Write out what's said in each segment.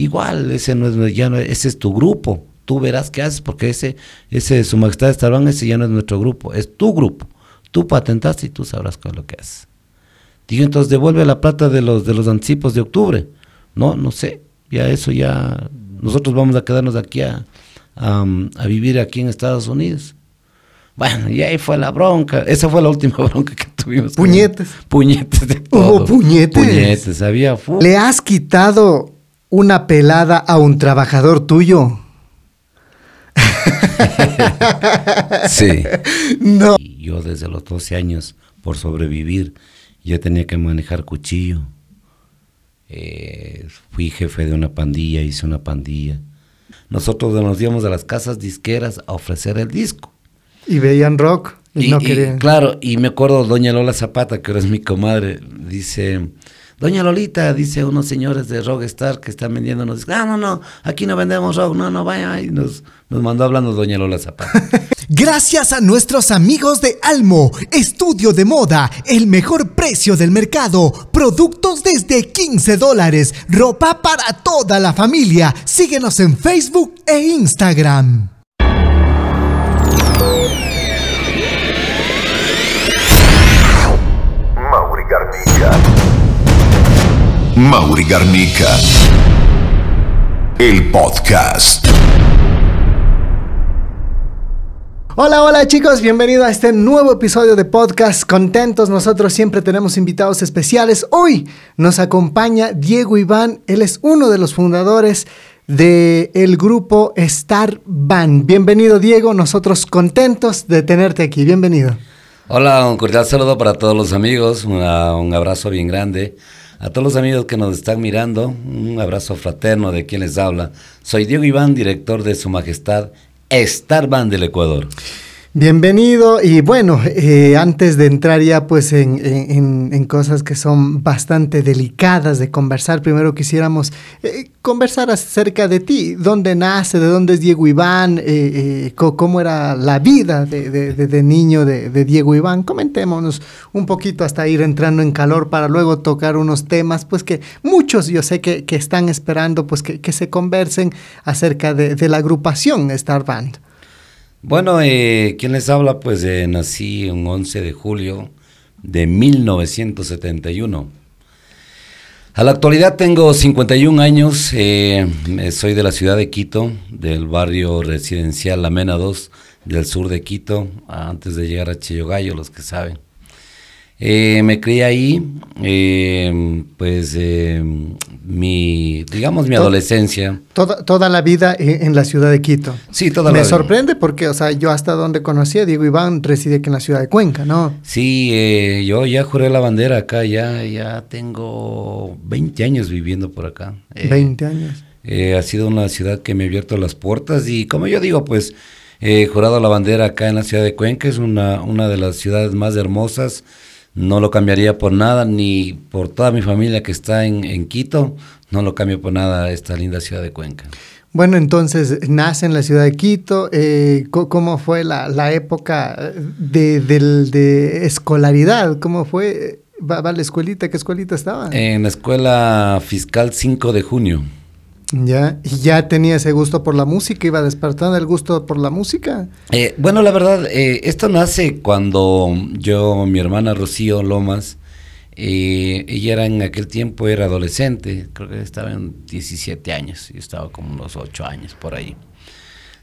igual, ese no es, ya no, ese es tu grupo. Tú verás qué haces, porque ese, ese Su Majestad Starban, ese ya no es nuestro grupo, es tu grupo. Tú patentaste y tú sabrás qué es lo que haces. Digo, entonces devuelve la plata de los, de los anticipos de octubre. No, no sé. Ya eso ya. Nosotros vamos a quedarnos aquí a, a, vivir aquí en Estados Unidos. Bueno, y ahí fue la bronca. Esa fue la última bronca que tuvimos. Puñetes. Puñetes de todo. Hubo puñetes. Puñetes, había. ¿Le has quitado una pelada a un trabajador tuyo? sí. No. yo desde los 12 años, por sobrevivir, ya tenía que manejar cuchillo. Eh, fui jefe de una pandilla, hice una pandilla. Nosotros nos íbamos a las casas disqueras a ofrecer el disco. Y veían rock y, no querían. claro, y me acuerdo doña Lola Zapata, que ahora es mi comadre, dice, Doña Lolita, dice unos señores de Rockstar que están vendiendo nos ah, no, no, aquí no vendemos rock, no, no, vaya, y nos, nos mandó hablando Doña Lola Zapata. Gracias a nuestros amigos de Almo, estudio de moda, el mejor precio del mercado, productos desde 15 dólares, ropa para toda la familia. Síguenos en Facebook e Instagram. Mauri Garnica. El podcast. Hola, hola chicos, bienvenido a este nuevo episodio de podcast. Contentos, nosotros siempre tenemos invitados especiales. Hoy nos acompaña Diego Iván, él es uno de los fundadores del el grupo Star Band. Bienvenido Diego, nosotros contentos de tenerte aquí, bienvenido. Hola, un cordial saludo para todos los amigos, un abrazo bien grande. A todos los amigos que nos están mirando, un abrazo fraterno de quien les habla. Soy Diego Iván, director de Su Majestad Star Band del Ecuador. Bienvenido y bueno, eh, antes de entrar ya pues en, cosas que son bastante delicadas de conversar, primero quisiéramos eh, conversar acerca de ti, dónde nace, de dónde es Diego Iván, eh, cómo era la vida de, niño de, Diego Iván. Comentémonos un poquito hasta ir entrando en calor para luego tocar unos temas pues que muchos yo sé que, están esperando pues que, que se conversen acerca de, la agrupación Star Band. Bueno, eh, ¿quién les habla? Pues eh, nací un 11 de julio de 1971. A la actualidad tengo 51 años, eh, soy de la ciudad de Quito, del barrio residencial La Mena 2 del sur de Quito, antes de llegar a Chillogallo, los que saben. Eh, me crié ahí, eh, pues eh, mi, digamos, mi adolescencia. Toda, toda la vida en, la ciudad de Quito. Sí, toda la vida. Me sorprende porque, o sea, yo hasta donde conocí a Diego Iván reside aquí en la ciudad de Cuenca, ¿no? Sí, yo ya juré la bandera acá, ya, ya tengo 20 años viviendo por acá. 20 años. ha sido una ciudad que me ha abierto las puertas y como yo digo, pues he jurado la bandera acá en la ciudad de Cuenca, es una, una de las ciudades más hermosas no lo cambiaría por nada, ni por toda mi familia que está en, Quito, no lo cambio por nada esta linda ciudad de Cuenca. Bueno, entonces nace en la ciudad de Quito. Eh, ¿Cómo fue la, época de, de, escolaridad? ¿Cómo fue? ¿Va, ¿Va, la escuelita? ¿Qué escuelita estaba? En la escuela fiscal 5 de junio. Ya, ya tenía ese gusto por la música, iba despertando el gusto por la música. Eh, bueno, la verdad, eh, esto nace cuando yo, mi hermana Rocío Lomas, eh, ella era en aquel tiempo, era adolescente, creo que estaba en 17 años, y estaba como unos 8 años por ahí.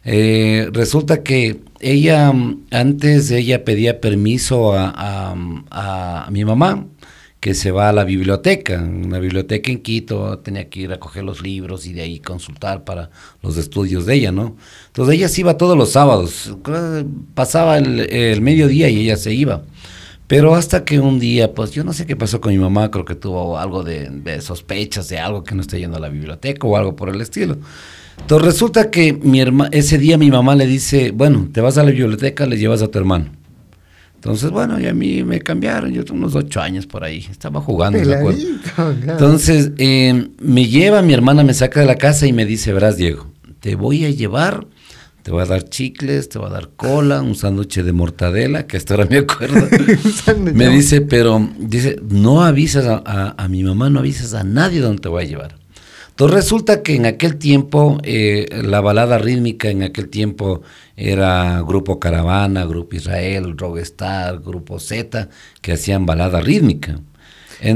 resulta que ella, antes ella pedía permiso a, a mi mamá, que se va a la biblioteca, una biblioteca en Quito, tenía que ir a coger los libros y de ahí consultar para los estudios de ella, ¿no? Entonces ella se iba todos los sábados, pasaba el, mediodía y ella se iba. Pero hasta que un día, pues yo no sé qué pasó con mi mamá, creo que tuvo algo de, sospechas de algo que no está yendo a la biblioteca o algo por el estilo. Entonces resulta que mi ese día mi mamá le dice, bueno, te vas a la biblioteca, le llevas a tu hermano. Entonces, bueno, y a mí me cambiaron, yo tengo unos ocho años por ahí, estaba jugando, Entonces, eh, me lleva, mi hermana me saca de la casa y me dice, verás, Diego, te voy a llevar, te voy a dar chicles, te voy a dar cola, un sándwich de mortadela, que hasta ahora me acuerdo. me dice, pero, dice, no avisas a, a, mi mamá, no avisas a nadie dónde te voy a llevar. Entonces resulta que en aquel tiempo, eh, la balada rítmica en aquel tiempo era Grupo Caravana, Grupo Israel, Rockstar, Grupo Z, que hacían balada rítmica.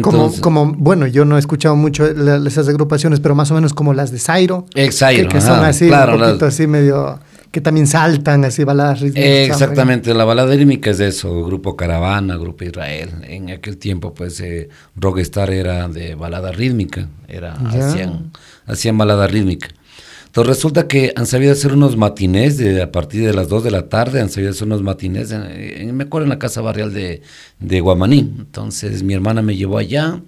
como, como, bueno, yo no he escuchado mucho esas agrupaciones, pero más o menos como las de Zairo. Exacto. que, son así, un poquito así medio que también saltan así baladas rítmicas. exactamente, la balada rítmica es eso, Grupo Caravana, Grupo Israel. En aquel tiempo, pues, eh, Rockstar era de balada rítmica, era, hacían, hacían balada rítmica. Entonces resulta que han sabido hacer unos matinés de, a partir de las 2 de la tarde, han sabido hacer unos matinés, me acuerdo en la casa barrial de, de Guamaní. Entonces mi hermana me llevó allá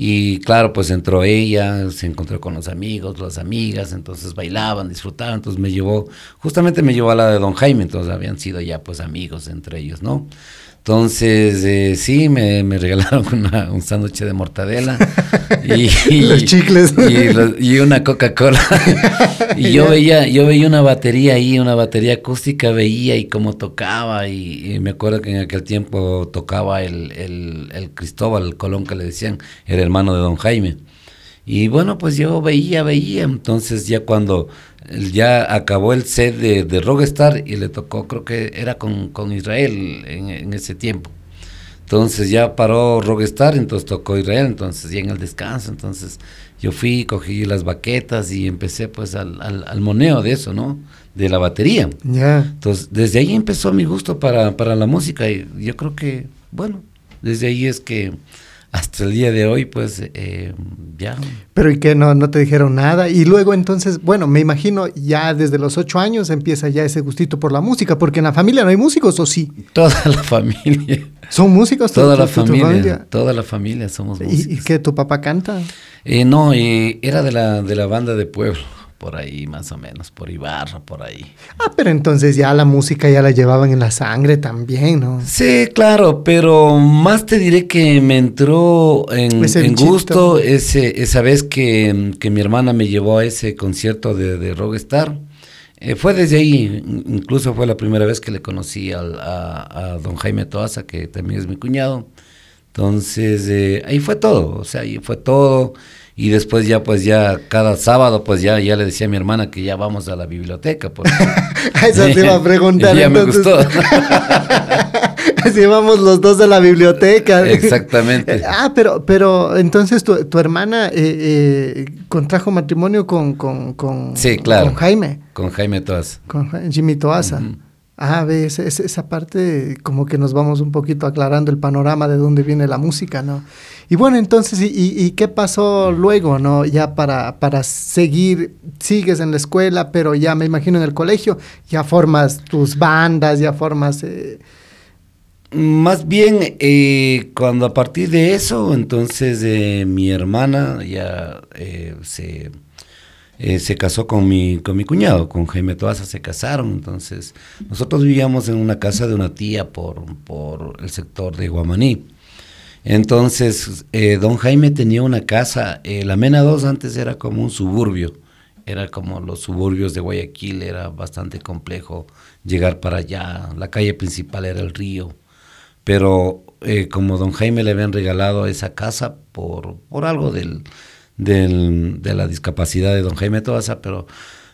y claro, pues entró ella, se encontró con los amigos, las amigas, entonces bailaban, disfrutaban, entonces me llevó, justamente me llevó a la de Don Jaime, entonces habían sido ya pues amigos entre ellos, ¿no? Entonces, eh, sí, me, regalaron un sándwich de mortadela y, los chicles y, una Coca-Cola. y yo veía, yo veía una batería ahí, una batería acústica, veía y cómo tocaba. Y, me acuerdo que en aquel tiempo tocaba el, el, el Cristóbal, el Colón que le decían, era hermano de don Jaime. Y bueno, pues yo veía, veía. Entonces ya cuando ya acabó el set de, de Rockstar y le tocó, creo que era con, Israel en, ese tiempo. Entonces ya paró Rockstar, entonces tocó Israel, entonces ya en el descanso, entonces yo fui, cogí las baquetas y empecé pues al, al, moneo de eso, ¿no? De la batería. Ya. Entonces desde ahí empezó mi gusto para, para la música y yo creo que, bueno, desde ahí es que hasta el día de hoy, pues eh, ya. Pero ¿y qué? No, no te dijeron nada. Y luego entonces, bueno, me imagino ya desde los ocho años empieza ya ese gustito por la música, porque en la familia no hay músicos, ¿o sí? Toda la familia. ¿Son músicos? Toda la familia, Toda la familia somos músicos. ¿Y, qué? ¿Tu papá canta? Eh, no, eh, era de la, de la banda de pueblo por ahí más o menos, por Ibarra, por ahí. Ah, pero entonces ya la música ya la llevaban en la sangre también, ¿no? Sí, claro, pero más te diré que me entró en, gusto ese, esa vez que, mi hermana me llevó a ese concierto de, de Rockstar. Eh, fue desde ahí, incluso fue la primera vez que le conocí a, a, don Jaime Toaza, que también es mi cuñado. Entonces, eh, ahí fue todo, o sea, ahí fue todo y después ya pues ya cada sábado pues ya ya le decía a mi hermana que ya vamos a la biblioteca porque eso te iba a preguntar ya me gustó. Así vamos los dos a la biblioteca. Exactamente. Ah pero pero entonces tu, tu hermana eh, eh, contrajo matrimonio con con, con sí claro. con Jaime. Con Jaime Toaza con Jimmy Toaza Ah, ves, esa parte como que nos vamos un poquito aclarando el panorama de dónde viene la música, ¿no? Y bueno, entonces, ¿y, qué pasó luego, no? Ya para, para seguir, sigues en la escuela, pero ya me imagino en el colegio, ya formas tus bandas, ya formas... Eh, Más bien, eh, cuando a partir de eso, entonces eh, mi hermana ya se eh, se casó con mi, con mi cuñado, con Jaime Toaza, se casaron. Entonces, nosotros vivíamos en una casa de una tía por, por el sector de Guamaní. Entonces, eh, don Jaime tenía una casa, eh, la Mena 2 antes era como un suburbio, era como los suburbios de Guayaquil, era bastante complejo llegar para allá, la calle principal era el río, pero como don Jaime le habían regalado esa casa por, por algo del, del, de la discapacidad de don Jaime Toaza, pero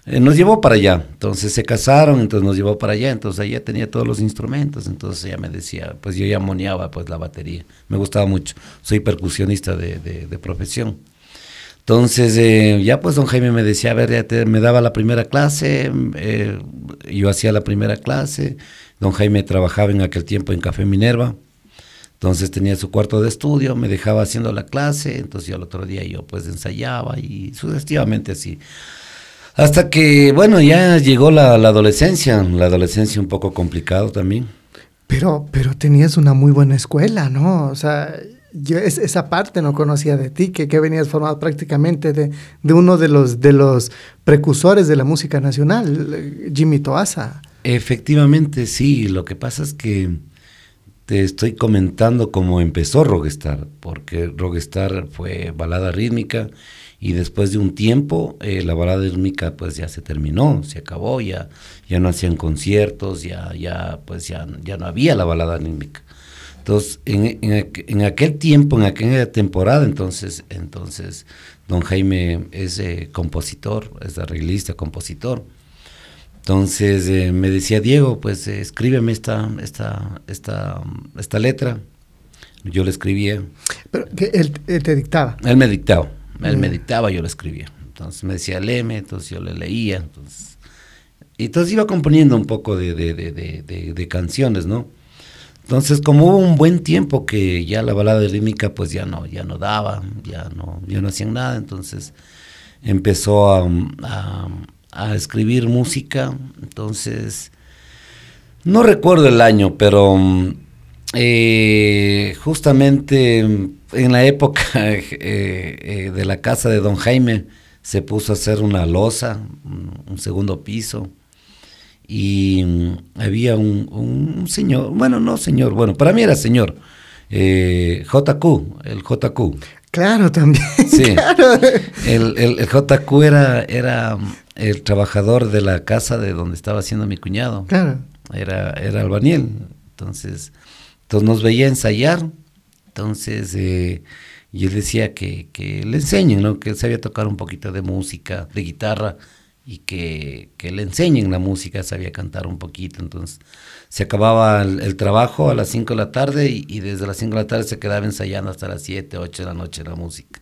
eh, nos llevó para allá. Entonces se casaron, entonces nos llevó para allá, entonces ella tenía todos los instrumentos, entonces ella me decía, pues yo ya moneaba pues la batería, me gustaba mucho, soy percusionista de, de, profesión. Entonces, eh, ya pues don Jaime me decía, a ver, ya me daba la primera clase, eh, yo hacía la primera clase, don Jaime trabajaba en aquel tiempo en Café Minerva, entonces tenía su cuarto de estudio, me dejaba haciendo la clase, entonces yo al otro día yo pues ensayaba y sucesivamente así. Hasta que, bueno, ya llegó la, adolescencia, la adolescencia un poco complicado también. Pero, pero tenías una muy buena escuela, ¿no? O sea, yo esa parte no conocía de ti, que, que venías formado prácticamente de, de, uno de los, de los precursores de la música nacional, Jimmy Toaza. Efectivamente, sí. Lo que pasa es que te estoy comentando cómo empezó Rockstar, porque Rockstar fue balada rítmica y después de un tiempo eh, la balada rítmica pues ya se terminó, se acabó, ya, ya no hacían conciertos, ya, ya, pues ya, ya no había la balada rítmica. Entonces, en, en, en, aquel tiempo, en aquella temporada, entonces, entonces don Jaime es eh, compositor, es arreglista, compositor. Entonces eh, me decía, Diego, pues eh, escríbeme esta, esta, esta, esta letra. Yo le escribía. Pero que él, te dictaba. Él me dictaba. Él me dictaba, yo le escribía. Entonces me decía, léeme, entonces yo le leía. Entonces, y entonces iba componiendo un poco de, de, de, de canciones, ¿no? Entonces, como hubo un buen tiempo que ya la balada rítmica pues ya no, ya no daba, ya no, ya no hacían nada, entonces empezó a, a, escribir música, entonces no recuerdo el año, pero eh, justamente en la época eh, eh, de la casa de don Jaime se puso a hacer una losa, un segundo piso, y mm, había un, señor, bueno, no señor, bueno, para mí era señor, eh, JQ, el JQ. Claro, también. Sí, El, el, JQ era, era mm, el trabajador de la casa de donde estaba haciendo mi cuñado. Claro. Era, era albañil, entonces, entonces nos veía ensayar, entonces... Eh, y él decía que, que le enseñen, ¿no? que él sabía tocar un poquito de música, de guitarra, y que, le enseñen la música, sabía cantar un poquito. Entonces se acababa el, trabajo a las 5 de la tarde y, desde las 5 de la tarde se quedaba ensayando hasta las 7, 8 de la noche la música.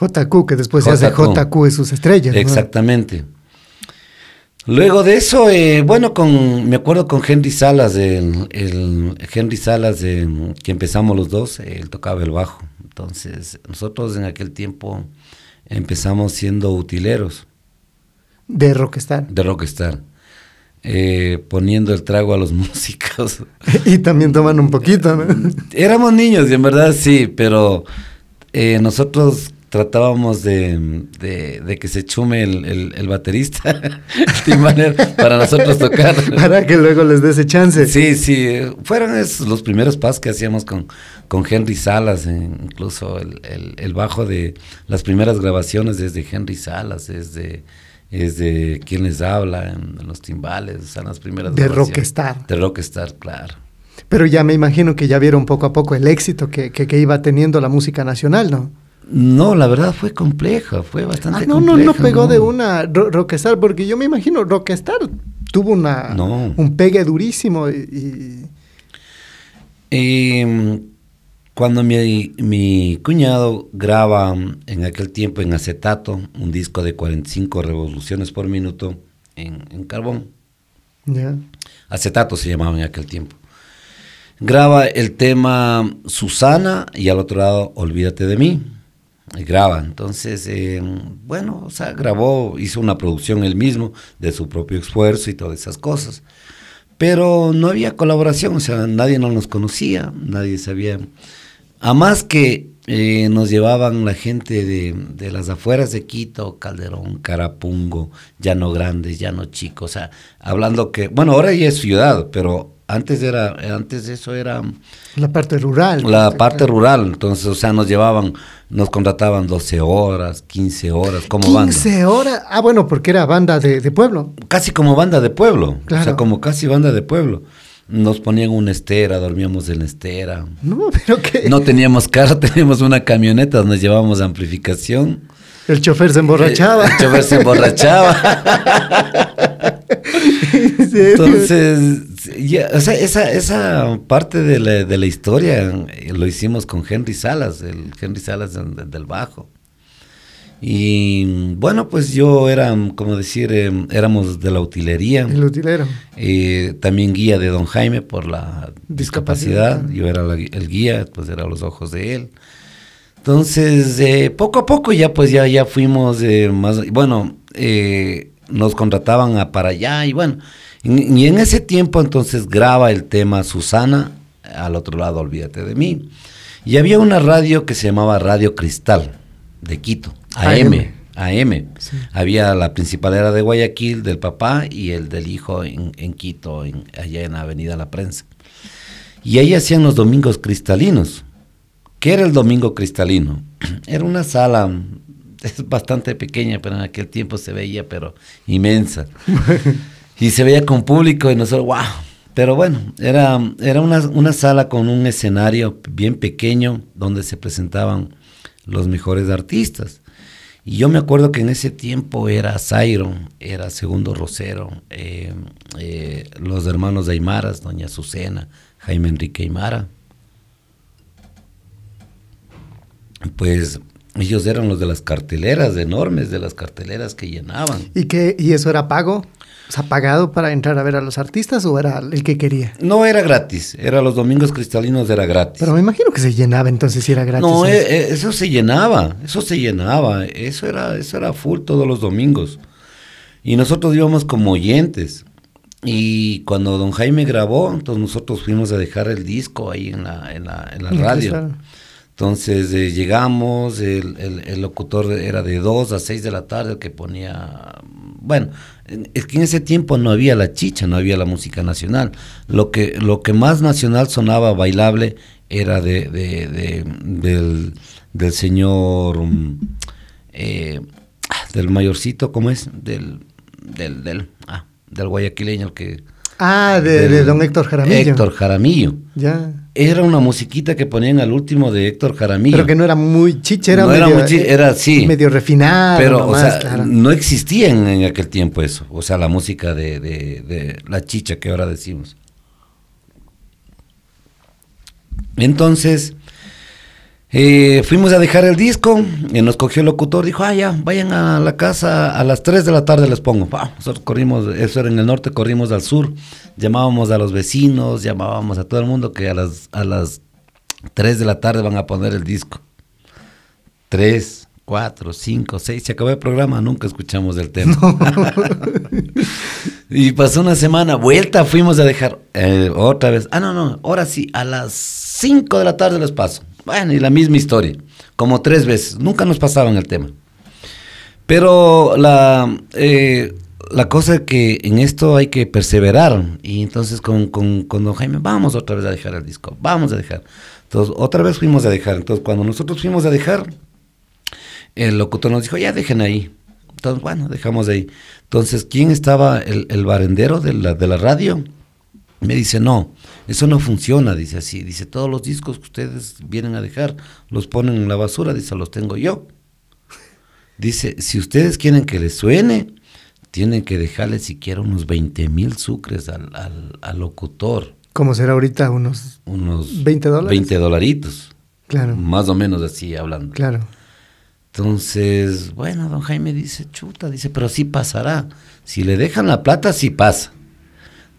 JQ, que después se hace JQ de sus estrellas. Exactamente. Luego de eso, eh, bueno, con, me acuerdo con Henry Salas, el, el Henry Salas, que empezamos los dos, él tocaba el bajo. Entonces, nosotros en aquel tiempo empezamos siendo utileros. De Rockstar. De Rockstar. Eh, poniendo el trago a los músicos. y también toman un poquito, ¿no? Éramos niños y en verdad sí, pero eh, nosotros tratábamos de, de, que se chume el, el, baterista para nosotros tocar. Para que luego les dé ese chance. Sí, sí, fueron esos los primeros pasos que hacíamos con, con Henry Salas, incluso el, el, bajo de las primeras grabaciones desde Henry Salas, desde es de quién les habla en, los timbales, son las primeras. De Rockstar. De Rockstar, claro. Pero ya me imagino que ya vieron poco a poco el éxito que, que, iba teniendo la música nacional, ¿no? No, la verdad fue compleja, fue bastante ah, no, compleja. No, no pegó de una Rockstar, porque yo me imagino Rockstar tuvo una, un pegue durísimo y... y... Cuando mi, mi, cuñado graba en aquel tiempo en acetato un disco de 45 revoluciones por minuto en, carbón. Acetato se llamaba en aquel tiempo. Graba el tema Susana y al otro lado Olvídate de mí. Y graba. Entonces, em, bueno, o sea, grabó, hizo una producción él mismo de su propio esfuerzo y todas esas cosas. Pero no había colaboración, o sea, nadie no nos conocía, nadie sabía a más que eh, nos llevaban la gente de, de, las afueras de Quito, Calderón, Carapungo, Llano Grandes, Llano Chico, o sea, hablando que, bueno, ahora ya es ciudad, pero antes era, antes eso era... La parte rural. La parte rural, entonces, o sea, nos llevaban, nos contrataban 12 horas, 15 horas, como banda. 15 horas, ah, bueno, porque era banda de, de pueblo. Casi como banda de pueblo, o sea, como casi banda de pueblo. Nos ponían una estera, dormíamos en la estera. No, pero qué. No teníamos carro, teníamos una camioneta donde llevábamos amplificación. El chofer se emborrachaba. El, chofer se emborrachaba. Entonces, o sea, esa, esa parte de la, de la, historia eh, lo hicimos con Henry Salas, el Henry Salas del bajo. Y bueno, pues yo era, como decir, em, éramos de la utilería. El utilero. Eh, también guía de don Jaime por la discapacidad. Yo era el guía, pues eran los ojos de él. Entonces, eh, poco a poco ya pues ya, ya fuimos eh, más, bueno, nos contrataban a para allá y bueno, y en ese tiempo entonces graba el tema Susana, al otro lado olvídate de mí. Y había una radio que se llamaba Radio Cristal de Quito. AM. AM. Había la principal era de Guayaquil, del papá, y el del hijo en, Quito, en, allá en Avenida La Prensa. Y ahí hacían los domingos cristalinos. ¿Qué era el domingo cristalino? Era una sala, es bastante pequeña, pero en aquel tiempo se veía, pero inmensa. y se veía con público y nosotros, wow, Pero bueno, era, era una, una sala con un escenario bien pequeño donde se presentaban los mejores artistas. Y yo me acuerdo que en ese tiempo era Zairo, era Segundo Rosero, eh, eh, los hermanos de Aymaras, doña Azucena, Jaime Enrique Aymara. Pues ellos eran los de las carteleras enormes, de las carteleras que llenaban. ¿Y, qué, ¿Y eso era pago? ¿Se ha pagado para entrar a ver a los artistas o era el que quería? No era gratis, era los domingos cristalinos, era gratis. Pero me imagino que se llenaba entonces si era gratis. No, eh, eh, eso se llenaba, eso se llenaba, eso era, eso era full todos los domingos. Y nosotros íbamos como oyentes. Y cuando don Jaime grabó, entonces nosotros fuimos a dejar el disco ahí en la, en la, en la radio. Entonces eh, llegamos, el, el, locutor era de 2 a 6 de la tarde, el que ponía, bueno, es que en ese tiempo no había la chicha, no había la música nacional. Lo que, lo que más nacional sonaba bailable era de, de, del, del, señor, mm, eh, del mayorcito, ¿cómo es? Del, del, del, ah, del guayaquileño, el que Ah, de, don Héctor Jaramillo. Héctor Jaramillo. Ya. Era una musiquita que ponían al último de Héctor Jaramillo. Pero que no era muy chicha, era no medio, era muy chicha, era sí. Medio refinado. Pero, o sea, no existía en, aquel tiempo eso. O sea, la música de, de, de la chicha que ahora decimos. Entonces, eh, fuimos a dejar el disco, y nos cogió el locutor, dijo, ah, ya, vayan a la casa, a las 3 de la tarde les pongo. nosotros corrimos, eso era en el norte, corrimos al sur, llamábamos a los vecinos, llamábamos a todo el mundo que a las, a las 3 de la tarde van a poner el disco. 3, 4, 5, 6, se acabó el programa, nunca escuchamos el tema. y pasó una semana, vuelta, fuimos a dejar eh, otra vez. Ah, no, no, ahora sí, a las 5 de la tarde les paso. Bueno, y la misma historia, como tres veces. Nunca nos pasaban el tema. Pero la, eh, la cosa es que en esto hay que perseverar. Y entonces con, con, con, don Jaime, vamos otra vez a dejar el disco, vamos a dejar. Entonces, otra vez fuimos a dejar. Entonces, cuando nosotros fuimos a dejar, el locutor nos dijo, ya dejen ahí. Entonces, bueno, dejamos ahí. Entonces, ¿quién estaba? El, el barendero de la, de la radio. Me dice, no, eso no funciona, dice así. Dice, todos los discos que ustedes vienen a dejar, los ponen en la basura, dice, los tengo yo. Dice, si ustedes quieren que les suene, tienen que dejarle siquiera unos 20 mil sucres al, al, locutor. ¿Cómo será ahorita? ¿Unos, unos 20 dólares? 20 dolaritos. Claro. Más o menos así hablando. Claro. Entonces, bueno, don Jaime dice, chuta, dice, pero sí pasará. Si le dejan la plata, sí pasa.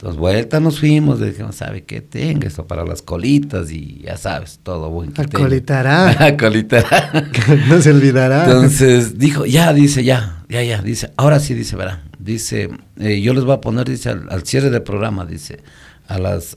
Entonces, vuelta nos fuimos, le dijimos, ¿sabe qué? Tenga esto para las colitas y ya sabes, todo buen que Acolitará. Acolitará. no se olvidará. Entonces, dijo, ya, dice, ya, ya, ya, dice, ahora sí, dice, verá, dice, eh, yo les voy a poner, dice, al, cierre del programa, dice, a las,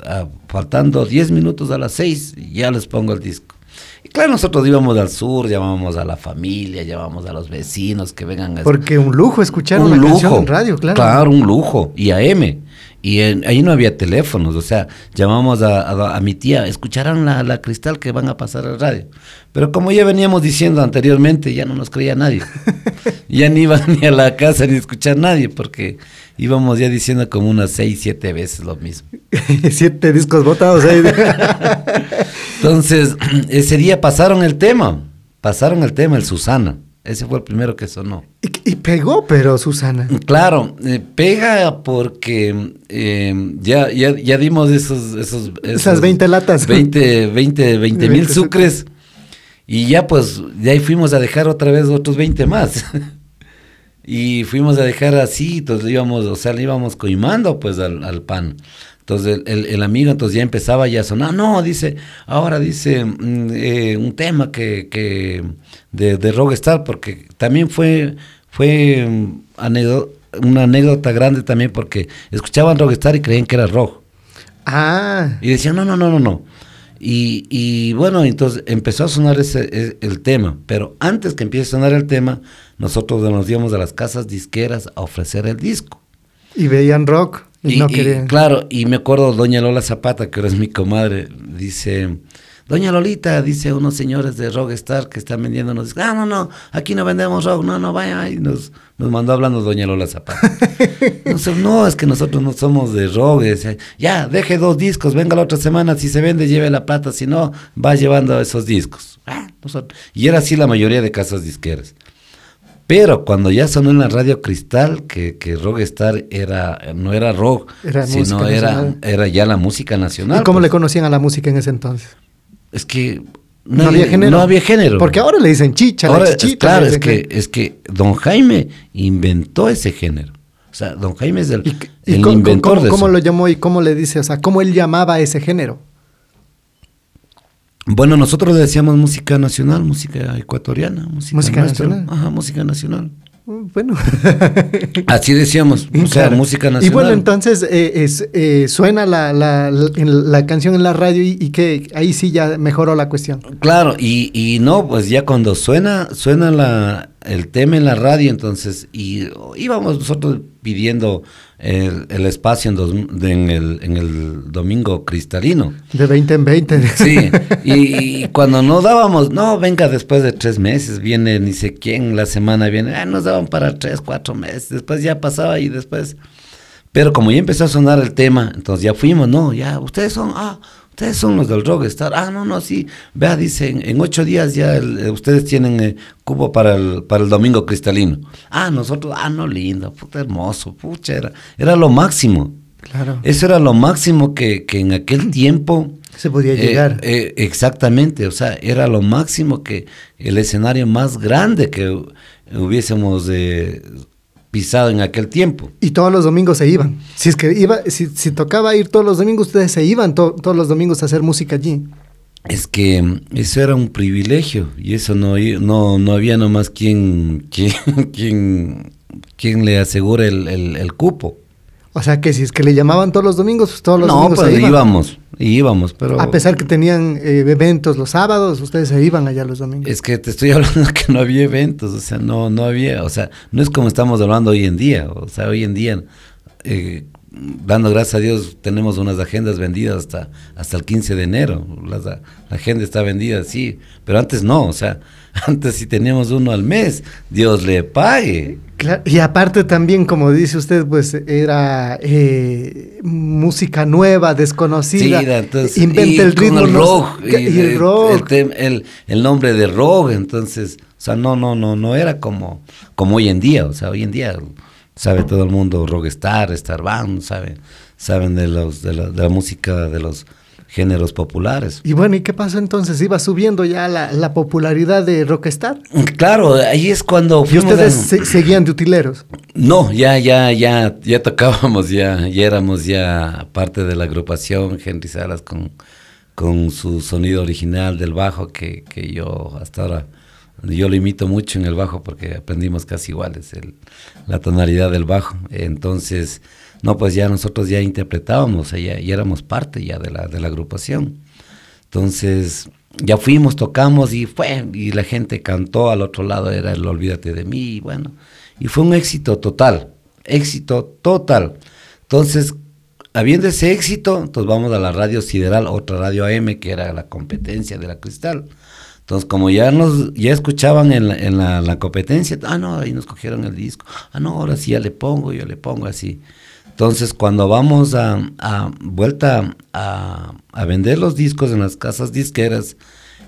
faltando 10 minutos a las 6, ya les pongo el disco. Y claro, nosotros íbamos al sur, llamábamos a la familia, llamábamos a los vecinos que vengan a Porque un lujo escuchar un una lujo, canción en radio, claro. Claro, un lujo. Y a M. Y ahí no había teléfonos, o sea, llamamos a, mi tía, escucharán la, la, cristal que van a pasar al radio. Pero como ya veníamos diciendo anteriormente, ya no nos creía nadie. ya ni iban ni a la casa ni a escuchar nadie, porque íbamos ya diciendo como unas seis, siete veces lo mismo. siete discos botados ahí. Entonces, ese día pasaron el tema, pasaron el tema, el Susana. Ese fue el primero que sonó. Y, pegó, pero Susana. Claro, eh, pega porque eh, ya, ya, dimos esos, esos, Esas 20 latas. 20, 20, 20 mil sucres. Y ya pues, ya ahí fuimos a dejar otra vez otros 20 más. y fuimos a dejar así, entonces íbamos, o sea, le íbamos coimando pues al, al pan. Entonces el, el, amigo entonces ya empezaba ya a sonar, no, dice, ahora dice mm, eh, un tema que, que de, de Rockstar, porque también fue, fue mm, una anécdota grande también porque escuchaban Rockstar y creían que era rock. Ah. Y decían, no, no, no, no, no. Y, y bueno, entonces empezó a sonar ese, e, el tema, pero antes que empiece a sonar el tema, nosotros nos íbamos a las casas disqueras a ofrecer el disco. Y veían rock. Y, no claro, y me acuerdo doña Lola Zapata, que ahora es mi comadre, dice, Doña Lolita, dice unos señores de Rockstar que están discos. Ah, no, no, aquí no vendemos rock, no, no, vaya. Y nos, nos mandó hablando Doña Lola Zapata. Nosotros, no, es que nosotros no somos de rock. Ya, deje dos discos, venga la otra semana, si se vende, lleve la plata, si no, va llevando esos discos. Ah, nosotros. Y era así la mayoría de casas disqueras. Pero cuando ya sonó en la radio Cristal, que, que Rockstar era, no era rock, Era sino era, era ya la música nacional. ¿Y cómo pues. le conocían a la música en ese entonces? Es que No había género. No había género. Porque ahora le dicen chicha, Ahora, la chichita. claro, es que, es que don Jaime inventó ese género. O sea, don Jaime es el, ¿Y, y el cómo- inventor cómo- de cómo eso. lo llamó y cómo le dice? O sea, ¿cómo él llamaba ese género? Bueno, nosotros le decíamos música nacional, música ecuatoriana, música, nacional. Ajá, música nacional. Mm, Bueno. Así decíamos, o sea, Claro. música nacional. Y bueno, entonces eh, es, eh, suena la, la, la- en la canción en la radio y, y que ahí sí ya mejoró la cuestión. Claro, y, y no, pues ya cuando suena, suena la, el tema en la radio, entonces, y íbamos nosotros pidiendo el, el espacio en, dos- de- en, el, en el domingo cristalino. De 20 en 20. Sí, y, y cuando no dábamos, no, venga después de tres meses, viene ni sé quién, la semana viene, ah, nos daban para tres, cuatro meses, después ya pasaba y después... Pero como ya empezó a sonar el tema, entonces ya fuimos, no, ya, ustedes son, ah, ustedes son los del Rockstar, ah, no, no, sí, vea, dicen, en ocho días ya el- eh, ustedes tienen eh, cubo para el, para el domingo cristalino. Ah, nosotros, ah, no, lindo, puta hermoso, pucha, era, era lo máximo. Claro. Eso era lo máximo que, que en aquel tiempo... Se podía eh, llegar. eh, exactamente, o sea, era lo máximo que el escenario más grande que hu- hubiésemos pisado en aquel tiempo. Y todos los domingos se iban. Si es que iba, si, si tocaba ir todos los domingos, ustedes se iban to- todos los domingos a hacer música allí. Es que mm, eso era un privilegio y eso no, no, no había nomás quien, quien, quien, quien le asegure el, el- el cupo. O sea que si es que le llamaban todos los domingos, pues todos los no, domingos pues se iban. íbamos, íbamos, pero... A pesar que tenían eh, eventos los sábados, ustedes se iban allá los domingos. Es que te estoy hablando que no había eventos, o sea, no, no había, o sea, no es como estamos hablando hoy en día, o sea, hoy en día, eh, dando gracias a Dios, tenemos unas agendas vendidas hasta, hasta el 15 de enero, Las- la, agenda está vendida, sí, pero antes no, o sea, antes si teníamos uno al mes, Dios le pague. Claro, y aparte también, como dice usted, pues era eh, música nueva, desconocida. Sí, entonces, inventa y el con ritmo. el rock, y, el el, rock. el- el nombre de rock, entonces, o sea, no, no, no, no era como, como hoy en día, o sea, hoy en día sabe todo el mundo rockstar, star band, sabe, saben de los, de la, de la música de los géneros populares. y bueno, ¿y qué pasó entonces? Iba subiendo ya la, la popularidad de Rockstar. Claro, ahí es cuando Y ustedes a- seguían de utileros. No, ya, ya, ya, ya tocábamos, ya, ya éramos ya parte de la agrupación Henry Salas con, con su sonido original del bajo que, que yo hasta ahora, yo lo imito mucho en el bajo porque aprendimos casi iguales el, la tonalidad del bajo. Entonces, no, pues ya nosotros ya interpretábamos, ya, éramos parte ya de la, de la agrupación. Entonces, ya fuimos, tocamos y fue, y la gente cantó, al otro lado era el Olvídate de mí, y bueno, y fue un éxito total, éxito total. Entonces, habiendo ese éxito, entonces vamos a la radio Sideral, otra radio AM, que era la competencia de la Cristal. Entonces, como ya nos ya escuchaban en la, en la competencia, ah, no, ahí nos cogieron el disco, ah, no, ahora sí ya le pongo, yo le pongo así. Entonces, cuando vamos a, vuelta a, vender los discos en las casas disqueras,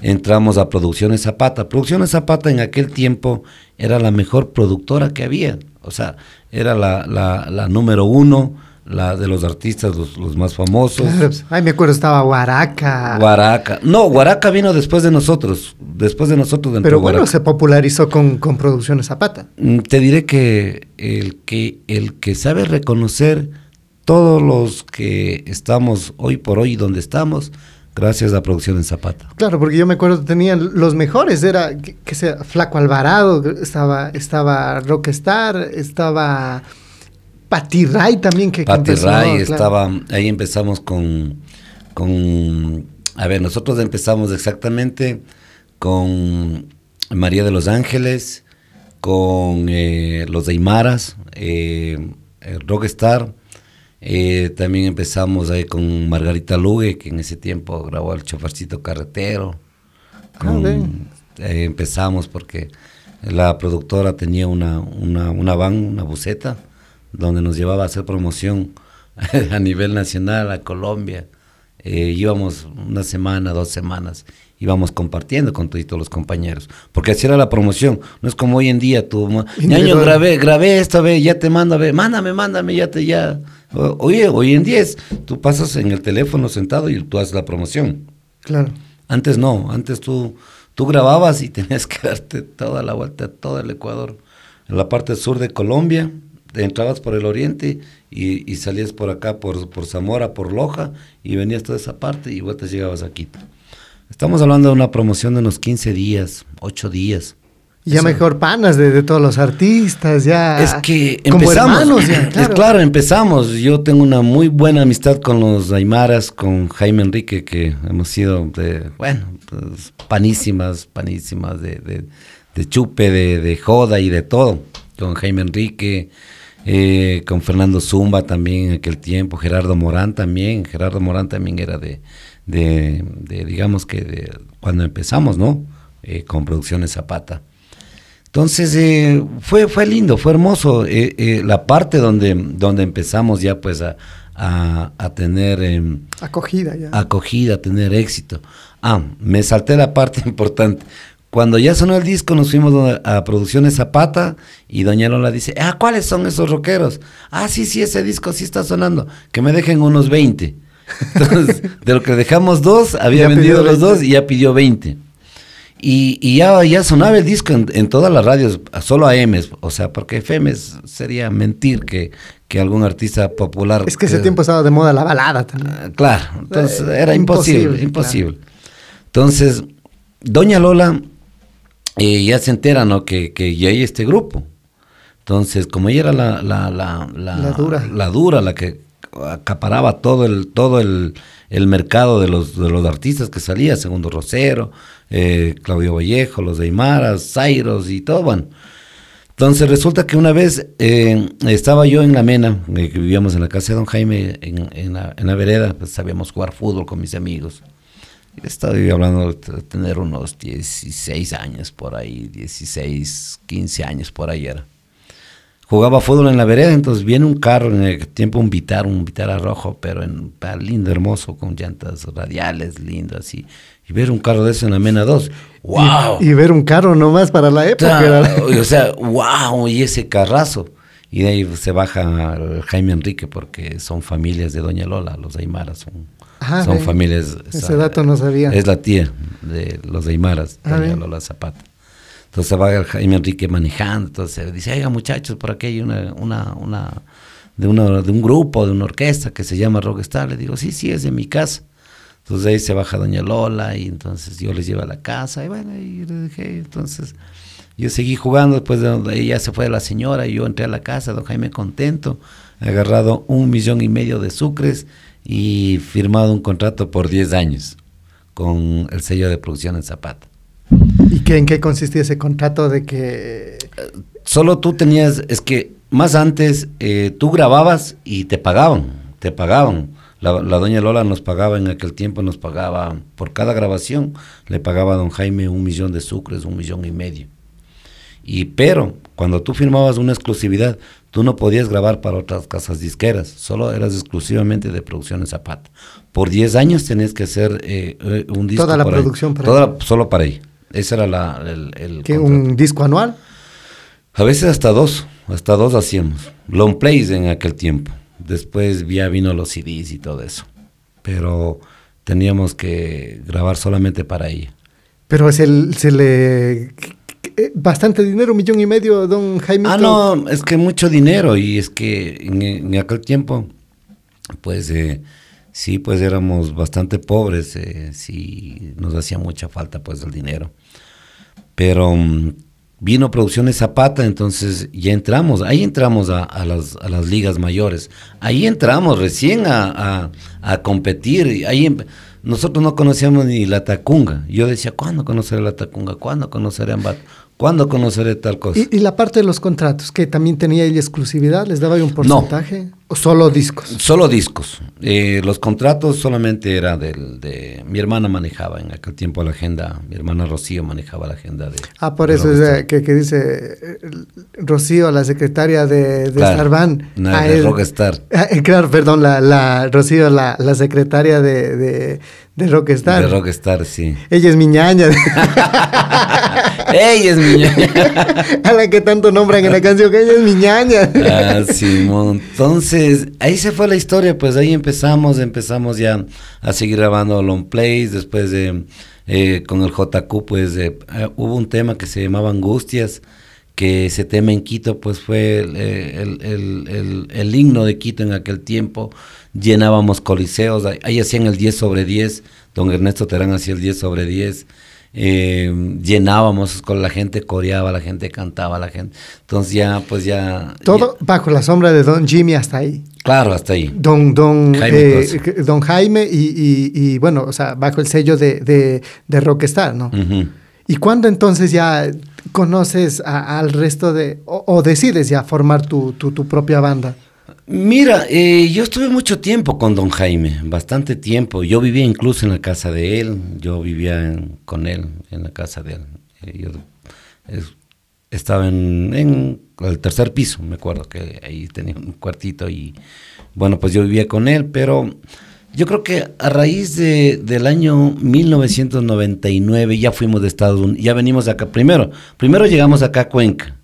entramos a Producciones Zapata. Producciones Zapata en aquel tiempo era la mejor productora que había. O sea, era la número uno, la de los artistas, los, los más famosos. Claro, pues, ay, me acuerdo, estaba Guaraca. Guaraca. No, Guaraca vino después de nosotros. Después de nosotros dentro pero bueno, Guaraca. se popularizó con, con Producciones Zapata. Mm, Te diré que el que el que sabe reconocer todos los que estamos hoy por hoy donde estamos, gracias a Producción en Zapata. Claro, porque yo me acuerdo que tenían los mejores, era, que, que sea, Flaco Alvarado, estaba, estaba Rockstar, estaba Patti Ray también que que Patti empezó, Ray claro. estaba, ahí empezamos con, con, a ver, nosotros empezamos exactamente con María de los Ángeles, con eh, los Aymaras, eh, Rockstar, Eh, también empezamos ahí con Margarita Lugue, que en ese tiempo grabó el chofercito carretero. Ah, Con- eh, empezamos porque la productora tenía una, una, una van, una buseta, donde nos llevaba a hacer promoción a nivel nacional, a Colombia. Eh, íbamos una semana, dos semanas, íbamos compartiendo con todos los compañeros, porque así era la promoción, no es como hoy en día, tú, Individual. grabé, grabé esto, ve, ya te mando, ve, mándame, mándame, ya te, ya. Oye, hoy en día es, tú pasas en el teléfono sentado y tú haces la promoción. Claro. Antes no, antes tú, tú grababas y tenías que darte toda la vuelta a todo el Ecuador. En la parte sur de Colombia, entrabas por el oriente y, y salías por acá, por, por Zamora, por Loja, y venías toda esa parte y vueltas llegabas a Quito. Estamos hablando de una promoción de unos 15 días, 8 días. Ya Eso. mejor panas de, de todos los artistas, ya. Es que como empezamos. hermanos ya, Es claro. claro, empezamos. Yo tengo una muy buena amistad con los Aymaras, con Jaime Enrique, que hemos sido de, bueno, pues, panísimas, panísimas de, de- de chupe, de, de joda y de todo. Con Jaime Enrique, eh, con Fernando Zumba también en aquel tiempo, Gerardo Morán también. Gerardo Morán también era de, de, de, digamos que de cuando empezamos, ¿no? Eh, con Producciones Zapata. Entonces eh, fue, fue lindo, fue hermoso eh, eh, la parte donde, donde empezamos ya pues a, a- a tener em, Acogida ya. acogida, a tener éxito. Ah, me salté la parte importante. Cuando ya sonó el disco nos fuimos a, Producciones Zapata y Doña Lola dice, ah, ¿cuáles son esos rockeros? Ah, sí, sí, ese disco sí está sonando, que me dejen unos 20. Entonces, de lo que dejamos dos, había Ya vendido los 20. dos y ya pidió 20. Y, y ya, ya sonaba el disco en, en todas las radios, solo AMs, o sea, porque FMs sería mentir que, que algún artista popular... Es que ese tiempo estaba de moda la balada también. Ah, Claro, entonces Eh, era imposible, imposible, imposible. Entonces, Doña Lola eh, ya se entera, ¿no? Que, que ya hay este grupo. Entonces, como ella era la, la, la, La dura. la dura, la que acaparaba todo el, todo el, el mercado de los, de los artistas que salía, Segundo Rosero, eh, Claudio Vallejo, los de Aymaras, Zairos y todo, bueno. Entonces resulta que una vez eh, estaba yo en la Mena, eh, que vivíamos en la casa de don Jaime, en, en la, en la vereda, pues sabíamos jugar fútbol con mis amigos. Estaba yo hablando de tener unos 16 años por ahí, 16, 15 años por ahí era. Jugaba fútbol en la vereda, entonces viene un carro, en el tiempo un Vitar, un Vitara rojo, pero en, lindo, hermoso, con llantas radiales, lindo así. Y ver un carro de eso en la Mena 2, ¡wow! Y, y ver un carro nomás para la época. O sea, wow, y ese carrazo. Y de ahí se baja Jaime Enrique porque son familias de Doña Lola, los Aymaras son, Ah, son familias. Ese dato no sabía. Es la tía de los Aymaras, Ah, Doña ve. Lola Zapata. Entonces va Jaime Enrique manejando, entonces dice, oiga muchachos, por aquí hay una, una, una, de, una, de un grupo, de una orquesta que se llama Rockstar. Le digo, sí, sí, es de mi casa. Entonces ahí se baja Doña Lola y entonces yo les llevo a la casa y bueno, y le dije, entonces yo seguí jugando, después de donde ella se fue la señora y yo entré a la casa, don Jaime contento, agarrado un millón y medio de sucres y firmado un contrato por 10 años con el sello de producción en Zapata. ¿Y qué, en qué consistía ese contrato de que... Solo tú tenías, es que más antes eh, tú grababas y te pagaban, te pagaban. La, la doña Lola nos pagaba en aquel tiempo, nos pagaba por cada grabación, le pagaba a don Jaime un millón de sucres, un millón y medio. Y pero cuando tú firmabas una exclusividad, tú no podías grabar para otras casas disqueras, solo eras exclusivamente de Producciones Zapata. Por 10 años tenías que hacer eh, eh, un disco. Toda la ahí. producción para Toda la- solo para ahí. Ese era la, el, contrato. un disco anual? A veces hasta dos, hasta dos hacíamos. Long plays en aquel tiempo. Después ya vino los CDs y todo eso. Pero teníamos que grabar solamente para ella. Pero se, se le... eh, Bastante dinero, un millón y medio, don Jaime. Ah, no, es que mucho dinero y es que en, aquel tiempo, pues eh, sí, pues éramos bastante pobres, eh, sí nos hacía mucha falta pues el dinero. Pero mm, vino Producciones Zapata, entonces ya entramos, ahí entramos a, las, a las ligas mayores, ahí entramos recién a, a- competir, ahí nosotros no conocíamos ni la Tacunga, yo decía, ¿cuándo conoceré la Tacunga? ¿Cuándo conoceré Ambato? ¿Cuándo conoceré tal cosa? ¿Y, y la parte de los contratos, que también tenía ella exclusividad? ¿Les daba ahí un porcentaje? ¿O solo discos? Solo discos. Eh, los contratos solamente era del, de... Mi hermana manejaba en aquel tiempo la agenda, mi hermana Rocío manejaba la agenda de... Ah, por de eso es que, que dice eh, Rocío, la secretaria de, de Claro, Starban. no, Ah, de Rockstar. Ah, claro, perdón, la, la Rocío, la, la secretaria de, de, Rockstar. De Rockstar, sí. Ella es mi ñaña, ¡Ey, es mi a la que tanto nombran en la canción, que ella es mi ñaña. Ah, Simón. Entonces, ahí se fue la historia, pues ahí empezamos, empezamos ya a seguir grabando long plays, después de, eh, con el JQ, pues eh, hubo un tema que se llamaba Angustias, que ese tema en Quito, pues fue el, eh, el- el- el- el himno de Quito en aquel tiempo, llenábamos coliseos, ahí, hacían el 10 sobre 10, don Ernesto Terán hacía el 10 sobre 10, eh, llenábamos con la gente coreaba, la gente cantaba, la gente, entonces ya, pues ya... Todo bajo la sombra de Don Jimmy hasta ahí. ya- claro, hasta ahí. Don, don, Jaime eh, que- don Jaime y, y- y, bueno, o sea, bajo el sello de, de, de Rockstar, ¿no? ¿Y cuándo entonces ya conoces a- al resto de, o, o decides ya formar tu, tu, tu propia banda? Mira, eh, yo estuve mucho tiempo con don Jaime, bastante tiempo. Yo vivía incluso en la casa de él, yo vivía en- con él en la casa de él. Eh, yo es- estaba en, en el tercer piso, me acuerdo que ahí tenía un cuartito y bueno, pues yo vivía con él, pero yo creo que a raíz de, del año 1999 ya fuimos de Estados Unidos, ya venimos acá primero, primero llegamos acá a Cuenca.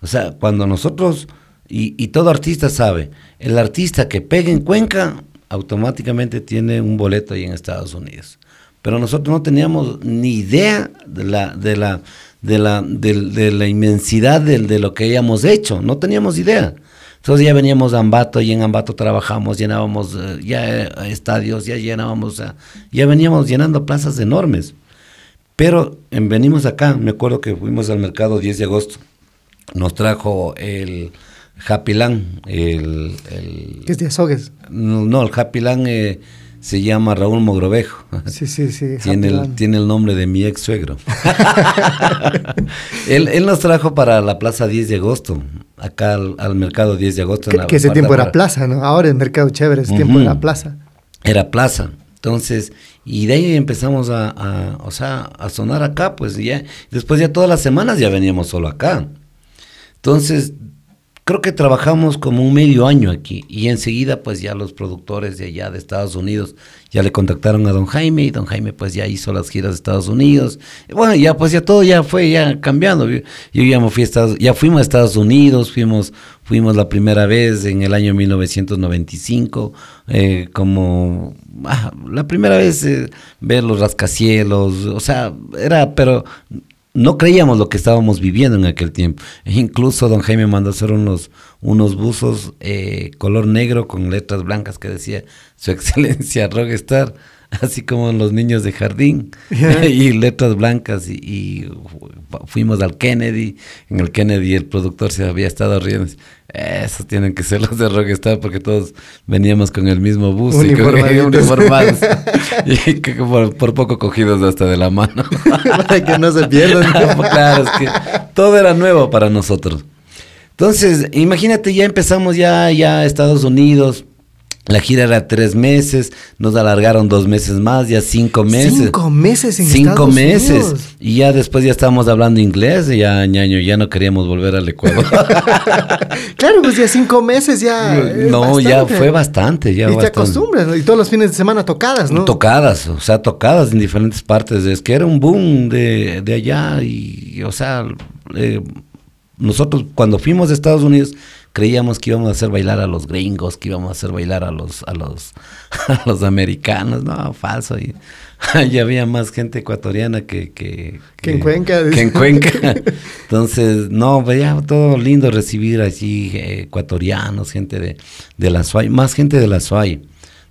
O sea, cuando nosotros, y, todo artista sabe, el artista que pega en Cuenca automáticamente tiene un boleto ahí en Estados Unidos. Pero nosotros no teníamos ni idea de la, de la, de la, de la inmensidad de, lo que habíamos hecho, no teníamos idea. Entonces ya veníamos a Ambato y en Ambato trabajamos, llenábamos eh, ya eh, estadios, ya llenábamos, ya veníamos llenando plazas enormes. Pero en- venimos acá, me acuerdo que fuimos al mercado 10 de agosto, nos trajo el Happy Land, el, el- Que es de Azogues. no, no, el Happy Land eh, se llama Raúl Mogrovejo. Sí, sí, sí. Tiene el, Land. tiene el nombre de mi ex suegro. él, él nos trajo para la Plaza 10 de agosto, acá al, al mercado 10 de agosto. en Que, la que ese tiempo era plaza, ¿no? Ahora es Mercado Chévere, ese tiempo era plaza. Era plaza. Entonces, y de ahí empezamos a, a, o sea, a sonar acá, pues ya. Después ya todas las semanas ya veníamos solo acá. Entonces, creo que trabajamos como un medio año aquí y enseguida pues ya los productores de allá de Estados Unidos ya le contactaron a don Jaime y don Jaime pues ya hizo las giras de Estados Unidos. Bueno, ya pues ya todo ya fue ya cambiando. Yo, yo ya me fui a Estados, ya fuimos a Estados Unidos, fuimos fuimos la primera vez en el año 1995 eh, como ah, la primera vez eh, ver los rascacielos, o sea, era pero no creíamos lo que estábamos viviendo en aquel tiempo. E incluso don Jaime mandó hacer unos, unos buzos eh, color negro con letras blancas que decía Su Excelencia Rockstar, así como los niños de jardín, y letras blancas. Y, y fu- fuimos al Kennedy. En el Kennedy el productor se había estado riendo. Esos tienen que ser los de Rockstar porque todos veníamos con el mismo bus y con- uniformados. y que por, por poco cogidos hasta de la mano. Para que no se pierdan. claro, es que todo era nuevo para nosotros. Entonces, imagínate, ya empezamos ya, ya a Estados Unidos. La gira era tres meses, nos alargaron dos meses más, ya cinco meses. Cinco meses en Cinco Estados meses. Unidos. Y ya después ya estábamos hablando inglés, y ya ñaño, ya no queríamos volver al Ecuador. Claro, pues ya cinco meses ya. no, ya fue bastante, ya y te bastante. acostumbras, ¿no? Y todos los fines de semana tocadas, ¿no? Tocadas, o sea, tocadas en diferentes partes. Es que era un boom de, de allá y, o sea, eh, nosotros cuando fuimos a Estados Unidos creíamos que íbamos a hacer bailar a los gringos, que íbamos a hacer bailar a los, a los, a los americanos. No, falso. Y, y había más gente ecuatoriana que... Que, Que en Cuenca. Que en Cuenca. Entonces, no, veía todo lindo recibir allí eh, ecuatorianos, gente de, de la SUAY, más gente de la SUAY.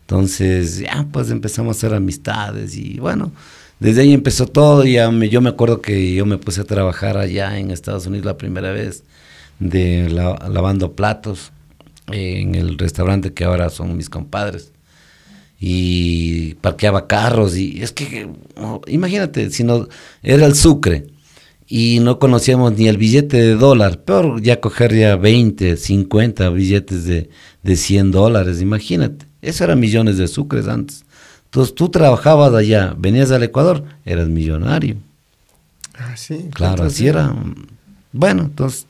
Entonces, ya pues empezamos a hacer amistades y bueno, desde ahí empezó todo. y Ya me, yo me acuerdo que yo me puse a trabajar allá en Estados Unidos la primera vez de la- lavando platos en el restaurante que ahora son mis compadres. Y parqueaba carros y es que, imagínate, si no, era el Sucre. y no conocíamos ni el billete de dólar, peor ya coger ya 20, 50 billetes de, de 100 dólares, imagínate. Eso eran millones de sucres antes. Entonces tú trabajabas allá, venías al Ecuador, eras millonario. Ah, sí. Claro, entonces, así era. Bueno, entonces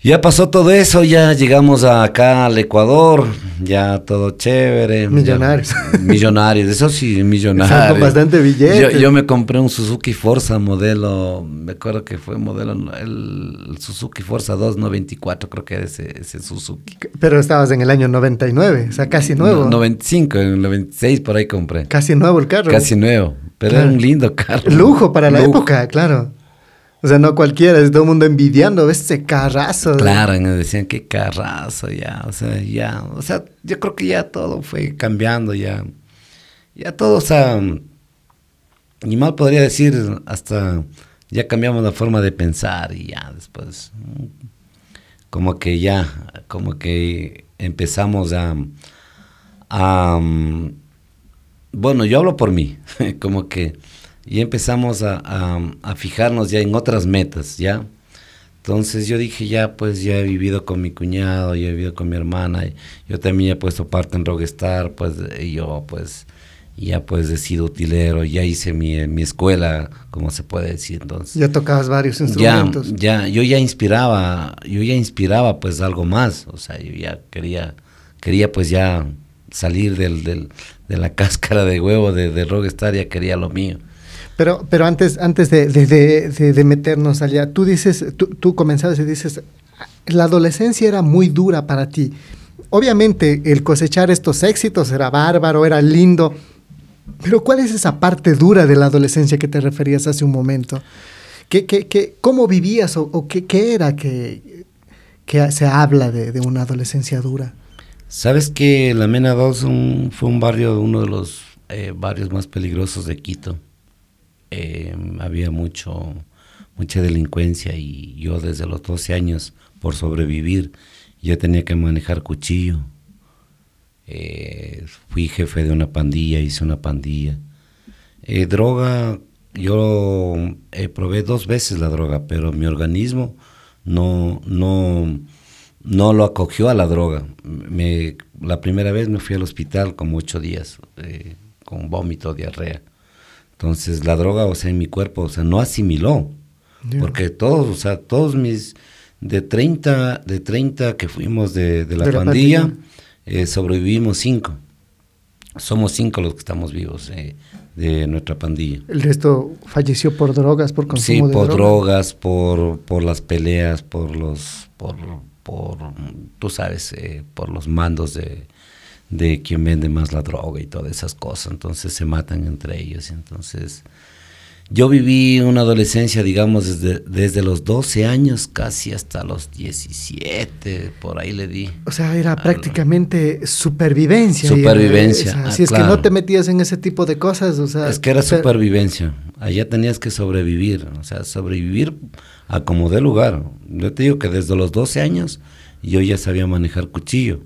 ya pasó todo eso, ya llegamos acá al Ecuador, ya todo chévere. Millonarios. ya- millonarios, eso sí, millonarios. Con bastante billete. Yo, yo me compré un Suzuki Forza modelo, me acuerdo que fue modelo, el, Suzuki Forza 294, creo que era ese, ese Suzuki. Pero estabas en el año 99, o sea, casi nuevo. No, 95, en el 96 por ahí compré. Casi nuevo el carro. Casi nuevo, pero Claro. era un lindo carro. Lujo para la Lujo. época, claro. O sea, no cualquiera, es todo el mundo envidiando, ves ese carrazo. Claro, y me decían qué carrazo ya, o sea, ya, o sea, yo creo que ya todo fue cambiando ya, ya todo, o sea, ni mal podría decir, hasta ya cambiamos la forma de pensar y ya después, mm, como que ya, como que empezamos a, a mm, bueno, yo hablo por mí, como que ya empezamos a, a- a fijarnos ya en otras metas, ¿ya? Entonces yo dije, ya pues ya he vivido con mi cuñado, ya he vivido con mi hermana, y yo también he puesto parte en Rockstar, pues y yo pues ya pues he sido utilero, ya hice mi, mi escuela, como se puede decir, entonces Ya tocabas varios ya, instrumentos. ya, yo ya inspiraba, yo ya inspiraba pues algo más, o sea, yo ya quería, quería pues ya salir del, del- de la cáscara de huevo de, de Rockstar, ya quería lo mío. Pero, pero antes, antes de, de- de- meternos allá, tú dices, tú, tú comenzabas y dices, la adolescencia era muy dura para ti. Obviamente el cosechar estos éxitos era bárbaro, era lindo, pero ¿cuál es esa parte dura de la adolescencia que te referías hace un momento? ¿Qué, qué, qué- cómo vivías o, qué, qué era que, que se habla de, de una adolescencia dura? ¿Sabes que La Mena 2 un- fue un barrio, uno de los eh, barrios más peligrosos de Quito? Eh, había mucho, mucha delincuencia y yo desde los 12 años, por sobrevivir, ya tenía que manejar cuchillo. Eh, fui jefe de una pandilla, hice una pandilla. Eh, droga, yo eh, probé dos veces la droga, pero mi organismo no, no, no lo acogió a la droga. Me, la primera vez me fui al hospital como ocho días, con vómito, diarrea. Entonces la droga, o sea, en mi cuerpo, o sea, no asimiló. Porque todos, o sea, todos mis, de 30, de 30 que fuimos de, de la De la pandilla, eh, sobrevivimos cinco. Somos cinco los que estamos vivos eh, de nuestra pandilla. El resto falleció por drogas, por Sí, consumo de por drogas. drogas, por, por las peleas, por los, por, por tú sabes, eh, por los mandos de, de quien vende más la droga y todas esas cosas. Entonces se matan entre ellos. Entonces yo viví una adolescencia, digamos, desde, desde los 12 años casi hasta los 17, por ahí le di. O sea, era prácticamente supervivencia. Supervivencia, o sea, ah, si es que no te metías en ese tipo de cosas, o sea... Es que era supervivencia. Allá tenías que sobrevivir. O sea, sobrevivir a como dé lugar. Yo te digo que desde los 12 años yo ya sabía manejar cuchillo.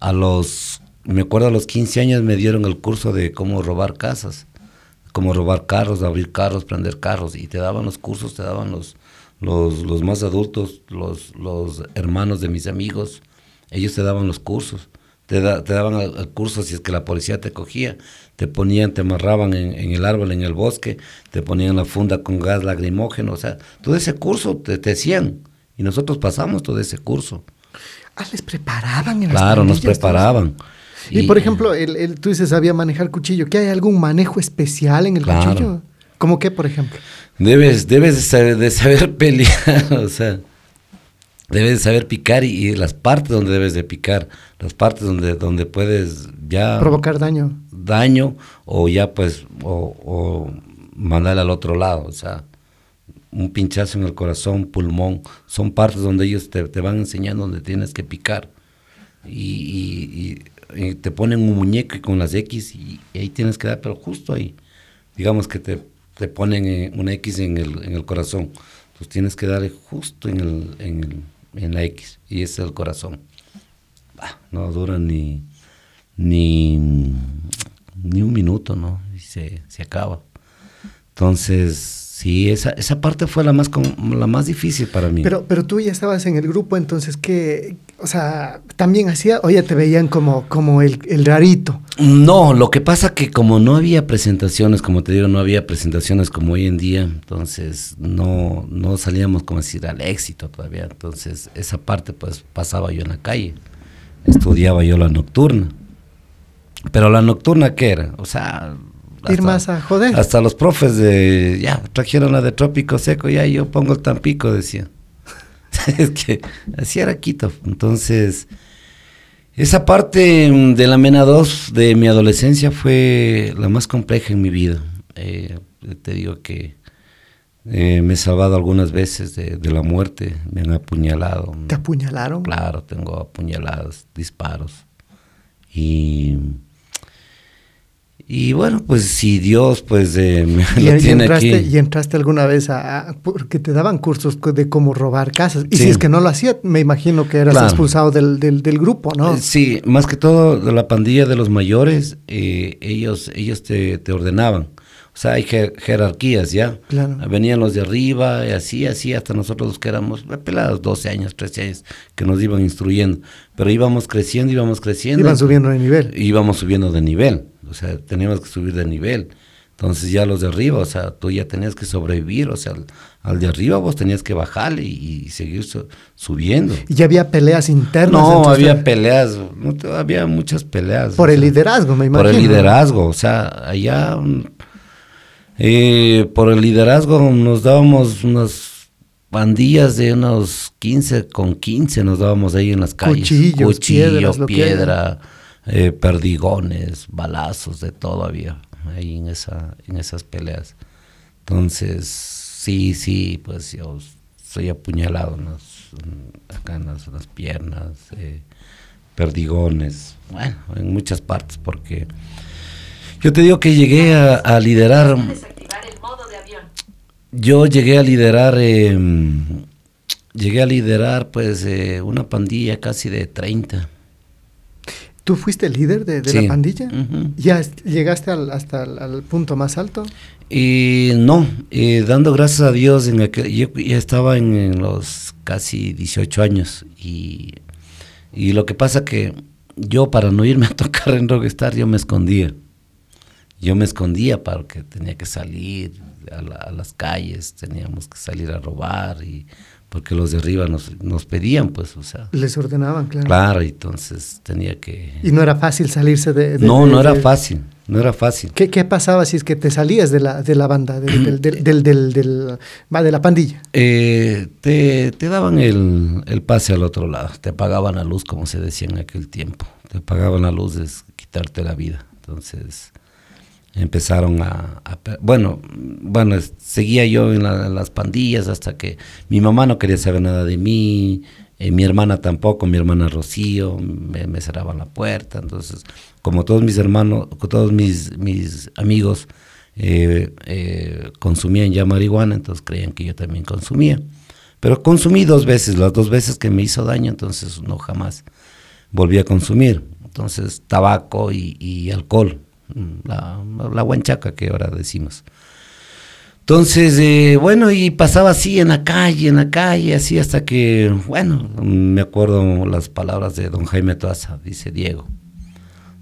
A los, me acuerdo a los 15 años me dieron el curso de cómo robar casas. Cómo robar carros, abrir carros, prender carros. Y te daban los cursos, te daban los, los, los más adultos, los, los hermanos de mis amigos. Ellos te daban los cursos. Te, da- te daban el, el curso si es que la policía te cogía. Te ponían, te amarraban en, en el árbol, en el bosque. Te ponían la funda con gas lacrimógeno. O sea, todo ese curso te, te hacían. Y nosotros pasamos todo ese curso. Ah, les preparaban en las Claro, nos pandillas, Y, por ejemplo, el, el- tú dices sabía manejar cuchillo. ¿Qué hay algún manejo especial en el Claro. cuchillo? ¿Cómo qué, por ejemplo? Debes, debes de saber, de saber pelear, o sea, debes de saber picar y, y las partes donde debes de picar, las partes donde, donde puedes ya Provocar daño. daño o ya pues, o, o mandarle al otro lado, o sea, un pinchazo en el corazón, pulmón, son partes donde ellos te, te van enseñando donde tienes que picar. Y, y- y- te ponen un muñeco y con las X y, y ahí tienes que dar, pero justo ahí. Digamos que te, te ponen eh, una X en el, en el corazón. Entonces tienes que darle justo en, el, en, el- en la X y ese es el corazón. Bah, no dura ni, ni, ni un minuto, ¿no? Y se, se acaba. Entonces, Sí, esa, esa parte fue la más, la más difícil para mí. Pero, pero tú ya estabas en el grupo, entonces, ¿qué? O sea, también hacía, o ya te veían como, como el, el rarito. No, lo que pasa que como no había presentaciones, como te digo, no había presentaciones como hoy en día, entonces no, no salíamos como decir al éxito todavía. Entonces esa parte pues pasaba yo en la calle, estudiaba yo la nocturna. Pero la nocturna ¿qué era? O sea... Ir más a joder. Hasta los profes de, ya, trajeron la de Trópico Seco, ya yo pongo el Tampico, decía. es que así era Quito. Entonces, esa parte mm, de la Mena 2 de mi adolescencia fue la más compleja en mi vida. Eh, te digo que eh, me he salvado algunas veces de, de la muerte, me han apuñalado. ¿Te apuñalaron? Claro, tengo apuñaladas, disparos. Y, y bueno, pues si Dios pues eh, me ¿Y, lo y tiene entraste, aquí. ¿Y entraste alguna vez a, a- porque te daban cursos de cómo robar casas? Y Sí. si es que no lo hacía, me imagino que eras Claro. expulsado del, del, del grupo, ¿no? Eh, Sí, más que todo de la pandilla de los mayores, eh, ellos, ellos te, te ordenaban. O sea, hay jer- jerarquías, ¿ya? Claro. Venían los de arriba, y así, así, hasta nosotros los que éramos pelados, 12 años, 13 años, que nos iban instruyendo. Pero íbamos creciendo, íbamos creciendo. Iban subiendo de nivel. Íbamos subiendo de nivel, o sea, teníamos que subir de nivel. Entonces ya los de arriba, o sea, tú ya tenías que sobrevivir, o sea, al, al de arriba vos tenías que bajarle y, y seguir su- subiendo. Y ya había peleas internas. No, entre había peleas, no había muchas peleas. Por el sea, liderazgo, me imagino. Por el liderazgo, o sea, allá, mm, eh, por el liderazgo nos dábamos unas pandillas de unos 15 con 15, nos dábamos ahí en las calles. Cuchillos, Cuchillo, piedras, piedra, eh, perdigones, balazos, de todo había ahí en, esa, en esas peleas. Entonces, sí, sí, pues yo soy apuñalado en las- acá en las, en las piernas, eh, perdigones, bueno, en muchas partes, porque yo te digo que llegué a, a liderar, el modo de avión. yo llegué a liderar, eh, llegué a liderar pues eh, una pandilla casi de 30. ¿Tú fuiste el líder de, de Sí. la pandilla? Ujú. ¿Ya llegaste al- hasta el al punto más alto? Y no, eh, dando gracias a Dios, en aquel- yo ya estaba en, en los casi 18 años y, y lo que pasa que yo para no irme a tocar en Rockstar yo me escondía. Yo me escondía porque tenía que salir a, la- a las calles, teníamos que salir a robar y porque los de arriba nos, nos pedían pues, o sea, Les ordenaban, claro. claro, entonces tenía que... Y no era fácil salirse de... de- No, de- no era de- fácil, no era fácil. ¿Qué, qué pasaba si es que te salías de la, de la banda, del, del, del, de la pandilla? Eh, te, te daban el, el pase al otro lado, te apagaban la luz, como se decía en aquel tiempo. Te apagaban la luz es quitarte la vida. Entonces empezaron a... bueno, bueno, seguía yo en, la- en las pandillas hasta que mi mamá no quería saber nada de mí, eh, mi hermana tampoco, mi hermana Rocío, me, me cerraban la puerta. Entonces, como todos mis hermanos, todos mis, mis amigos eh, eh, consumían ya marihuana, entonces creían que yo también consumía. Pero consumí dos veces, las dos veces que me hizo daño, entonces no jamás volví a consumir. Entonces, tabaco y, alcohol, la, la guanchaca que ahora decimos. Entonces, eh, bueno, y pasaba así en la calle, en la calle, así hasta que, bueno, me acuerdo las palabras de don Jaime Toaza, dice Diego,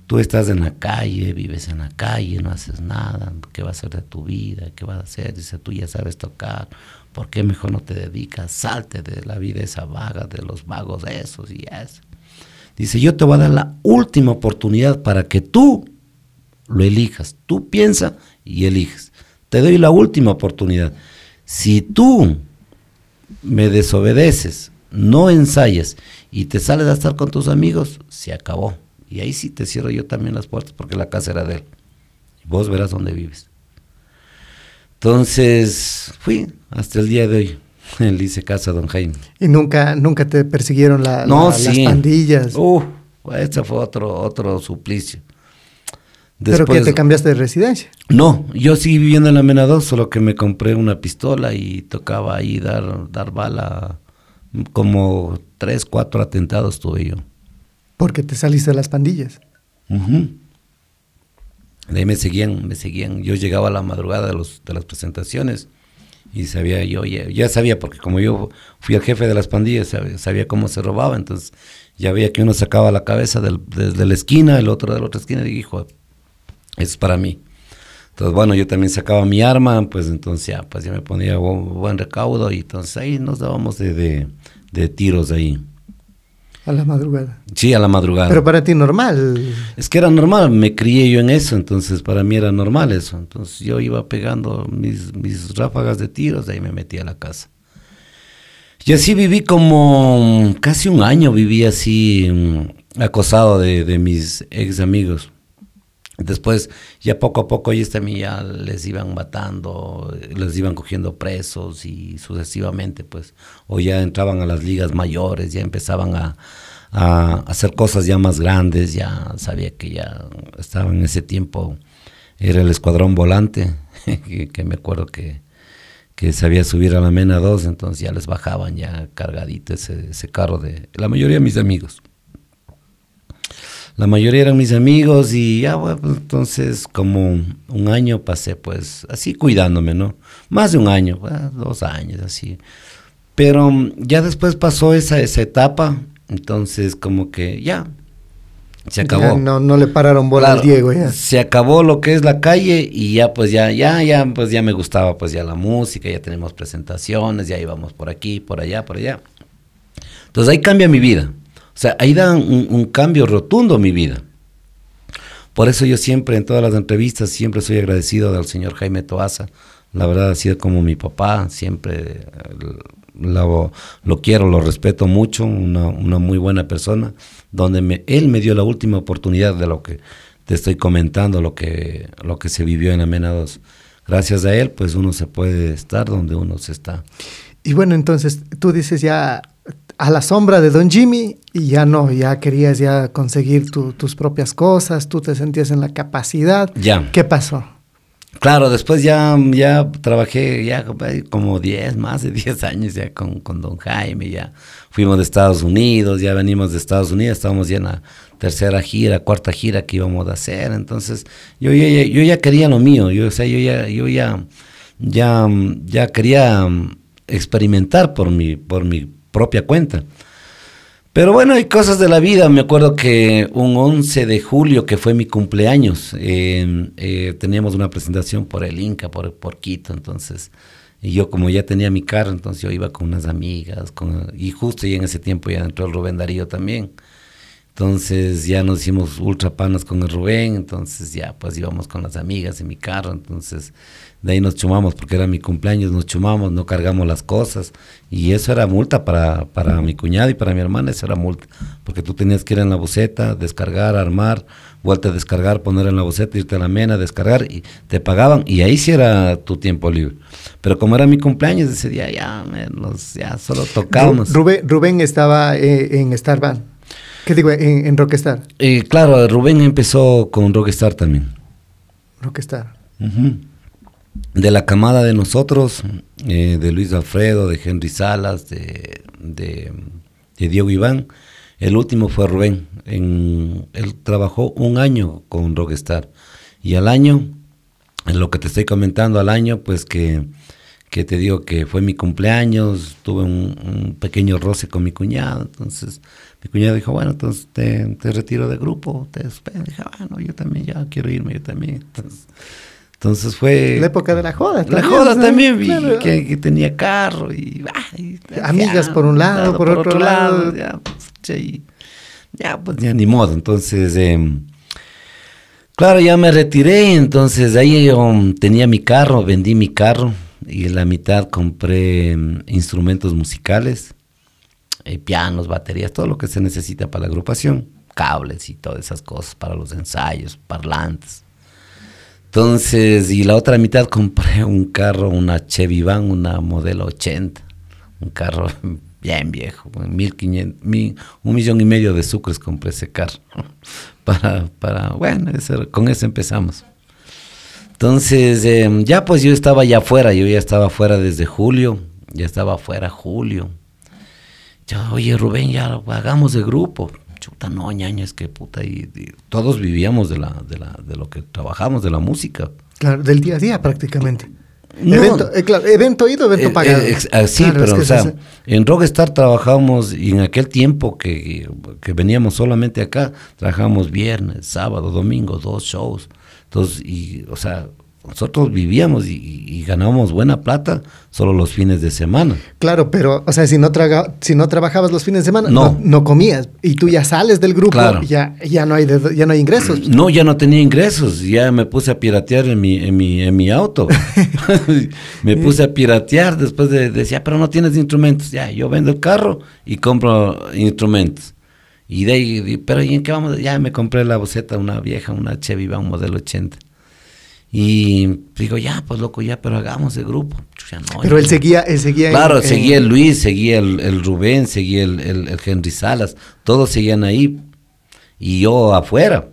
tú estás en la calle, vives en la calle, no haces nada, ¿qué va a hacer de tu vida? ¿Qué vas a hacer? Dice, tú ya sabes tocar, ¿por qué mejor no te dedicas? Salte de la vida esa vaga, de los vagos esos y eso. Dice, yo te voy a dar la última oportunidad para que tú lo elijas. Tú piensa y eliges. Te doy la última oportunidad. Si tú me desobedeces, no ensayas y te sales a estar con tus amigos, se acabó. Y ahí sí te cierro yo también las puertas porque la casa era de él. Vos verás dónde vives. Entonces, fui hasta el día de hoy. Le hice casa don Jaime. Y nunca, nunca te persiguieron la- No, la- sí. las pandillas. Uh, ese fue otro, otro suplicio. Pero que te cambiaste de residencia. No, yo seguí viviendo en la Mena 2, solo que me compré una pistola y tocaba ahí dar, dar bala. Como tres, cuatro atentados tuve yo. Porque te saliste de las pandillas. Ujú. De ahí me seguían, me seguían. Yo llegaba a la madrugada de, los, de las presentaciones Y sabía, yo ya, ya sabía, porque como yo fui el jefe de las pandillas, sabía, sabía cómo se robaba, entonces ya veía que uno sacaba la cabeza del- desde la esquina, el otro de la otra esquina, y dije, es para mí. Entonces, bueno, yo también sacaba mi arma, pues entonces ya, pues ya me ponía bu- buen recaudo y entonces ahí nos dábamos de, de, de tiros ahí. A la madrugada. Sí, a la madrugada. Pero para ti normal. Es que era normal, me crié yo en eso, entonces para mí era normal eso. Entonces yo iba pegando mis, mis ráfagas de tiros, de ahí me metí a la casa. Y así viví como casi un año, viví así mm, acosado de, de mis ex amigos. Después, ya poco a poco, ellos también ya les iban matando, les iban cogiendo presos y sucesivamente, pues, o ya entraban a las ligas mayores, ya empezaban a, hacer cosas ya más grandes, ya sabía que ya estaba en ese tiempo, era el escuadrón volante, que, que me acuerdo que, que sabía subir a la Mena 2, entonces ya les bajaban ya cargadito ese, ese carro de la mayoría de mis amigos. La mayoría eran mis amigos y ya, bueno, pues, entonces como un año pasé pues así cuidándome, ¿no? Más de un año, dos años así. Pero ya después pasó esa, esa etapa, entonces como que ya, se acabó. Ya no, no le pararon bola Claro, al Diego ya. Se acabó lo que es la calle y ya pues ya, ya, ya, pues ya me gustaba pues ya la música, ya tenemos presentaciones, ya íbamos por aquí, por allá, por allá. Entonces ahí cambia mi vida. Sea, ahí da un, cambio rotundo en mi vida. Por eso yo siempre, en todas las entrevistas, siempre soy agradecido al señor Jaime Toaza. La verdad ha sido como mi papá, siempre eh, lo, quiero, lo respeto mucho, una, muy buena persona, donde él me dio la última oportunidad de lo que te estoy comentando, lo que, lo que se vivió en Amena 2. Gracias a él, pues uno se puede estar donde uno se está. Y bueno, entonces tú dices ya a la sombra de Don Jimmy y ya no, ya querías ya conseguir tu- tus propias cosas, tú te sentías en la capacidad. Ya. ¿Qué pasó? Claro, después ya, ya trabajé ya como 10, más de 10 años ya con, con don Jaime, ya fuimos de Estados Unidos, ya venimos de Estados Unidos, estábamos ya en la tercera gira, cuarta gira que íbamos a hacer, entonces yo, yo, ya- yo ya quería lo mío, yo, o sea, yo ya, yo ya, ya, ya quería experimentar por mi, por mi propia cuenta. Pero bueno, hay cosas de la vida. Me acuerdo que un 11 de julio, que fue mi cumpleaños, eh, eh, teníamos una presentación por el Inca, por, por Quito, entonces, y yo como ya tenía mi carro, entonces yo iba con unas amigas, con, y justo y en ese tiempo ya entró el Rubén Darío también. Entonces ya nos hicimos ultra panas con el Rubén, entonces ya pues íbamos con las amigas en mi carro, entonces de ahí nos chumamos porque era mi cumpleaños, nos chumamos, no cargamos las cosas y eso era multa para, para mi cuñado y para mi hermana, eso era multa, porque tú tenías que ir en la boceta, descargar, armar, vuelta a descargar, poner en la boceta, irte a la mena, descargar y te pagaban y ahí sí era tu tiempo libre. Pero como era mi cumpleaños ese día ya, menos, ya solo tocábamos. Ru- Rubén, Rubén estaba eh, en Star Band. ¿Qué digo? En, en Rockstar. Eh, claro, Rubén empezó con Rockstar también. Rockstar. De la camada de nosotros, eh, de Luis Alfredo, de Henry Salas, de, de, de Diego Iván, el último fue Rubén. En, él trabajó un año con Rockstar. Y al año, en lo que te estoy comentando, al año, pues que, que te digo que fue mi cumpleaños, tuve un, un pequeño roce con mi cuñado, entonces mi cuñado dijo, bueno, entonces te, te retiro del grupo, te espero. Dije, "Ah, bueno, yo también ya quiero irme, yo también. Entonces, entonces fue... La época de la joda. La joda ¿no? también, vi Claro. que, que tenía carro y, ah, y- Amigas ya, por un lado, por otro lado. ya, pues, y- ya, pues ya ni modo. Entonces, em, claro, ya me retiré. Entonces, ahí yo tenía mi carro, vendí mi carro y en la mitad compré em, instrumentos musicales, eh, pianos, baterías, todo lo que se necesita para la agrupación, cables y todas esas cosas para los ensayos, parlantes. Entonces, y la otra mitad compré un carro, una Chevy Van, una modelo 80, un carro bien viejo, 1500, mil, un millón y medio de sucres compré ese carro. Para, para bueno, ese con eso empezamos. Entonces, em, ya pues yo estaba ya afuera, yo ya estaba afuera desde julio, ya estaba afuera julio. Ya, oye Rubén, ya hagamos de grupo. Chuta, no, ñaña, es que puta, y, y todos vivíamos de, la, de, la, de lo que trabajamos, de la música. Claro, del día a día prácticamente. No. Evento, eh, claro, evento ido, evento Eh, pagado. eh, ah, sí, Claro, pero o sea, en Rockstar trabajábamos y en aquel tiempo que, que veníamos solamente acá, trabajábamos viernes, sábado, domingo, dos shows. Entonces, y, o sea, nosotros vivíamos y, y ganábamos buena plata solo los fines de semana. Claro, pero, o sea, si no, traga, si no trabajabas los fines de semana, No. no, no comías. Y tú ya sales del grupo, Claro. ya, ya, no hay de- ya no hay ingresos. No, ya no tenía ingresos, ya me puse a piratear en mi, en mi, en mi auto. me puse a piratear después de decía, pero no tienes instrumentos. Ya, yo vendo el carro y compro instrumentos. Y de ahí, pero ¿y en qué vamos? Ya me compré la boceta, una vieja, una Chevy, va, un modelo 80. Y digo, ya, pues loco, ya, pero hagamos el grupo. Chucha, no, Pero él no. seguía, él seguía Claro, en- seguía el Luis, seguía el, el Rubén, seguía el, el- el Henry Salas, todos seguían ahí y yo afuera.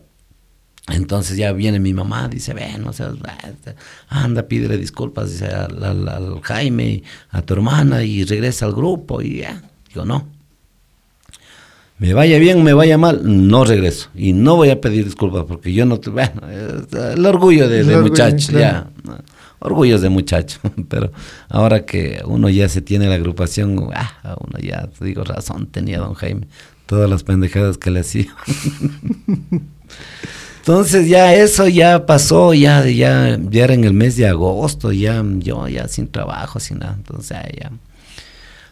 Entonces ya viene mi mamá, dice, ven, no seas, anda, pídele disculpas dice, al, al- al Jaime, a tu hermana y regresa al grupo y ya. Digo, no. Me vaya bien, me vaya mal, no regreso. Y no voy a pedir disculpas porque yo no, te- bueno, el orgullo de, El de orgullo, muchacho, claro. ya. Orgullos de muchacho, pero ahora que uno ya se tiene la agrupación, ah, uno ya, digo, razón tenía don Jaime, todas las pendejadas que le hacía. Entonces ya eso ya pasó, ya, ya, ya era en el mes de agosto, ya yo ya sin trabajo, sin nada, entonces ya.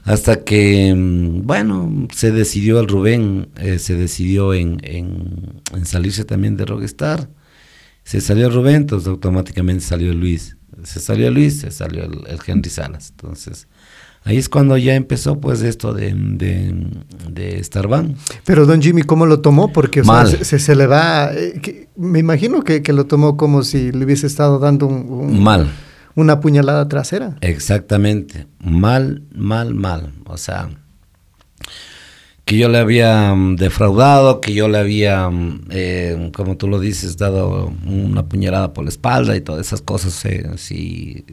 Hasta que, mm, bueno, se decidió el Rubén, eh, se decidió en, en, en salirse también de Rockstar. Se salió Rubén, entonces automáticamente salió Luis. Se salió Luis, se salió el, el Henry Salas. Entonces, ahí es cuando ya empezó pues esto de, de, de Starban. Pero don Jimmy, ¿cómo lo tomó? Porque o sea, se, se- se le va... eh, que- me imagino que, que lo tomó como si le hubiese estado dando un- un- Mal. Una puñalada trasera. Exactamente, mal, mal, mal. O sea, que yo le había mm, defraudado, que yo le había, mm, eh, como tú lo dices, dado una puñalada por la espalda y todas esas cosas. eh, eh,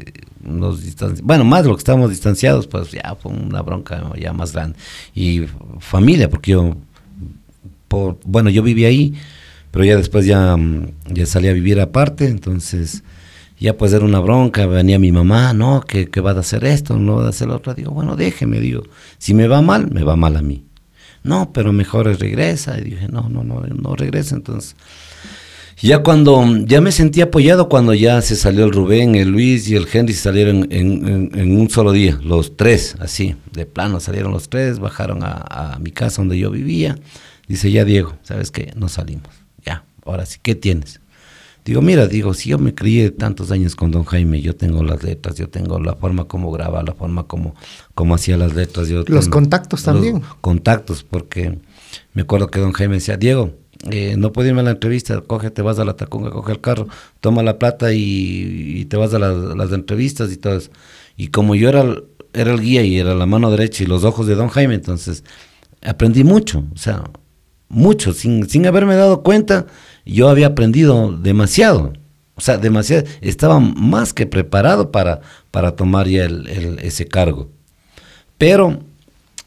bueno, más lo que estábamos distanciados, pues ya fue una bronca ya más grande. Y familia, porque yo, por, bueno, yo vivía ahí, pero ya después ya, mm, ya salí a vivir aparte, entonces ya pues era una bronca, venía mi mamá, no, que, va a hacer esto, no va a hacer lo otro, digo, bueno, déjeme, digo, si me va mal, me va mal a mí. No, pero mejor regresa, y dije, no, no, no, no regresa, entonces. Ya cuando, ya me sentí apoyado cuando ya se salió el Rubén, el Luis y el Henry salieron en un solo día, los tres, así, de plano salieron los tres, bajaron a, a mi casa donde yo vivía. Dice, ya Diego, ¿sabes qué? No salimos. Ya, ahora sí, ¿qué tienes? Digo, mira, digo, si yo me crié tantos años con don Jaime, yo tengo las letras, yo tengo la forma como graba, la forma como, como hacía las letras. Yo Los tengo- contactos también. Los contactos, porque me acuerdo que don Jaime decía, Diego, eh, no puedo irme a la entrevista, coge, te vas a la tacunga, coge el carro, toma la plata y, y te vas a las, las entrevistas y todo eso. Y como yo era, era el guía y era la mano derecha y los ojos de don Jaime, entonces aprendí mucho, o sea, mucho, sin, sin haberme dado cuenta, yo había aprendido demasiado. O sea, demasiado, estaba más que preparado para, para tomar ya el- el- ese cargo. Pero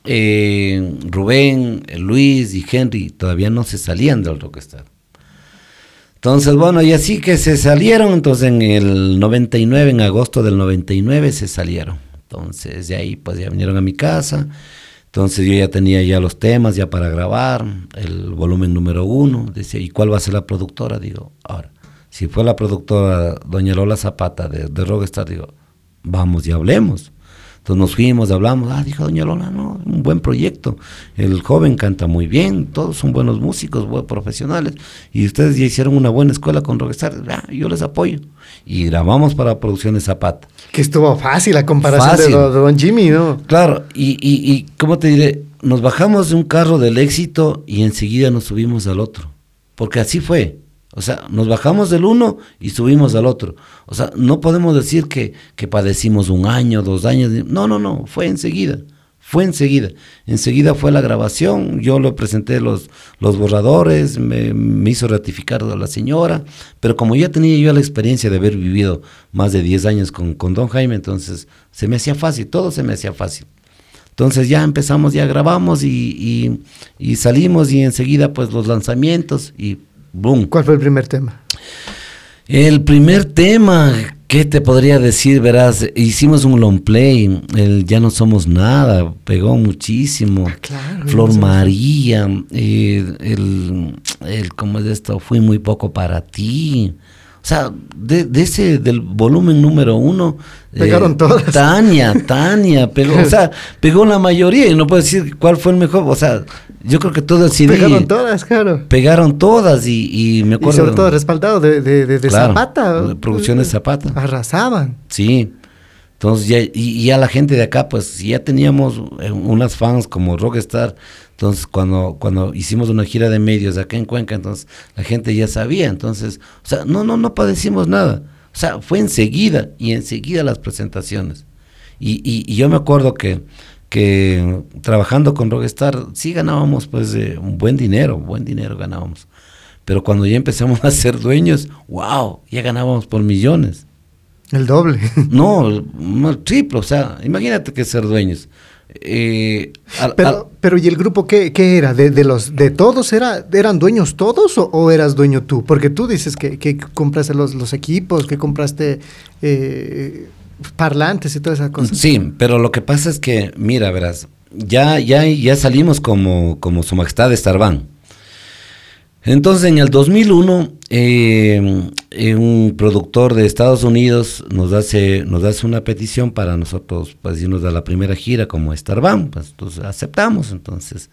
eh, Rubén, eh, Luis y Henry todavía no se salían del Rockstar. Entonces, bueno, y así que se salieron, entonces en el 99, en agosto del 99 se salieron. Entonces, de ahí pues ya vinieron a mi casa. Entonces yo ya tenía ya los temas ya para grabar, el volumen número uno. Decía, ¿y cuál va a ser la productora? Digo, ahora, si fue la productora doña Lola Zapata de, de Rockstar, digo, vamos y hablemos. Entonces nos fuimos, hablamos, ah, dijo doña Lola, no, un buen proyecto. El joven canta muy bien, todos son buenos músicos, buenos profesionales, y ustedes ya hicieron una buena escuela con Rockstar, ah, yo les apoyo. Y grabamos para Producciones Zapata. Que estuvo fácil la comparación Fácil. de, do- de don Jimmy, ¿no? Claro, y, y, y ¿cómo te diré? Nos bajamos de un carro del éxito y enseguida nos subimos al otro. Porque así fue. O sea, nos bajamos del uno y subimos al otro. O sea, no podemos decir que, que padecimos un año, dos años. No, no, no, fue enseguida. Fue enseguida. Enseguida fue la grabación, yo le presenté los, los borradores, me, me hizo ratificar a la señora, pero como ya tenía yo la experiencia de haber vivido más de 10 años con, con don Jaime, entonces se me hacía fácil, todo se me hacía fácil. Entonces ya empezamos, ya grabamos y, y, y salimos y enseguida pues los lanzamientos y boom. ¿Cuál fue el primer tema? El primer tema ¿Qué te podría decir? Verás, hicimos un long play, el Ya no somos nada, pegó muchísimo. Ah, claro, Flor no. María, eh, el, el, ¿cómo es esto? Fui muy poco para ti. O sea, de, de ese, del volumen número uno. eh, Pegaron todas. Tania, Tania, pegó, o sea, pegó la mayoría y no puedo decir cuál fue el mejor. O sea, yo creo que todo el CD. Pegaron todas, claro. pegaron todas y, y me Y acuerdo. sobre todo respaldado de, de, de, de Claro, Zapata. de Producciones Zapata. Arrasaban. Sí. Entonces ya, y, y ya la gente de acá, pues ya teníamos eh, unas fans como Rockstar. Entonces cuando, cuando hicimos una gira de medios acá en Cuenca, entonces la gente ya sabía. Entonces, o sea, no, no, no padecimos nada. O sea, fue enseguida y enseguida las presentaciones. Y, y, y yo me acuerdo que, que trabajando con Rockstar sí ganábamos pues eh, un buen dinero, buen dinero ganábamos. Pero cuando ya empezamos a ser dueños, wow, ya ganábamos por millones. El doble. No, más triple, o sea, imagínate que ser dueños. Eh, al- Pero, al- pero ¿y el grupo qué, qué era? ¿De, de los de todos era eran dueños todos o, o eras dueño tú? Porque tú dices que, que compraste los, los equipos, que compraste eh, parlantes y todas esas cosas. sí, pero lo que pasa es que, mira, verás, ya, ya, ya salimos como, como Su Majestad Starban. Entonces, en el 2001, eh, eh, un productor de Estados Unidos nos hace, nos hace una petición para nosotros, pues, irnos a la primera gira como Starban. Pues, entonces, aceptamos, entonces.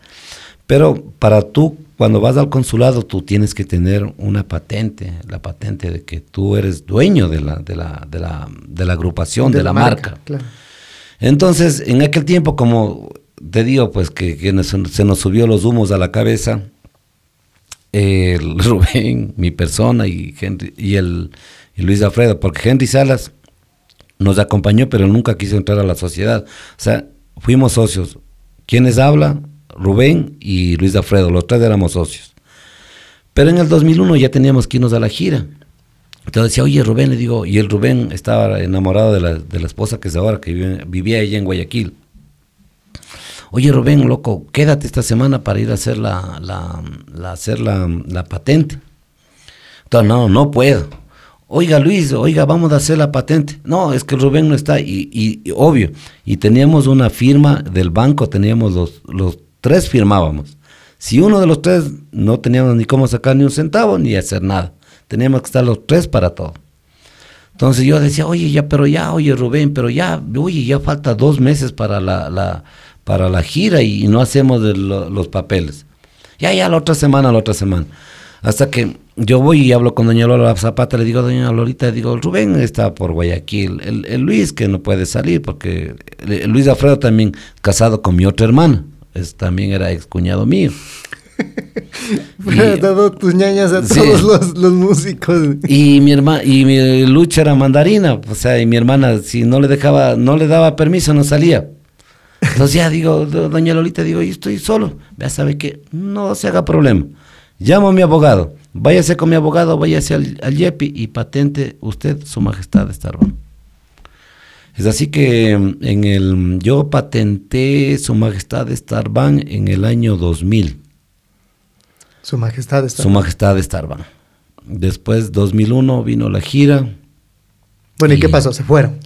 Pero para tú, cuando vas al consulado, tú tienes que tener una patente, la patente de que tú eres dueño de la, de la, de la, de la agrupación, de, la, marca. Claro. Entonces, en aquel tiempo, como te digo, pues que, que se nos subió los humos a la cabeza, el Rubén, mi persona y, y, el, Luis Alfredo, porque Henry Salas nos acompañó, pero nunca quiso entrar a la sociedad. O sea, fuimos socios. ¿Quiénes habla? Rubén y Luis Alfredo, los tres éramos socios. Pero en el 2001 ya teníamos que irnos a la gira. Entonces decía, oye Rubén, le digo, y el Rubén estaba enamorado de la, de la esposa que es ahora, que vivía ella en Guayaquil. Oye Rubén, loco, quédate esta semana para ir a hacer la, la, hacer la, la patente. Entonces, no, no puedo. Oiga Luis, oiga, vamos a hacer la patente. No, es que Rubén no está, y, y- obvio. Y teníamos una firma del banco, teníamos los, los tres firmábamos. Si uno de los tres no teníamos ni cómo sacar ni un centavo ni hacer nada. Teníamos que estar los tres para todo. Entonces yo decía, oye, ya, pero ya, oye Rubén, pero ya, oye, ya falta dos meses para la- para la gira y, no hacemos de lo- los papeles. Ya, ya, la otra semana, la otra semana. Hasta que yo voy y hablo con doña Lola Zapata, le digo, doña Lolita, digo, Rubén está por Guayaquil, el, el Luis que no puede salir, porque el, el Luis Alfredo también casado con mi otra hermana, es, también era ex cuñado mío. Has dado tus ñañas a Sí. todos los, los músicos. Y mi hermana, y mi lucha era mandarina, o sea, y mi hermana, si no le dejaba, no le daba permiso, no salía. Entonces ya digo, do- doña Lolita, digo, yo estoy solo. Ya sabe que no se haga problema. Llamo a mi abogado, váyase con mi abogado, váyase al, al YEPI y patente usted su majestad Starban. Es así que en el, yo patenté su majestad Starban en el año 2000. Su majestad está. Su majestad Starban. Después, 2001, vino la gira. bueno, ¿y qué pasó? Se fueron.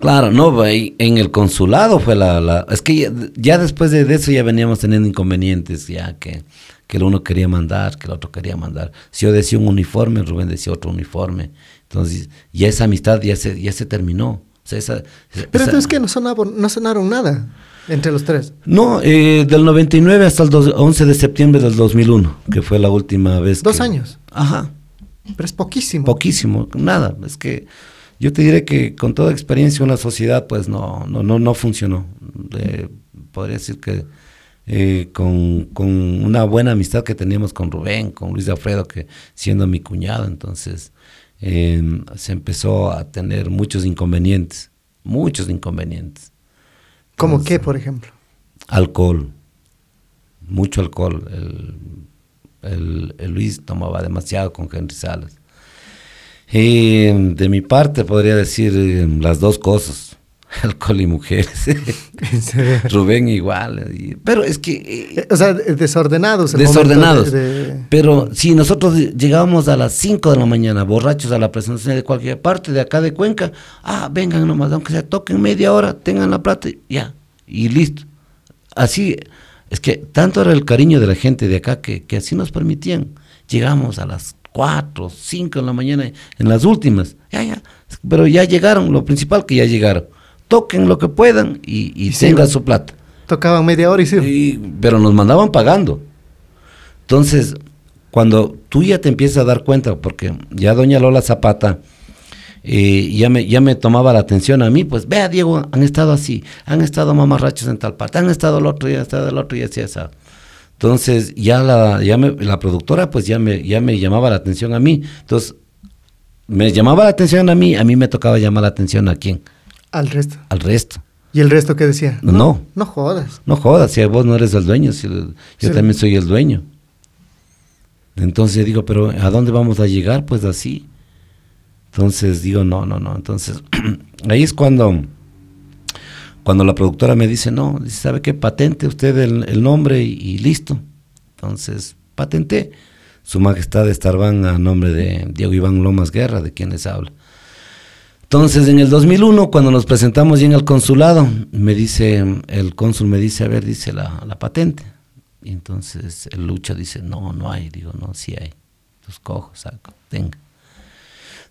Claro, no, en el consulado fue la... la- es que ya, ya después de, eso ya veníamos teniendo inconvenientes, ya que, que el uno quería mandar, que el otro quería mandar. Si yo decía un uniforme, Rubén decía otro uniforme. Entonces, ya esa amistad ya se, ya se terminó. O sea, esa- esa- Pero entonces que no sonaron, no sonaron nada entre los tres. No, eh, del 99 hasta el dos- 11 de septiembre del 2001, que fue la última vez. Dos que- años. Ajá. Pero es poquísimo. Poquísimo, nada. Es que yo te diré que con toda experiencia una sociedad pues no, no, no, no funcionó. Eh, podría decir que eh, con, con una buena amistad que teníamos con Rubén, con Luis Alfredo, que siendo mi cuñado, entonces eh, se empezó a tener muchos inconvenientes, muchos inconvenientes. ¿Cómo qué, por ejemplo? Alcohol, mucho alcohol. El, el- el Luis tomaba demasiado con Henry Salas. Y de mi parte podría decir eh, las dos cosas. Alcohol y mujeres. Rubén igual. y- pero es que... eh, O sea, de- desordenados. desordenados. momento de- de- Pero si nosotros llegábamos a las 5 de la mañana, borrachos a la presentación de cualquier parte de acá de Cuenca, ah, vengan nomás, aunque se toquen media hora, tengan la plata, y ya, y listo. Así, es que tanto era el cariño de la gente de acá que, que así nos permitían. Llegamos a las 4, 5 de la mañana, en las últimas, ya, ya, pero ya llegaron, lo principal que ya llegaron. Toquen lo que puedan y, y Y tengan su plata. Tocaban media hora y sí. Y- pero nos mandaban pagando. Entonces, cuando tú ya te empiezas a dar cuenta, porque ya doña Lola Zapata eh, ya, me, ya me tomaba la atención a mí, pues vea Diego, han estado así, han estado mamarrachos en tal parte, han estado el otro, y han estado el otro y así, así. Entonces, ya la, ya me- la productora pues ya me, ya me llamaba la atención a mí. Entonces, me llamaba la atención a mí, a mí me tocaba llamar la atención a quién, Al resto. al resto. ¿Y el resto qué decía? No. No jodas. No jodas, si vos no eres el dueño, si el- yo Sí. también soy el dueño. Entonces digo, pero ¿a dónde vamos a llegar? Pues así. Entonces digo, no, no, no. Entonces, ahí es cuando, cuando la productora me dice, no, dice, ¿sabe qué? Patente usted el, nombre y, listo. Entonces, patenté. Su Majestad Estarban a nombre de Diego Iván Lomas Guerra, de quien les habla. Entonces, en el 2001, cuando nos presentamos ya en el consulado, me dice, el cónsul me dice, a ver, dice la, patente. Y entonces el Lucho dice, no, no hay. Digo, no, sí hay. Entonces cojo, saco, tenga.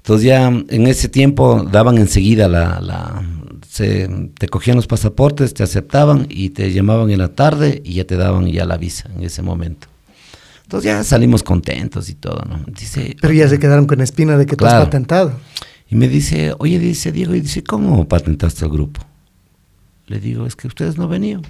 Entonces ya en ese tiempo daban enseguida la, la se, te cogían los pasaportes, te aceptaban y te llamaban en la tarde y ya te daban ya la visa en ese momento. Entonces ya salimos contentos y todo, ¿no? Dice, Pero ya se quedaron con espina de que tú has Claro. patentado. y me dice, oye, dice Diego, y dice, ¿cómo patentaste el grupo? Le digo, es que ustedes no venían.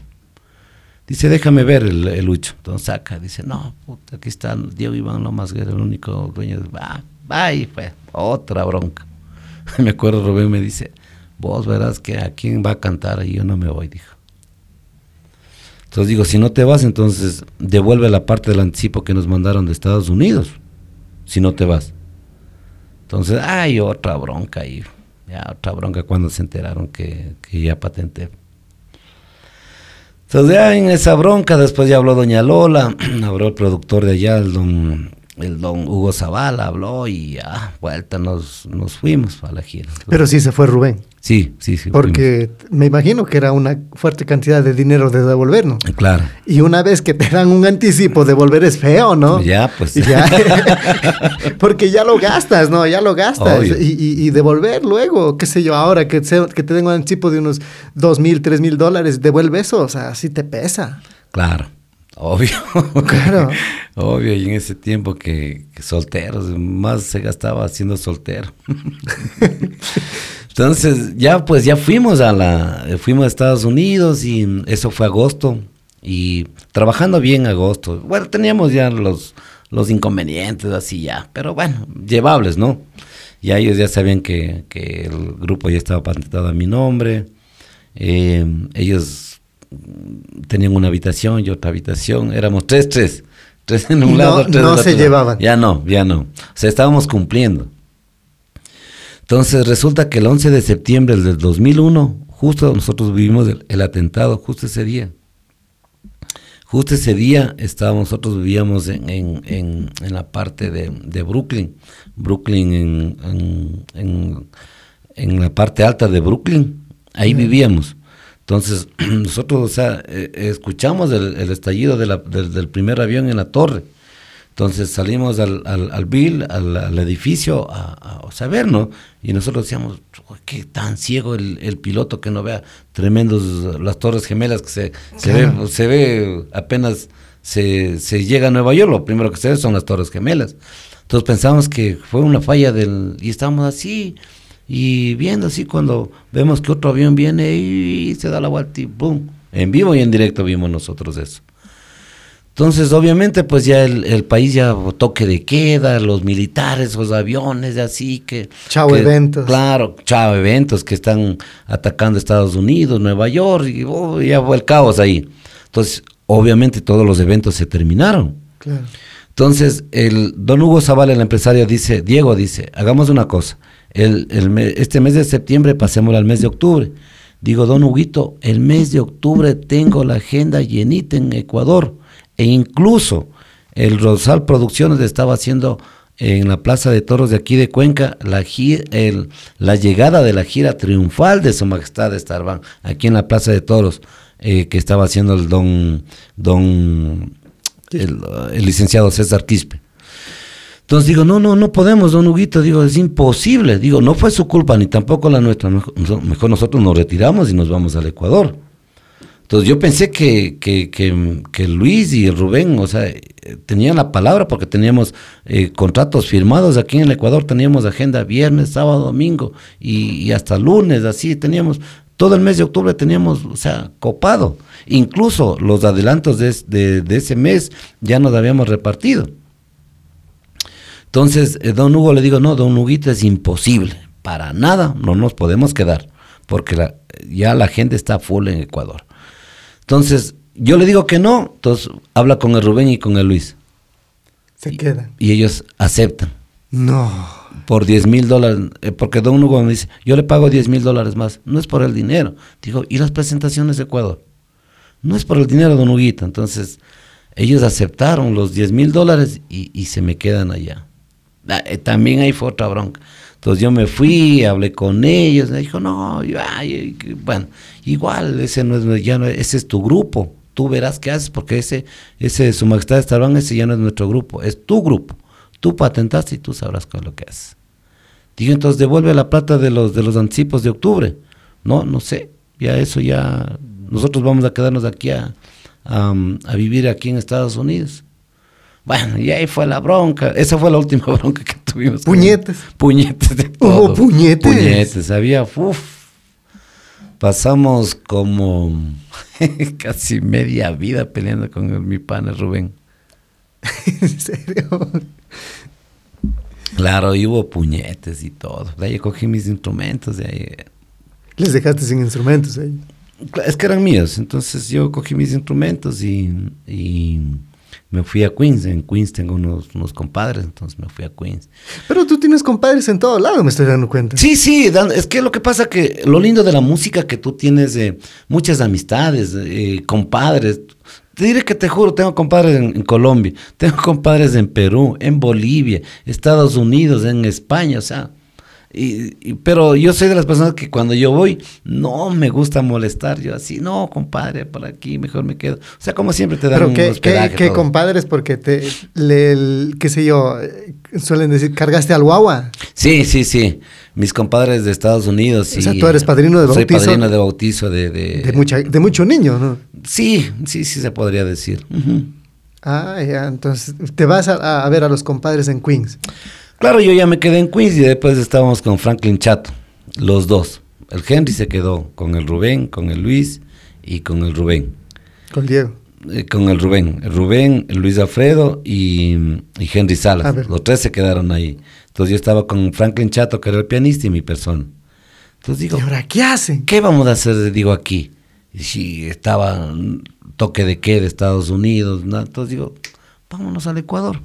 Dice, déjame ver el, el Lucho. Entonces saca, dice, no, puta, aquí está Diego Iván Lomas Guerra, el único dueño. De... Ah, ahí fue, otra bronca. me acuerdo, Rubén me dice, vos verás que a quién va a cantar y yo no me voy, dijo. Entonces digo, si no te vas, entonces devuelve la parte del anticipo que nos mandaron de Estados Unidos, si no te vas. Entonces, hay otra bronca ahí, ya otra bronca cuando se enteraron que, que ya patenté. Entonces ya en esa bronca, después ya habló doña Lola, habló el productor de allá, el don, el don Hugo Zavala, habló y ya, vuelta, nos, nos fuimos a la gira. Pero sí se fue Rubén. sí, sí, sí. Porque me imagino que era una fuerte cantidad de dinero de devolver, ¿no? fuimos. Claro. Y una vez que te dan un anticipo, devolver es feo, ¿no? Ya, pues. Ya. Porque ya lo gastas, ¿no? Ya lo gastas. Y- y devolver luego, qué sé yo, ahora que, se- que te den un anticipo de unos dos mil, tres mil dólares, devuelve eso, o sea, sí te pesa. Claro, obvio. Claro. Obvio, y en ese tiempo que, que solteros, más se gastaba siendo soltero. Entonces, ya pues ya fuimos a la, fuimos a Estados Unidos y eso fue agosto y trabajando bien agosto. Bueno, teníamos ya los, los inconvenientes así ya, pero bueno, llevables, ¿no? Ya ellos ya sabían que, que el grupo ya estaba patentado a mi nombre. Eh, ellos tenían una habitación y otra habitación. Éramos tres, tres. Tres en un no- lado, tres no se otro lado. llevaban. Ya no, ya no. O sea, estábamos cumpliendo. Entonces resulta que el 11 de septiembre del 2001, justo nosotros vivimos el, el atentado, justo ese día. Justo ese día estábamos, nosotros vivíamos en, en, en, en la parte de, de Brooklyn, Brooklyn en, en, en, en la parte alta de Brooklyn, ahí vivíamos. Entonces, nosotros, o sea, eh, escuchamos el, el estallido de la- del, del primer avión en la torre. Entonces salimos al, al, al Bill, al, al edificio, a, a- a ver, ¿no? Y nosotros decíamos, "Uy, qué tan ciego el, el piloto que no vea tremendos las torres gemelas que se, se, ve, se ve apenas se, se llega a Nueva York, lo primero que se ve son las torres gemelas. Entonces pensamos que fue una falla del... Y estábamos así, y viendo así cuando vemos que otro avión viene y se da la vuelta y ¡boom! En vivo y en directo vimos nosotros eso. Entonces, obviamente, pues ya el, el país ya toque de queda, los militares, los aviones, así que... Chao que- eventos. Claro, chao eventos que están atacando Estados Unidos, Nueva York, y oh, ya fue el caos ahí. Entonces, obviamente todos los eventos se terminaron. Claro. Entonces, el don Hugo Zavala, el empresario, dice, Diego dice, hagamos una cosa, el, el este mes de septiembre pasémoslo al mes de octubre. Digo, don Huguito, el mes de octubre tengo la agenda llenita en Ecuador e incluso el Rosal Producciones estaba haciendo en la Plaza de Toros de aquí de Cuenca la, el- la llegada de la gira triunfal de Su Majestad Estarbán, aquí en la Plaza de Toros, eh, que estaba haciendo el don, don el, el licenciado César Quispe. Entonces digo, no, no, no podemos, don Huguito, digo, es imposible. Digo, no fue su culpa ni tampoco la nuestra. Mejor, nosotros nos retiramos y nos vamos al Ecuador. Entonces yo pensé que, que, que, que Luis y Rubén, o sea, tenían la palabra porque teníamos eh, contratos firmados aquí en el Ecuador, teníamos agenda viernes, sábado, domingo y, hasta lunes, así teníamos, todo el mes de octubre teníamos, o sea, copado. Incluso los adelantos de- de ese mes ya nos habíamos repartido. Entonces, eh, don Hugo le digo, no, don Huguito es imposible, para nada no nos podemos quedar, porque la- ya la gente está full en Ecuador. Entonces, yo le digo que no, entonces habla con el Rubén y con el Luis, Se quedan. y ellos aceptan No. por 10 mil dólares, eh, porque don Hugo me dice, yo le pago 10 mil dólares más, no es por el dinero. Digo, ¿y las presentaciones de Ecuador? No es por el dinero, don Huguito. Entonces, ellos aceptaron los 10 mil dólares y, y se me quedan allá. Ah, eh, También ahí fue otra bronca. Entonces yo me fui, hablé con ellos, me dijo, no, que- bueno, igual, ese no es, ya no, ese es tu grupo, tú verás qué haces, porque ese, ese Su Majestad Estarán, ese ya no es nuestro grupo, es tu grupo, tú patentaste y tú sabrás qué es lo que haces. Digo, entonces devuelve la plata de los, de los anticipos de octubre. No, no sé, ya eso ya, nosotros vamos a quedarnos aquí a, a vivir aquí en Estados Unidos. Bueno, y ahí fue la bronca. Esa fue la última bronca que tuvimos. con- Puñetes. Puñetes de Hubo todo. puñetes. Puñetes, había, uf. Pasamos como casi media vida peleando con el- mi pana Rubén. ¿En serio? Claro, y hubo puñetes y todo. De ahí cogí mis instrumentos, de ahí Les dejaste sin instrumentos ahí. Cla- Es que eran míos, entonces yo cogí mis instrumentos y, y me fui a Queens. En Queens tengo unos, unos compadres, entonces me fui a Queens. Pero tú tienes compadres en todo lado, me estoy dando cuenta. Sí, sí, es que lo que pasa que lo lindo de la música que tú tienes eh, muchas amistades, eh, compadres. Te diré que te juro, tengo compadres en, en Colombia, tengo compadres en Perú, en Bolivia, Estados Unidos, en España, o sea. Y, y- pero yo soy de las personas que cuando yo voy, no me gusta molestar. Yo así, no, compadre, por aquí mejor me quedo. O sea, como siempre te dan Pero un qué, qué, hospedaje. qué todo. compadres, porque te, le, el- qué sé yo, eh, suelen decir, cargaste al guagua. Sí, sí, sí. Mis compadres de Estados Unidos. O sea, y, tú eres padrino de Soy bautizo. padrino de bautizo de... de, De, mucha, de mucho niño, ¿no? Sí, sí, sí se podría decir. Ah, ya, entonces te vas a, a ver a los compadres en Queens. Claro, yo ya me quedé en Queens y después estábamos con Franklin Chato, los dos. El Henry se quedó con el Rubén, con el Luis y con el Rubén. Con Diego. Eh, con el Rubén, el Rubén, el Luis Alfredo y, y Henry Salas. Los tres se quedaron ahí. Entonces yo estaba con Franklin Chato, que era el pianista, y mi persona. Entonces digo, ¿Y ahora qué hacen? ¿qué vamos a hacer? Digo aquí. Y si estaba toque de qué de Estados Unidos, ¿no? entonces digo, vámonos al Ecuador.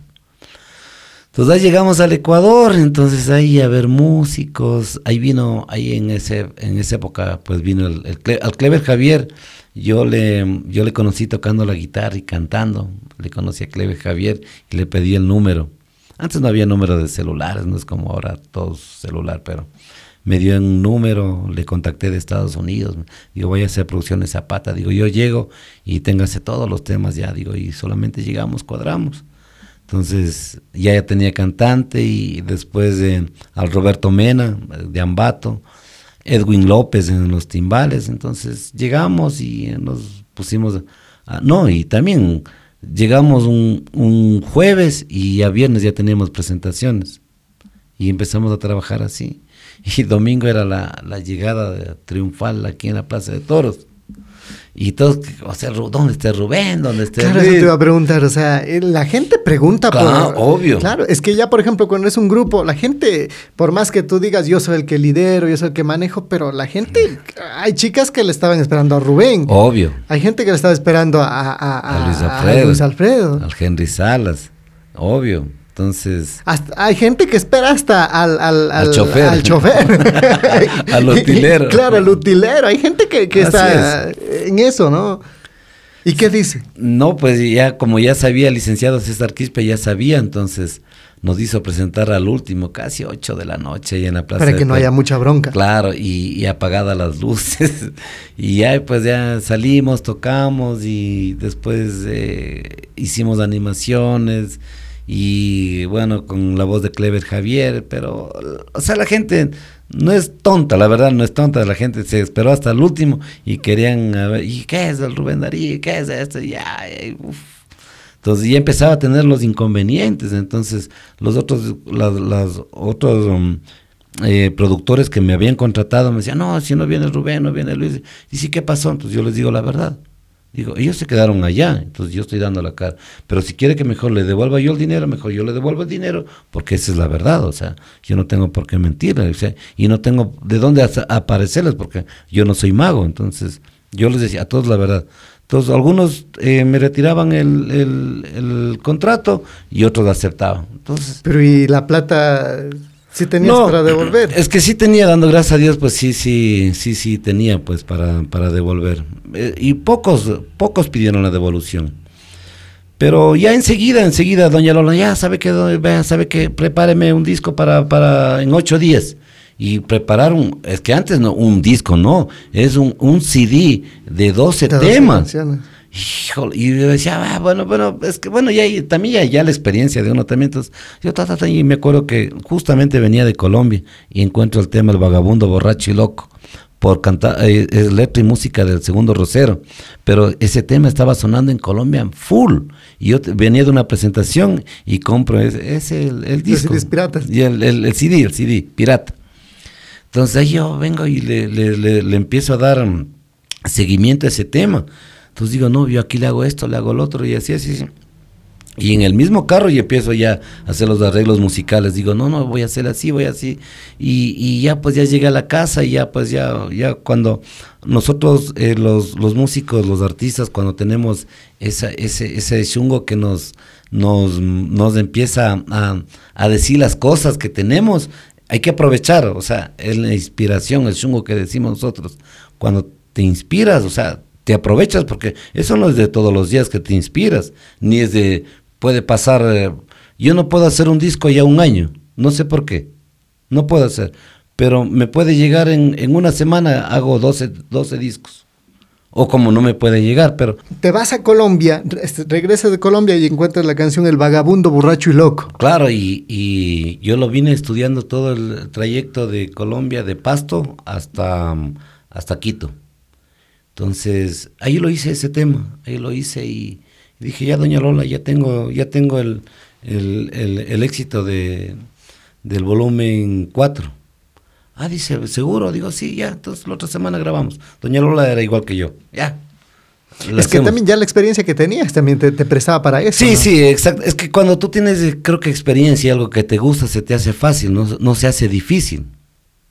Entonces ahí llegamos al Ecuador, entonces ahí a ver músicos, ahí vino, ahí en ese, en esa época, pues vino el, el al Clever Javier, yo le, yo le conocí tocando la guitarra y cantando, le conocí a Clever Javier y le pedí el número. Antes no había número de celulares, no es como ahora todo celular, pero me dio un número, le contacté de Estados Unidos, digo, voy a hacer producciones Zapata, digo, yo llego y téngase todos los temas ya, digo, y solamente llegamos, cuadramos. Entonces ya tenía cantante y después al Roberto Mena de Ambato, Edwin López en los timbales, entonces llegamos y nos pusimos, a- no, y también llegamos un, un jueves y a viernes ya teníamos presentaciones y empezamos a trabajar así. Y domingo era la, la llegada triunfal aquí en la Plaza de Toros. Y todos, o sea, ¿dónde está Rubén? ¿Dónde está Claro, eso te iba a preguntar. O sea, eh, la gente pregunta Claro, por. obvio. Claro, es que ya, por ejemplo, cuando es un grupo, la gente, por más que tú digas yo soy el que lidero, yo soy el que manejo, pero la gente, hay chicas que le estaban esperando a Rubén. Obvio. Hay gente que le estaba esperando a, a- a- a Luis a Alfredo. Luis Alfredo. Al Henry Salas, obvio. Entonces, Hasta- hay gente que espera hasta al, al, Al al- chofer. al chofer. Al utilero. claro, al utilero. Hay gente que, está en eso, ¿no? ¿Y qué dice? no, pues ya como ya sabía, el licenciado César Quispe ya sabía, entonces nos hizo presentar al último, casi 8 de la noche ahí en la plaza. Para que no haya mucha bronca. Claro, y, y apagadas las luces. y ya pues ya salimos, tocamos y después eh, hicimos animaciones y bueno, con la voz de Clever Javier, pero o sea, la gente no es tonta, la verdad no es tonta, la gente se esperó hasta el último y querían a ver, ¿y qué es el Rubén Darío? ¿Qué es esto? Ya, y, uf. Entonces ya empezaba a tener los inconvenientes, entonces los otros, las otros um, eh, productores que me habían contratado me decían, no, si no viene Rubén, no viene Luis. Y sí, ¿qué pasó? Entonces yo les digo la verdad. Digo, ellos se quedaron allá, entonces yo estoy dando la cara. Pero si quiere que mejor le devuelva yo el dinero, mejor yo le devuelvo el dinero, porque esa es la verdad, o sea, yo no tengo por qué mentirle, o sea, y no tengo de dónde aparecerles, porque yo no soy mago, entonces yo les decía a todos la verdad. Entonces algunos eh, me retiraban el, el- el contrato y otros aceptaban. Entonces, Pero ¿y la plata sí tenías no, para devolver? Es que sí tenía, dando gracias a Dios, pues sí, sí, sí, sí tenía, pues para, para devolver. Eh, y pocos, pocos pidieron la devolución. Pero ya enseguida, enseguida, doña Lola, ya sabe que, do- vea, sabe que prepáreme un disco para, para en ocho días. Y prepararon, es que antes no, un disco no, es un, un CD de 12 De doce temas. Híjole, y yo decía, ah, bueno, bueno, es que bueno, ya también ya, ya la experiencia de uno también. Entonces, yo ta, ta, ta, y me acuerdo que justamente venía de Colombia y encuentro el tema El Vagabundo Borracho y Loco por cantar, eh, es letra y música del segundo Rosero, pero ese tema estaba sonando en Colombia en full. Y yo te- venía de una presentación y compro ese, ese el, el disco. CDs piratas. Y el, el, el CD, el CD, pirata. Entonces ahí yo vengo y le, le- le- le empiezo a dar mm, seguimiento a ese tema. Entonces digo, no, yo aquí le hago esto, le hago el otro y así, así, así. Y en el mismo carro y empiezo ya a hacer los arreglos musicales. Digo, no, no, voy a hacer así, voy así. Y, y ya pues ya llegué a la casa y ya pues ya, ya cuando nosotros eh, los, los músicos, los artistas, cuando tenemos esa, ese, ese chungo que nos, nos, nos empieza a, a decir las cosas que tenemos, hay que aprovechar, o sea, es la inspiración, el chungo que decimos nosotros. Cuando te inspiras, o sea, te aprovechas porque eso no es de todos los días que te inspiras, ni es de, puede pasar, eh, yo no puedo hacer un disco ya un año, no sé por qué, no puedo hacer, pero me puede llegar en, en una semana, hago 12, 12 discos, o como no me puede llegar, pero Te vas a Colombia, este, regresas de Colombia y encuentras la canción El Vagabundo, Borracho y Loco. Claro, y, y yo lo vine estudiando todo el trayecto de Colombia, de Pasto hasta, hasta Quito. Entonces, ahí lo hice ese tema, ahí lo hice y dije, ya doña Lola, ya tengo, ya tengo el, el, el- el éxito de, del volumen 4. Ah, dice, ¿seguro? Digo, sí, ya, entonces la otra semana grabamos. Doña Lola era igual que yo, ya. es que también ya la experiencia que tenías también te, te prestaba para eso. Sí, ¿no? sí, exacto. Es que cuando tú tienes, creo que experiencia y algo que te gusta, se te hace fácil, no, no se hace difícil.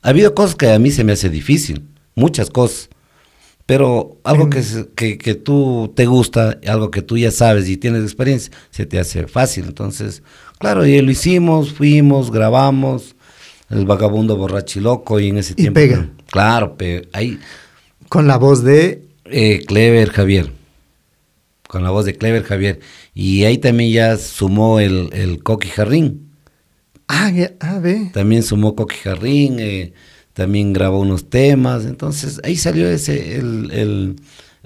Ha habido cosas que a mí se me hace difícil, muchas cosas. Pero algo Mm. que, que, que tú te gusta, algo que tú ya sabes y tienes experiencia, se te hace fácil. Entonces, claro, y lo hicimos, fuimos, grabamos, el vagabundo borracho y loco, y en ese Y tiempo. pega. Claro, pe- ahí, Con la voz de... eh, Clever Javier, con la voz de Clever Javier. Y ahí también ya sumó el, el Coqui Jarrín. Ah, ya- ah, ve. También sumó Coqui Jarrín, eh, también grabó unos temas. Entonces ahí salió ese, el, el-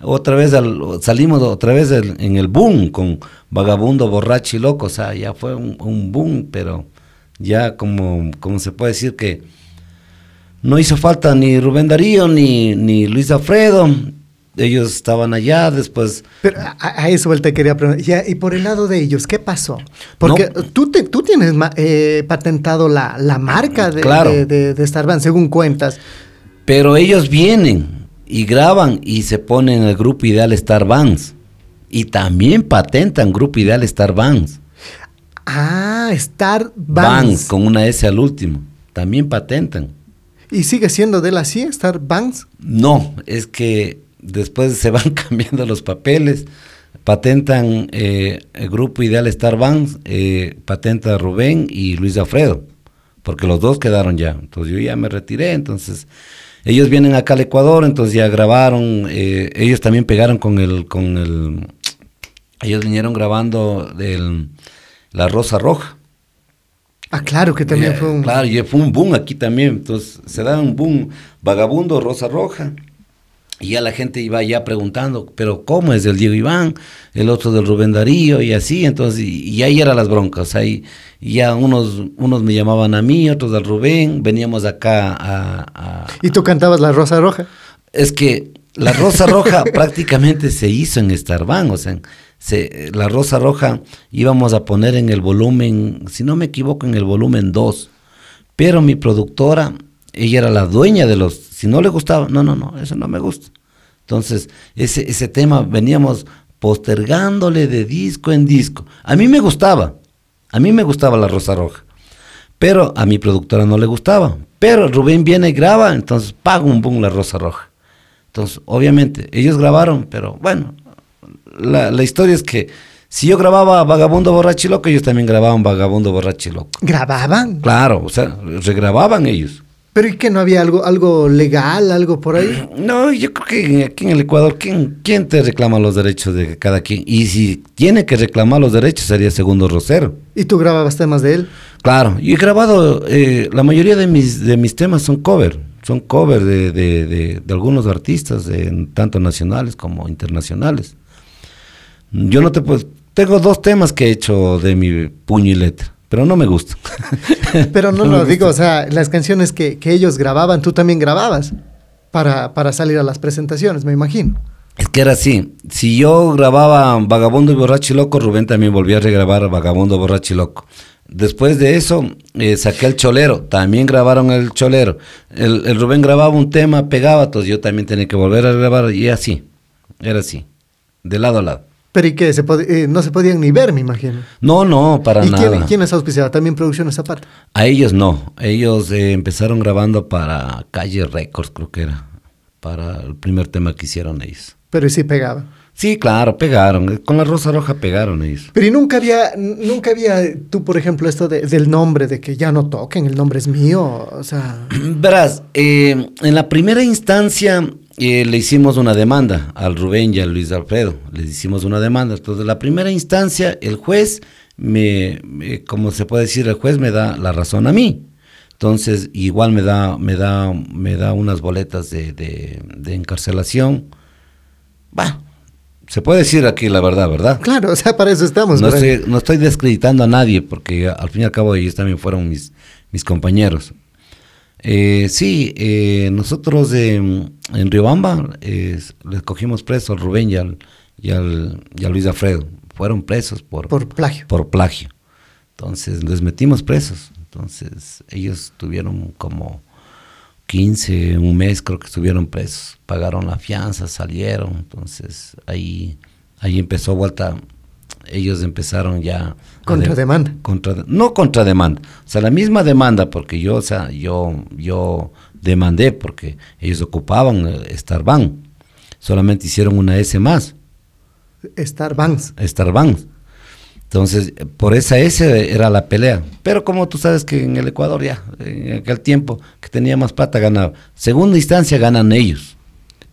otra vez, al- salimos otra vez en el boom con Vagabundo, Borracho y Loco. O sea, ya fue un, un boom, pero ya como, como se puede decir que no hizo falta ni Rubén Darío ni, ni Luis Alfredo. Ellos estaban allá, después Pero a, a eso te quería preguntar. Ya, y por el lado de ellos, ¿qué pasó? Porque No. tú, te, tú tienes eh, patentado la, la marca de, Claro. de, de, de Starban, según cuentas. Pero ellos vienen y graban y se ponen el grupo Ideal Star Bands. Y también patentan grupo Ideal Star Bands. Ah, Star Bands, Bands. con una S al último. También patentan. ¿Y sigue siendo de él así, Star Bands? No, es que después se van cambiando los papeles. patentan eh, el grupo Ideal Star Bands, eh, patenta Rubén y Luis Alfredo, porque los dos quedaron ya. Entonces yo ya me retiré, entonces ellos vienen acá al Ecuador, entonces ya grabaron, eh, ellos también pegaron con el, con el, ellos vinieron grabando del, La Rosa Roja. Ah, claro, que también Eh, fue un... Claro, y fue un boom aquí también. Entonces se da un boom. Vagabundo, Rosa Roja. Y ya la gente iba ya preguntando, pero ¿cómo es del Diego Iván? El otro del Rubén Darío y así. Entonces, y, y ahí eran las broncas. Ahí y ya unos, unos me llamaban a mí, otros al Rubén. Veníamos acá a- a, Y tú cantabas La Rosa Roja. es que la Rosa Roja prácticamente se hizo en Starban, o sea, se- la Rosa Roja íbamos a poner en el volumen, si no me equivoco, en el volumen 2, pero mi productora, ella era la dueña de los, si no le gustaba, no, no, no, eso no me gusta. Entonces, ese, ese tema veníamos postergándole de disco en disco. A mí me gustaba, a mí me gustaba la Rosa Roja. Pero a mi productora no le gustaba. Pero Rubén viene y graba, entonces paga un boom la Rosa Roja. Entonces, obviamente, ellos grabaron, pero bueno, la, la historia es que si yo grababa Vagabundo Borracho y Loco, ellos también grababan Vagabundo Borracho y Loco. ¿Grababan? Claro, o sea, regrababan ellos. ¿Pero y que no había algo, algo legal, algo por ahí? No, yo creo que aquí en el Ecuador, ¿quién, ¿quién te reclama los derechos de cada quien? Y si tiene que reclamar los derechos, sería Segundo Rosero. ¿Y tú grababas temas de él? Claro, y he grabado, eh, la mayoría de mis, de mis temas son cover, son cover de, de, de- de algunos artistas, tanto nacionales como internacionales. Yo no te puedo, tengo dos temas que he hecho de mi puño y letra, pero no me gustan. Pero no No lo digo, gusta. o sea, las canciones que, que ellos grababan, tú también grababas para, para salir a las presentaciones, me imagino. Es que era así, si yo grababa Vagabundo y Borracho y Loco, Rubén también volvía a regrabar Vagabundo, Borracho y Loco. Después de eso, eh, saqué el Cholero, también grabaron el Cholero. El, el Rubén grababa un tema, pegaba, entonces yo también tenía que volver a grabar y así, era así, de lado a lado. Pero ¿y qué? Se pod- eh, no se podían ni ver, me imagino. No, no, para ¿Y nada. quién, quién les auspiciaba? ¿También Producciones Zapata? A ellos no, ellos eh, empezaron grabando para Calle Records, creo que era, para el primer tema que hicieron ellos. Pero sí pegaba. Sí, claro, pegaron, con la Rosa Roja pegaron ellos. Pero y nunca había, nunca había tú, por ejemplo, esto de- del nombre, de que ya no toquen, el nombre es mío, o sea... Verás, eh, en la primera instancia eh, le hicimos una demanda al Rubén y a Luis Alfredo, les hicimos una demanda. Entonces, en la primera instancia, el juez, me, me- como se puede decir, el juez me da la razón a mí. Entonces, igual me da, me da, me da unas boletas de, de, de encarcelación. Va, se puede decir aquí la verdad, ¿verdad? Claro, o sea, para eso estamos. No estoy, no estoy descreditando a nadie, porque al fin y al cabo ellos también fueron mis, mis compañeros. Eh, sí, eh, nosotros eh, en Riobamba les cogimos preso al Rubén y al, y al, y a Luis Alfredo. Fueron presos por, Por plagio. por plagio. Entonces les metimos presos. Entonces ellos tuvieron como 15, un mes creo que estuvieron presos. Pagaron la fianza, salieron. Entonces ahí, ahí empezó vuelta. Ellos empezaron ya... Contrademanda. contra, no contrademanda, o sea, la misma demanda, porque yo, o sea, yo, yo demandé porque ellos ocupaban eh, Starbank, solamente hicieron una S más, Star Banks. Starbank. Entonces, por esa S era la pelea. Pero como tú sabes que en el Ecuador ya, en aquel tiempo que tenía más plata ganaba. Segunda instancia ganan ellos.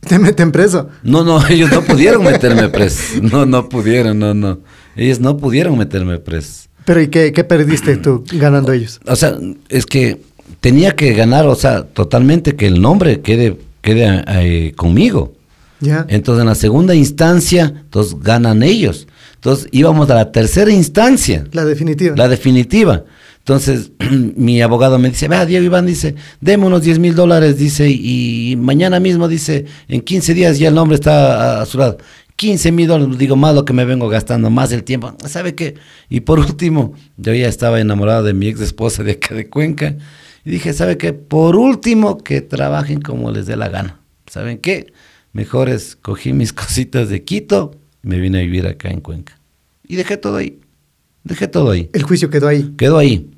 Te meten preso. No, no, ellos no pudieron meterme preso. No, no pudieron, no, no. Ellos no pudieron meterme preso. Pero ¿y qué, qué perdiste tú ganando ellos? O sea, es que tenía que ganar, o sea, totalmente que el nombre quede, quede eh, conmigo. ¿Ya? Entonces, en la segunda instancia, entonces ganan ellos. Entonces, íbamos a la tercera instancia, La definitiva. la definitiva. Entonces, mi abogado me dice, vea, Diego Iván, dice, deme unos 10 mil dólares, dice, y mañana mismo, dice, en 15 días ya el nombre está a, a su lado. 15 mil dólares, digo, más lo que me vengo gastando, más el tiempo. ¿Sabe qué? Y por último, yo ya estaba enamorado de mi ex esposa de acá de Cuenca. Y dije, ¿sabe qué? Por último, que trabajen como les dé la gana. ¿Saben qué? Mejor es, cogí mis cositas de Quito y me vine a vivir acá en Cuenca. Y dejé todo ahí. Dejé todo ahí. El juicio quedó ahí. Quedó ahí.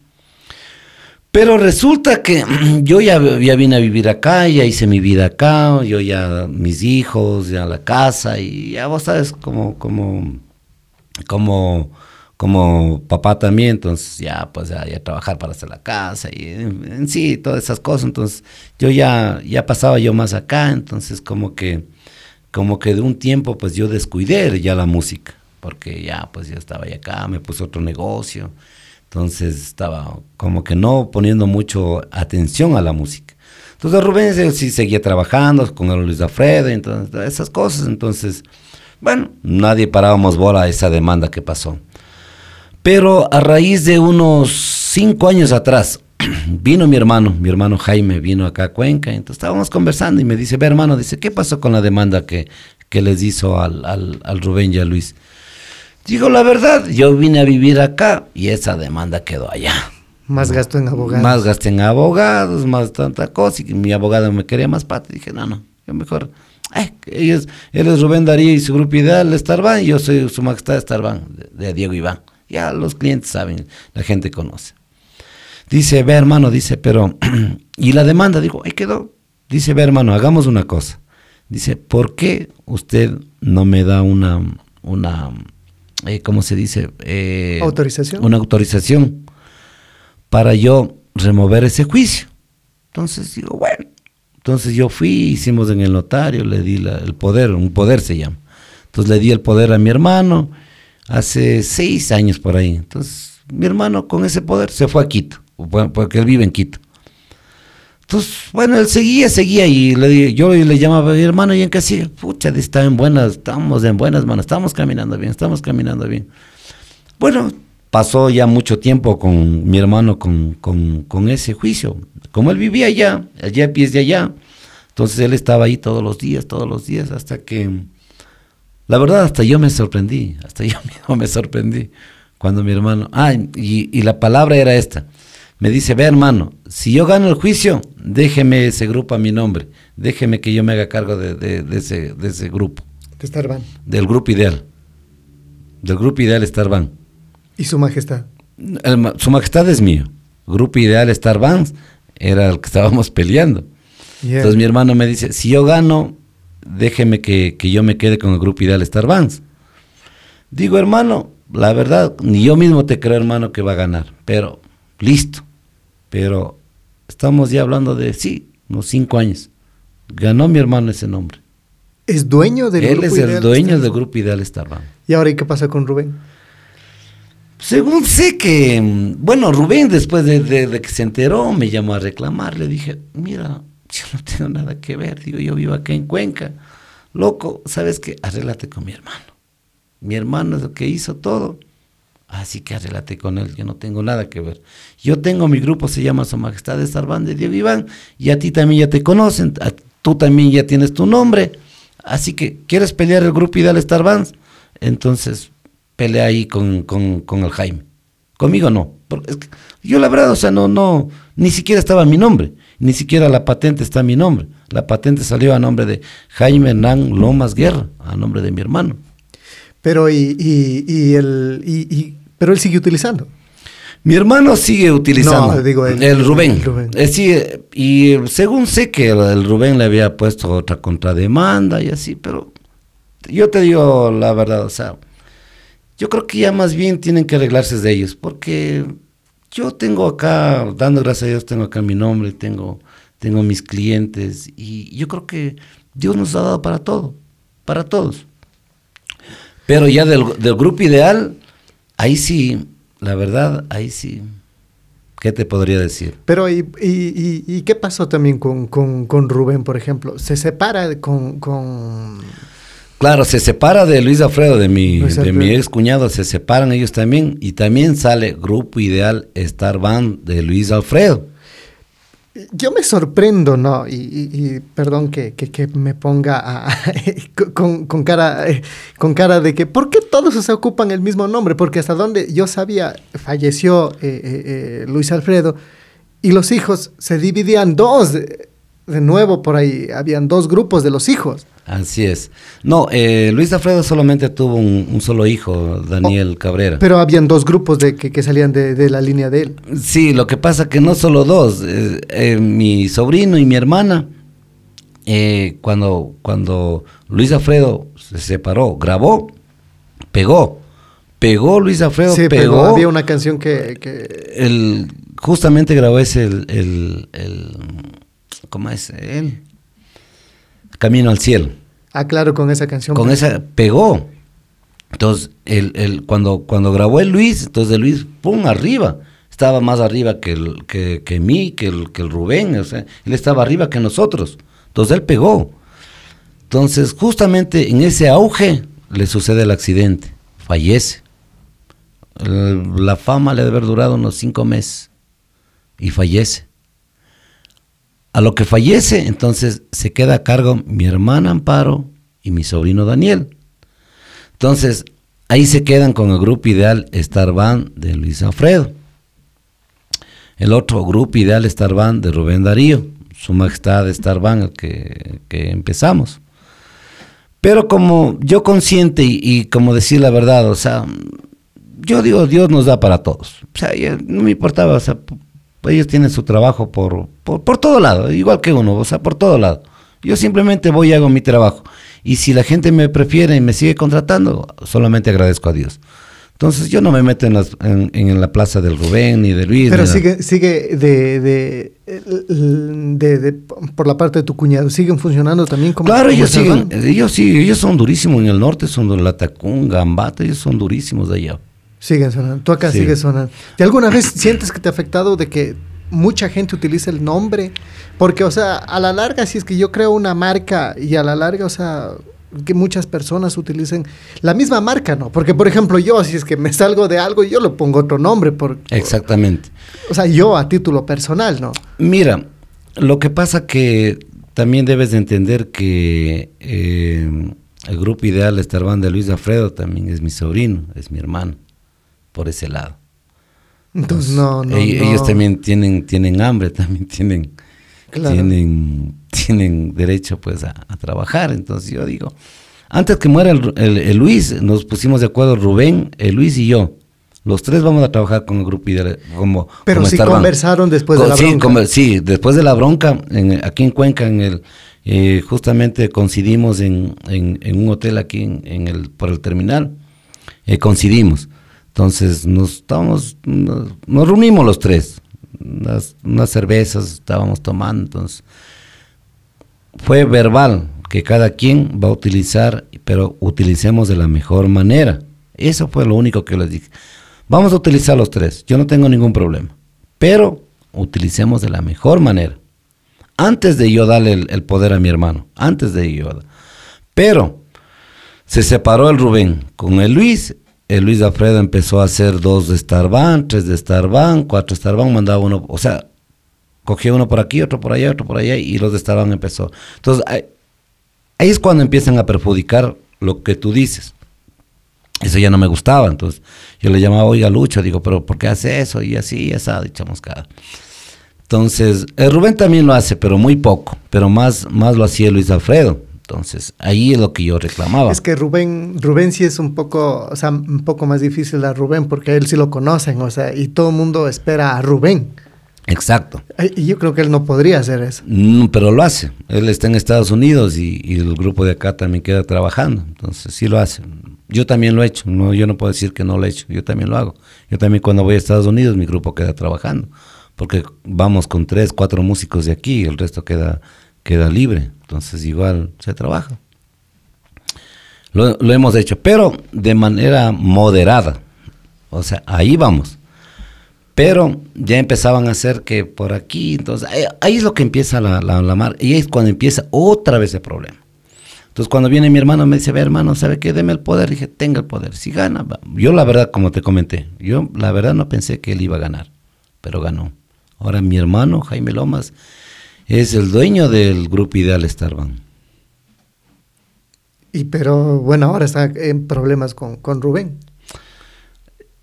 Pero resulta que yo ya, vine a vivir acá, ya hice mi vida acá, yo ya, mis hijos, ya la casa, y ya vos sabes, como, como, como, como papá también, entonces ya, pues ya, ya trabajar para hacer la casa, y en, en sí, todas esas cosas, entonces yo ya, ya pasaba yo más acá, entonces como que, como que de un tiempo, pues yo descuidé ya la música, porque ya, pues yo estaba ya acá, me puse otro negocio, entonces estaba como que no poniendo mucho atención a la música. Entonces Rubén él sí seguía trabajando con el Luis Alfredo, entonces esas cosas. Entonces, bueno, nadie parábamos bola a esa demanda que pasó. Pero a raíz de unos cinco años atrás, vino mi hermano, mi hermano Jaime vino acá a Cuenca, entonces estábamos conversando y me dice, ve hermano, dice, ¿qué pasó con la demanda que, que les hizo al, al, al Rubén y a Luis? Digo la verdad, yo vine a vivir acá y esa demanda quedó allá. Más gasto en abogados. Más gasto en abogados, más tanta cosa. Y mi abogado me quería más pata. Dije, no, no, yo mejor. Ay, ellos, él es Rubén Darío y su grupo ideal Starban, y yo soy su majestad Starban, de, de Diego Iván. Ya los clientes saben, la gente conoce. Dice, ve hermano, dice, pero. y la demanda, digo, ahí quedó. Dice, ve hermano, hagamos una cosa. Dice, ¿por qué usted no me da una. una eh, ¿Cómo se dice? Eh, ¿Autorización? Una autorización para yo remover ese juicio. Entonces digo, bueno. Entonces yo fui, hicimos en el notario, le di la- el poder, un poder se llama. Entonces le di el poder a mi hermano hace seis años por ahí. Entonces mi hermano con ese poder se fue a Quito, porque él vive en Quito. Entonces, bueno, él seguía, seguía y le, yo le llamaba, "Oye, hermano, ¿y en qué sigue? Pucha, está en buenas, estamos en buenas manos, estamos caminando bien, estamos caminando bien. Bueno, pasó ya mucho tiempo con mi hermano con, con, con ese juicio. Como él vivía allá, allá a pies de allá, entonces él estaba ahí todos los días, todos los días, hasta que, la verdad, hasta yo me sorprendí, hasta yo mismo me sorprendí cuando mi hermano, ah, y, y la palabra era esta, me dice, ve hermano, si yo gano el juicio, déjeme ese grupo a mi nombre, déjeme que yo me haga cargo de, de- de ese, de ese grupo, De Starban. del grupo ideal, del grupo ideal Starban. Y su majestad. El su majestad es mío. Grupo Ideal Star Bands era el que estábamos peleando. Yeah. Entonces mi hermano me dice, si yo gano, déjeme que, que yo me quede con el Grupo Ideal Star Bands. Digo, hermano, la verdad, ni yo mismo te creo, hermano, que va a ganar. Pero, listo. Pero estamos ya hablando de, sí, unos cinco años. Ganó mi hermano ese nombre. ¿Es dueño del Él grupo es el Ideal dueño del Grupo Ideal Star Bands. ¿Y ahora y qué pasa con Rubén? Según sé que, mm, bueno, Rubén después de, de- de que se enteró me llamó a reclamar, le dije, mira, yo no tengo nada que ver, digo, yo vivo acá en Cuenca, loco, ¿sabes qué? Arréglate con mi hermano. Mi hermano es el que hizo todo, así que arréglate con él, yo no tengo nada que ver. Yo tengo mi grupo, se llama Su Majestad de Sarván de Diego Iván, y a ti también ya te conocen, tú también ya tienes tu nombre, así que, ¿quieres pelear el grupo Ideal Star Bands? Entonces, pelea ahí con, con, con el Jaime. Conmigo no. Es yo la verdad, o sea, no, no, ni siquiera estaba mi nombre, ni siquiera la patente está mi nombre. La patente salió a nombre de Jaime Hernán Lomas Guerra, a nombre de mi hermano. Pero y, y, y el y- pero él sigue utilizando. Mi hermano sigue utilizando. No, digo, el- el, Rubén. el Rubén. Eh, sí, y según sé que el, el Rubén le había puesto otra contrademanda y así, pero yo te digo la verdad, o sea, yo creo que ya más bien tienen que arreglarse de ellos, porque yo tengo acá, dando gracias a Dios, tengo acá mi nombre, tengo, tengo mis clientes, y yo creo que Dios nos ha dado para todo, para todos. Pero ya del, del grupo ideal, ahí sí, la verdad, ahí sí. ¿Qué te podría decir? Pero y, y, y- qué pasó también con, con, con Rubén, por ejemplo? Se separa con, con Claro, se separa de Luis Alfredo, de mi, Luis de mi ex cuñado, se separan ellos también. Y también sale Grupo Ideal Star Band de Luis Alfredo. Yo me sorprendo, ¿no? Y, y- y perdón que, que- que me ponga a- con, con cara, con cara de que, ¿por qué todos se ocupan el mismo nombre? Porque hasta donde yo sabía, falleció eh, eh, eh, Luis Alfredo y los hijos se dividían dos. De nuevo, por ahí habían dos grupos de los hijos. Así es. No, eh, Luis Alfredo solamente tuvo un, un solo hijo, Daniel Cabrera. Pero habían dos grupos de que, que salían de, de la línea de él. Sí, lo que pasa que no solo dos, eh, eh, mi sobrino y mi hermana, cuando, cuando Luis Alfredo se separó, grabó, pegó, pegó Luis Alfredo, Sí, pegó, había una canción que, que- el, justamente grabó ese, el, el, el- ¿cómo es? El Camino al Cielo. Ah, claro, con esa canción. Con esa pegó. Entonces, el, el, cuando, cuando grabó el Luis, entonces el Luis, pum, arriba. Estaba más arriba que, el, que, que mí, que el, que el Rubén. O sea, él estaba arriba que nosotros. Entonces él pegó. Entonces, justamente en ese auge le sucede el accidente. Fallece. La fama le debe haber durado unos cinco meses. Y fallece. A lo que fallece, entonces se queda a cargo mi hermana Amparo y mi sobrino Daniel. Entonces, ahí se quedan con el grupo ideal Star Band de Luis Alfredo. El otro grupo ideal Star Band de Rubén Darío, su majestad Star Band, que, que empezamos. Pero como yo consciente y, como decir la verdad, o sea, yo digo, Dios nos da para todos. O sea, ya no me importaba, o sea, p- ellos tienen su trabajo por, por, por todo lado, igual que uno, o sea, por todo lado. Yo simplemente voy y hago mi trabajo. Y si la gente me prefiere y me sigue contratando, solamente agradezco a Dios. Entonces yo no me meto en, las- en, en la plaza del Rubén ni de Luis. Pero sigue, sigue de, de, de- de- por la parte de tu cuñado, ¿siguen funcionando también como Claro, como ellos siguen, ellos sí, ellos son durísimos en el norte, son de la Tacunga, Gambata, ellos son durísimos de allá. Siguen sonando. Tú acá Sí. sigues sonando. ¿De alguna vez sientes que te ha afectado de que mucha gente utiliza el nombre? Porque, o sea, a la larga, si es que yo creo una marca y a la larga, o sea, que muchas personas utilicen la misma marca, ¿no? Porque, por ejemplo, yo, si es que me salgo de algo, yo le pongo otro nombre. Por, Exactamente. O sea, yo a título personal, ¿no? Mira, lo que pasa que también debes de entender que eh, el grupo ideal Star Band de Luis Alfredo también es mi sobrino, es mi hermano, por ese lado. Entonces, no, no, Ell- no. Ellos también tienen, tienen hambre, también tienen, Claro. tienen, tienen derecho pues a, a trabajar. Entonces yo digo, antes que muera el, el- el Luis, nos pusimos de acuerdo Rubén, el Luis y yo. Los tres vamos a trabajar con el grupo como Pero como sí Star Band. conversaron después de la sí, bronca. sí, después de la bronca, en- aquí en Cuenca, en el, eh, justamente coincidimos en, en- en un hotel aquí en, en el, por el terminal, eh, coincidimos. Entonces nos estábamos, nos, reunimos los tres, unas, cervezas estábamos tomando, entonces fue verbal que cada quien va a utilizar, pero utilicemos de la mejor manera. Eso fue lo único que les dije. Vamos a utilizar los tres, yo no tengo ningún problema, pero utilicemos de la mejor manera. Antes de yo darle el, el poder a mi hermano, antes de yo. Pero se separó el Rubén con el Luis. El Luis Alfredo empezó a hacer dos de Star Band, tres de Star Band, cuatro de Star Band, mandaba uno, o sea, cogía uno por aquí, otro por allá, otro por allá, y los de Star Band empezó. Entonces, ahí, ahí es cuando empiezan a perjudicar lo que tú dices. Eso ya no me gustaba, entonces yo le llamaba, oiga Lucho, digo, pero ¿por qué hace eso? Y así, y así, echamos cada. Entonces, el Rubén también lo hace, pero muy poco, pero más, más lo hacía Luis Alfredo. Entonces, ahí es lo que yo reclamaba. Es que Rubén, Rubén sí es un poco, o sea, un poco más difícil a Rubén porque a él sí lo conocen, o sea, y todo el mundo espera a Rubén. Exacto. Y yo creo que él no podría hacer eso. Mm, pero lo hace. Él está en Estados Unidos y, y el grupo de acá también queda trabajando. Entonces, sí lo hace. Yo también lo he hecho. No, yo no puedo decir que no lo he hecho. Yo también lo hago. Yo también cuando voy a Estados Unidos, mi grupo queda trabajando. Porque vamos con tres, cuatro músicos de aquí y el resto queda, queda libre. Entonces, igual se trabaja. Lo, hemos hecho, pero de manera moderada. O sea, ahí vamos. Pero ya empezaban a hacer que por aquí, entonces ahí, es lo que empieza la, la, mar, y ahí es cuando empieza otra vez el problema. Entonces cuando viene mi hermano me dice, ve hermano, ¿sabe qué? Deme el poder. Dije, tenga el poder. Si gana, va". yo la verdad, como te comenté, yo la verdad no pensé que él iba a ganar, pero ganó. Ahora mi hermano, Jaime Lomas, es el dueño del grupo Ideal Starban. Y pero bueno, ahora está en problemas con, con Rubén.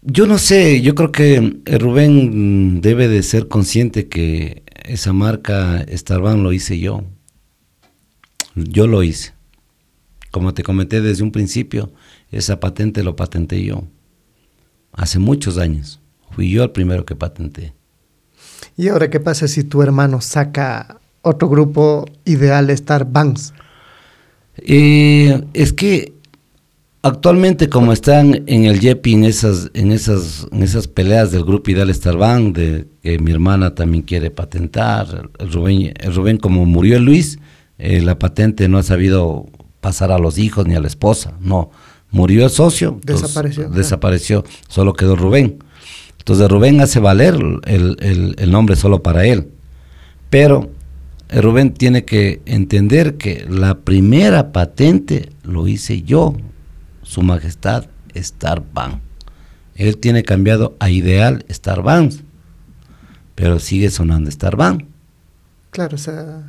Yo no sé, yo creo que eh, Rubén debe de ser consciente que esa marca Starban lo hice yo. Yo lo hice. como te comenté desde un principio, esa patente lo patenté yo. Hace muchos años. Fui yo el primero que patenté. ¿Y ahora qué pasa si tu hermano saca otro grupo ideal Star Banks? Eh, es que actualmente como están en el YEPI en esas, en esas, en esas peleas del grupo Ideal Star Band, de que mi hermana también quiere patentar, el Rubén, el Rubén como murió el Luis, eh, la patente no ha sabido pasar a los hijos ni a la esposa, no. Murió el socio, Desapareció. desapareció, solo quedó Rubén. Entonces Rubén hace valer el, el- nombre solo para él. Pero eh, Rubén tiene que entender que la primera patente lo hice yo, Su Majestad Starbank. Él tiene cambiado a Ideal Starbank, pero sigue sonando Starbank. Claro, o sea,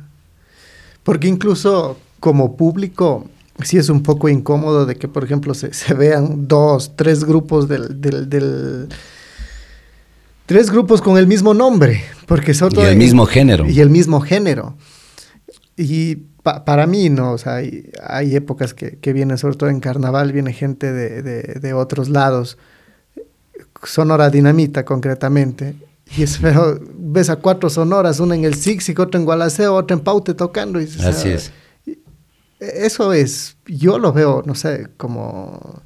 porque incluso como público sí es un poco incómodo de que, por ejemplo, se, vean dos, tres grupos del, del- tres grupos con el mismo nombre, porque son Y el mismo género. y el mismo género. Y pa- para mí, no, o sea, hay, hay épocas que, que vienen, sobre todo en carnaval, viene gente de, de- de otros lados, Sonora Dinamita concretamente, y es feo, ves a cuatro sonoras, una en el Six, otra en Gualaceo, otra en Paute tocando. Y, Así ah, es. Eso es, yo lo veo, no sé, como,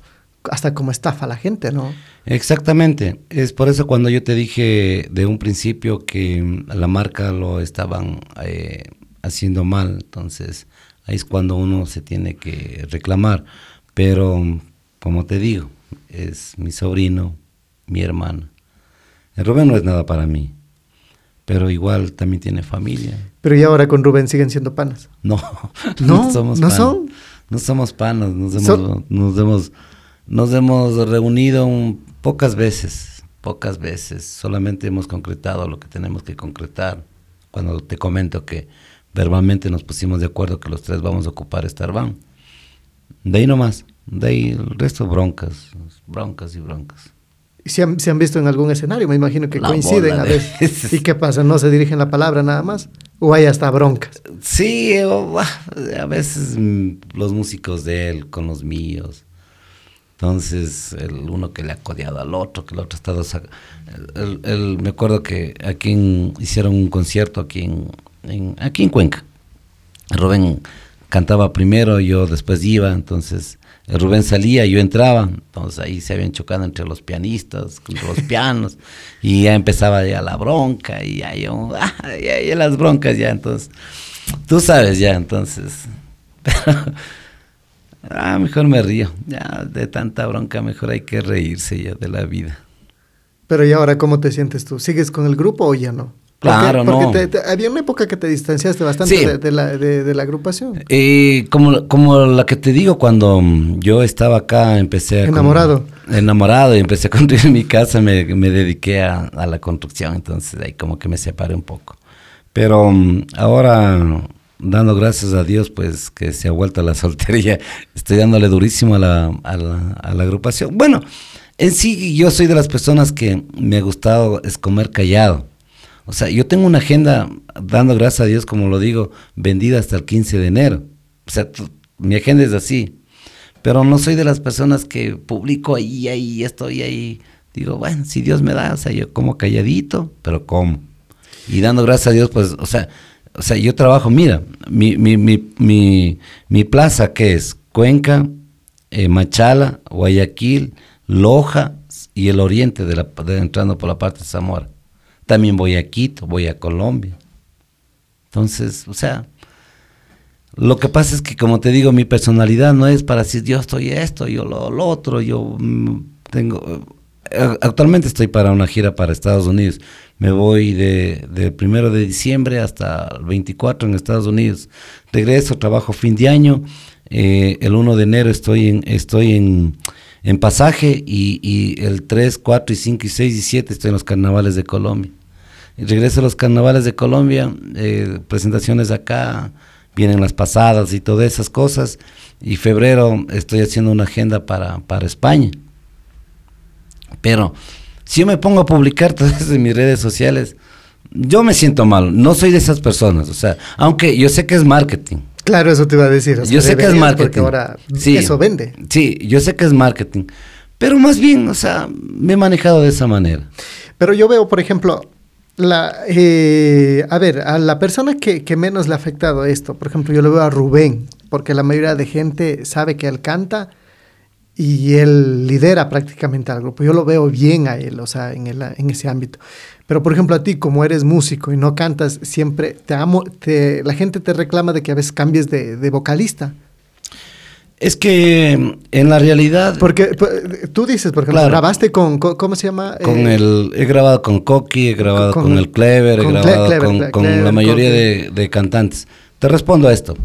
hasta como estafa a la gente, ¿no? Exactamente. Es por eso cuando yo te dije de un principio que mm, la marca lo estaban eh, haciendo mal, entonces ahí es cuando uno se tiene que reclamar. Pero, mm, como te digo, es mi sobrino, mi hermana. El Rubén no es nada para mí, pero igual también tiene familia. Pero y ahora con Rubén siguen siendo panas. No, ¿No? somos ¿No panas. son? No somos panas, nos hemos, Son- nos hemos, nos hemos reunido un- pocas veces, pocas veces. Solamente hemos concretado lo que tenemos que concretar. Cuando te comento que verbalmente nos pusimos de acuerdo que los tres vamos a ocupar Starban. De ahí nomás, de ahí el resto broncas, broncas y broncas. ¿Y se han, se han visto en algún escenario? Me imagino que La coinciden a veces. ¿Y qué pasa? ¿No se dirigen la palabra nada más? ¿O hay hasta broncas? Sí, o, a veces mm, los músicos de él con los míos. Entonces, el uno que le ha codeado al otro, que el otro ha estado... el- me acuerdo que aquí en- hicieron un concierto aquí en, en- aquí en Cuenca. Rubén cantaba primero, yo después iba, entonces el Rubén salía, yo entraba, entonces ahí se habían chocado entre los pianistas, entre los pianos, y ya empezaba ya la bronca, y ya yo, ah, ya, ya las broncas ya, entonces, tú sabes ya, entonces, ah, mejor me río, ya de tanta bronca mejor hay que reírse ya de la vida. Pero ¿y ahora cómo te sientes tú? ¿Sigues con el grupo o ya no? Porque- Claro, porque no. te- te- había una época que te distanciaste bastante Sí. de, de la, de- de la agrupación. Eh, como, como la que te digo, cuando yo estaba acá, empecé. Enamorado. enamorado y empecé a construir mi casa, me, me dediqué a, a la construcción, entonces ahí como que me separé un poco. Pero mm, ahora, dando gracias a Dios, pues que se ha vuelto la soltería, estoy dándole durísimo a la, a la, agrupación. Bueno, en sí yo soy de las personas que me ha gustado es comer callado. O sea, yo tengo una agenda, dando gracias a Dios, como lo digo, vendida hasta el 15 de enero. O sea, mi agenda es así. Pero no soy de las personas que publico ahí, ahí, estoy ahí. Digo, bueno, si Dios me da, o sea, yo como calladito, pero como. Y dando gracias a Dios, pues, o sea, o sea, yo trabajo, mira, mi, mi, mi, mi, plaza que es Cuenca, eh, Machala, Guayaquil, Loja y el oriente de la, entrando por la parte de Zamora. También voy a Quito, voy a Colombia. Entonces, o sea, lo que pasa es que, como te digo, mi personalidad no es para decir yo estoy esto, yo lo, lo otro, yo mm, tengo... Actualmente estoy para una gira para Estados Unidos. Me voy de, primero de diciembre hasta el 24 en Estados Unidos. Regreso, trabajo fin de año. eh, el 1 de enero estoy en, estoy en, en pasaje y, y el 3, 4 y 5 y 6 y 7 estoy en los carnavales de Colombia. Regreso a los carnavales de Colombia, eh, presentaciones acá, vienen las pasadas y todas esas cosas. Y febrero estoy haciendo una agenda para, para España. Pero si yo me pongo a publicar todo eso en mis redes sociales, yo me siento mal. No soy de esas personas. O sea, aunque yo sé que es marketing. Claro, eso te iba a decir. o sea, Yo sé que es marketing. Porque ahora Sí. eso vende. Sí, yo sé que es marketing. Pero más bien, o sea, me he manejado de esa manera. Pero yo veo, por ejemplo, la, eh, a ver, a la persona que, que menos le ha afectado esto, por ejemplo, yo lo veo a Rubén, porque la mayoría de gente sabe que él canta y él lidera prácticamente al grupo. Yo lo veo bien a él, o sea, en, el- en ese ámbito. Pero, por ejemplo, a ti, como eres músico y no cantas, siempre te amo, te, la gente te reclama de que a veces cambies de, de vocalista. Es que en la realidad, Porque tú dices, por ejemplo, Claro. grabaste con, con- ¿cómo se llama? con Eh, el, he grabado con Coqui, he grabado con- con, el Clever, he grabado Clever, con, Cle- con Clever, la mayoría de cantantes. Te respondo a esto.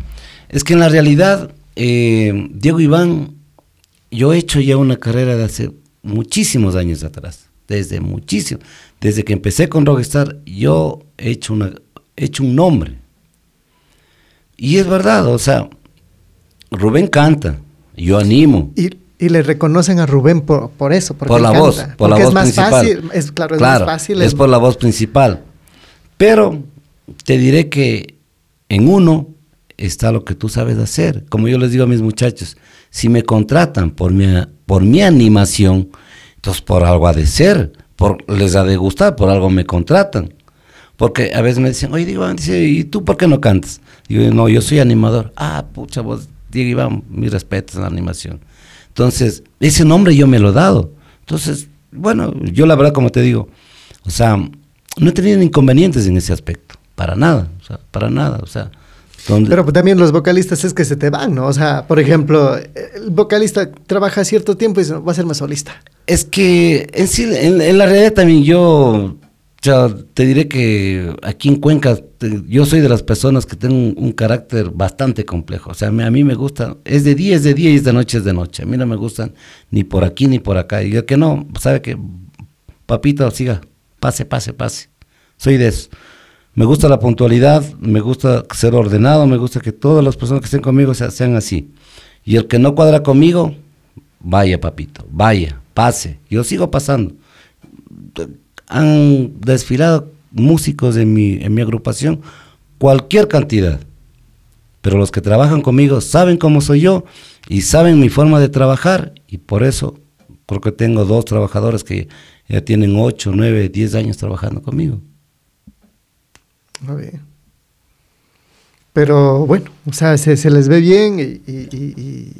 Es que en la realidad, eh, Diego Iván, yo he hecho ya una carrera de hace muchísimos años atrás. Desde muchísimo. Desde que empecé con Rockstar, yo he hecho, una, he hecho un nombre. Y es verdad, o sea, Rubén canta, yo animo. Y, y le reconocen a Rubén por, por eso, porque por la canta. voz, por porque la es voz más principal. fácil, es claro, es Claro, más fácil. es por la voz principal. Pero te diré que en uno está lo que tú sabes hacer. Como yo les digo a mis muchachos, si me contratan por mi, por mi animación, entonces por algo ha de ser, por, les ha de gustar, por algo me contratan. Porque a veces me dicen, oye, Iván, dice, ¿y tú por qué no cantas? Digo, no, yo soy animador. Ah, pucha, vos, Diego Iván, mis respetos en la animación. Entonces, ese nombre yo me lo he dado. Entonces, bueno, yo la verdad, como te digo, o sea, no he tenido inconvenientes en ese aspecto, para nada, o sea, para nada, o sea, donde, Pero también los vocalistas es que se te van, ¿no? O sea, por ejemplo, el vocalista trabaja cierto tiempo y dice, va a ser más solista. Es que en sí, en, en la realidad también yo, te diré que aquí en Cuenca, te- yo soy de las personas que tengo un, un carácter bastante complejo. O sea, me- a mí me gusta, es de día, es de día y es de noche, es de noche. A mí no me gustan ni por aquí ni por acá. Y yo que no, sabe que, papito, siga, pase, pase, pase. Soy de eso. Me gusta la puntualidad, me gusta ser ordenado, me gusta que todas las personas que estén conmigo sea- sean así. Y el que no cuadra conmigo, vaya papito, vaya, pase. Yo sigo pasando. Han desfilado músicos en mi, en mi agrupación, cualquier cantidad. Pero los que trabajan conmigo saben cómo soy yo y saben mi forma de trabajar y por eso creo que tengo dos trabajadores que ya tienen 8, 9, 10 años trabajando conmigo. Muy bien. Pero bueno, o sea, se, se les ve bien y, y-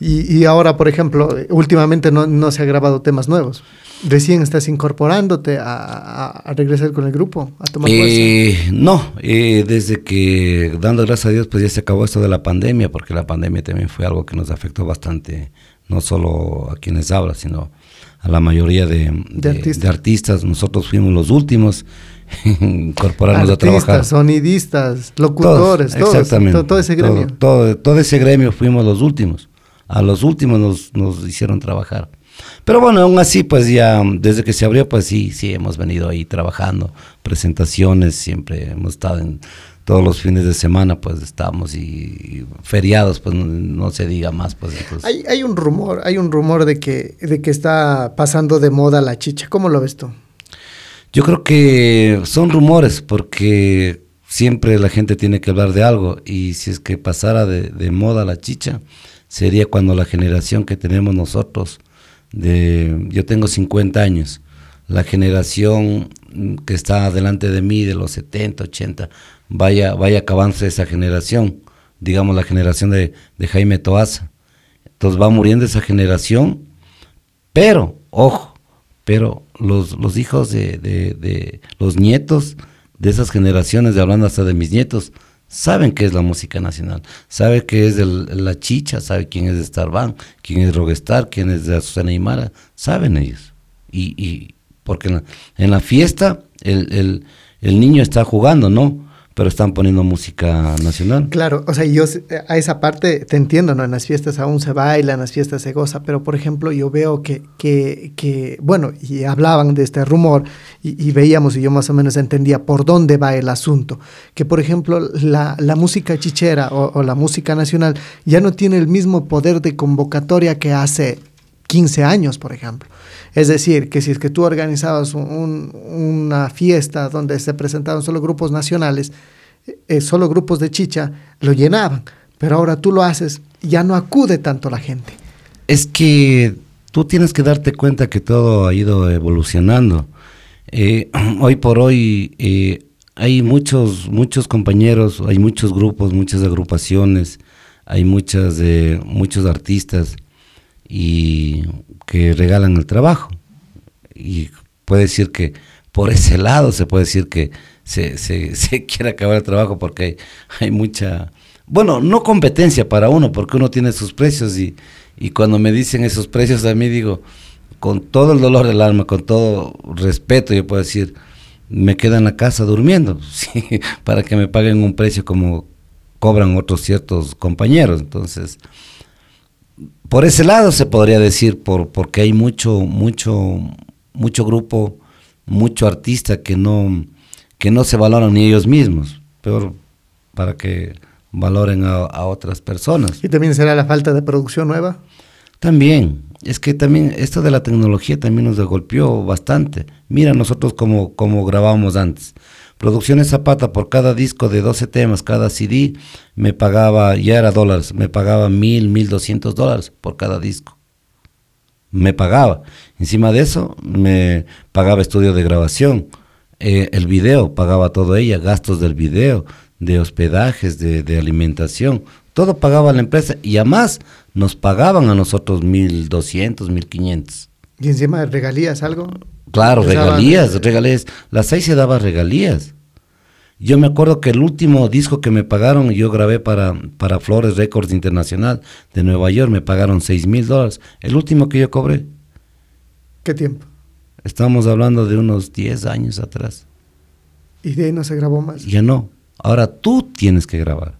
y- y- ahora, por ejemplo, últimamente no, no se ha grabado temas nuevos. Recién estás incorporándote a, a- a regresar con el grupo, a tomar fuerza. Eh, no, eh, desde que, dando gracias a Dios, pues ya se acabó esto de la pandemia, porque la pandemia también fue algo que nos afectó bastante, no solo a quienes hablan, sino a la mayoría de, de- artistas. de artistas. Nosotros fuimos los últimos incorporarnos a trabajar. Artistas, sonidistas, locutores, todos, exactamente. todo, todo ese gremio. Todo, todo- todo ese gremio fuimos los últimos. A los últimos nos, nos hicieron trabajar. Pero bueno, aún así, pues ya desde que se abrió, pues sí, sí, hemos venido ahí trabajando, presentaciones, siempre hemos estado en todos los fines de semana, pues estamos y, y feriados, pues no, no se diga más, pues entonces. Hay, hay un rumor, hay un rumor de que, de que está pasando de moda la chicha. ¿Cómo lo ves tú? Yo creo que son rumores porque siempre la gente tiene que hablar de algo y si es que pasara de, de moda la chicha, sería cuando la generación que tenemos nosotros, de, yo tengo 50 años, la generación que está delante de mí de los 70, 80, vaya, vaya acabándose esa generación, digamos la generación de, de Jaime Toaza. Entonces va muriendo esa generación, pero, ojo, pero los, los hijos de, de- los nietos de esas generaciones, de hablando hasta de mis nietos, saben qué es la música nacional, saben qué es la chicha, saben quién es Starban, quién es Rogestar, quién es de Azucena Aymara, saben ellos. Y, y porque en la, fiesta el- el niño está jugando, ¿no? Pero están poniendo música nacional. Claro, o sea, yo a esa parte te entiendo, ¿no? En las fiestas aún se baila, en las fiestas se goza, pero por ejemplo yo veo que, que, que bueno, y hablaban de este rumor y, veíamos y yo más o menos entendía por dónde va el asunto, que por ejemplo la, la música chichera o la música nacional ya no tiene el mismo poder de convocatoria que hace 15 años, por ejemplo. Es decir, que si es que tú organizabas un- un- una fiesta donde se presentaban solo grupos nacionales, eh, solo grupos de chicha lo llenaban, pero ahora tú lo haces, ya no acude tanto la gente. Es que tú tienes que darte cuenta que todo ha ido evolucionando. Eh, hoy por hoy eh, hay muchos, muchos compañeros, hay muchos grupos, muchas agrupaciones, hay muchas, eh, muchos artistas y que regalan el trabajo. Y puede decir que por ese lado se puede decir que se, se, quiere acabar el trabajo porque hay, hay, mucha, bueno, no competencia para uno, porque uno tiene sus precios y, y cuando me dicen esos precios a mí digo, con todo el dolor del alma, con todo respeto, yo puedo decir, me quedo en la casa durmiendo, para que me paguen un precio como cobran otros ciertos compañeros. Entonces, por ese lado se podría decir, por, porque hay mucho, mucho, mucho grupo, mucho artista que no, que no se valoran ni ellos mismos, peor para que valoren a, a otras personas. ¿Y también será la falta de producción nueva? También, es que también esto de la tecnología también nos golpeó bastante. Mira nosotros como, como grabábamos antes. Producciones Zapata por cada disco de 12 temas, cada CD, me pagaba, ya era dólares, me pagaba mil, mil doscientos dólares por cada disco. Me pagaba. Encima de eso, me pagaba estudio de grabación. Eh, el video, pagaba todo ella, gastos del video, de hospedajes, de, de alimentación, todo pagaba la empresa y además nos pagaban a nosotros 1.200, 1.500. ¿Y encima regalías algo? Claro, regalías, regalías. Las seis se daba regalías. Yo me acuerdo que el último disco que me pagaron, yo grabé para, para Flores Records Internacional de Nueva York, me pagaron seis mil dólares. El último que yo cobré. ¿Qué tiempo? Estamos hablando de unos 10 años atrás. ¿Y de ahí no se grabó más? Ya no. Ahora tú tienes que grabar.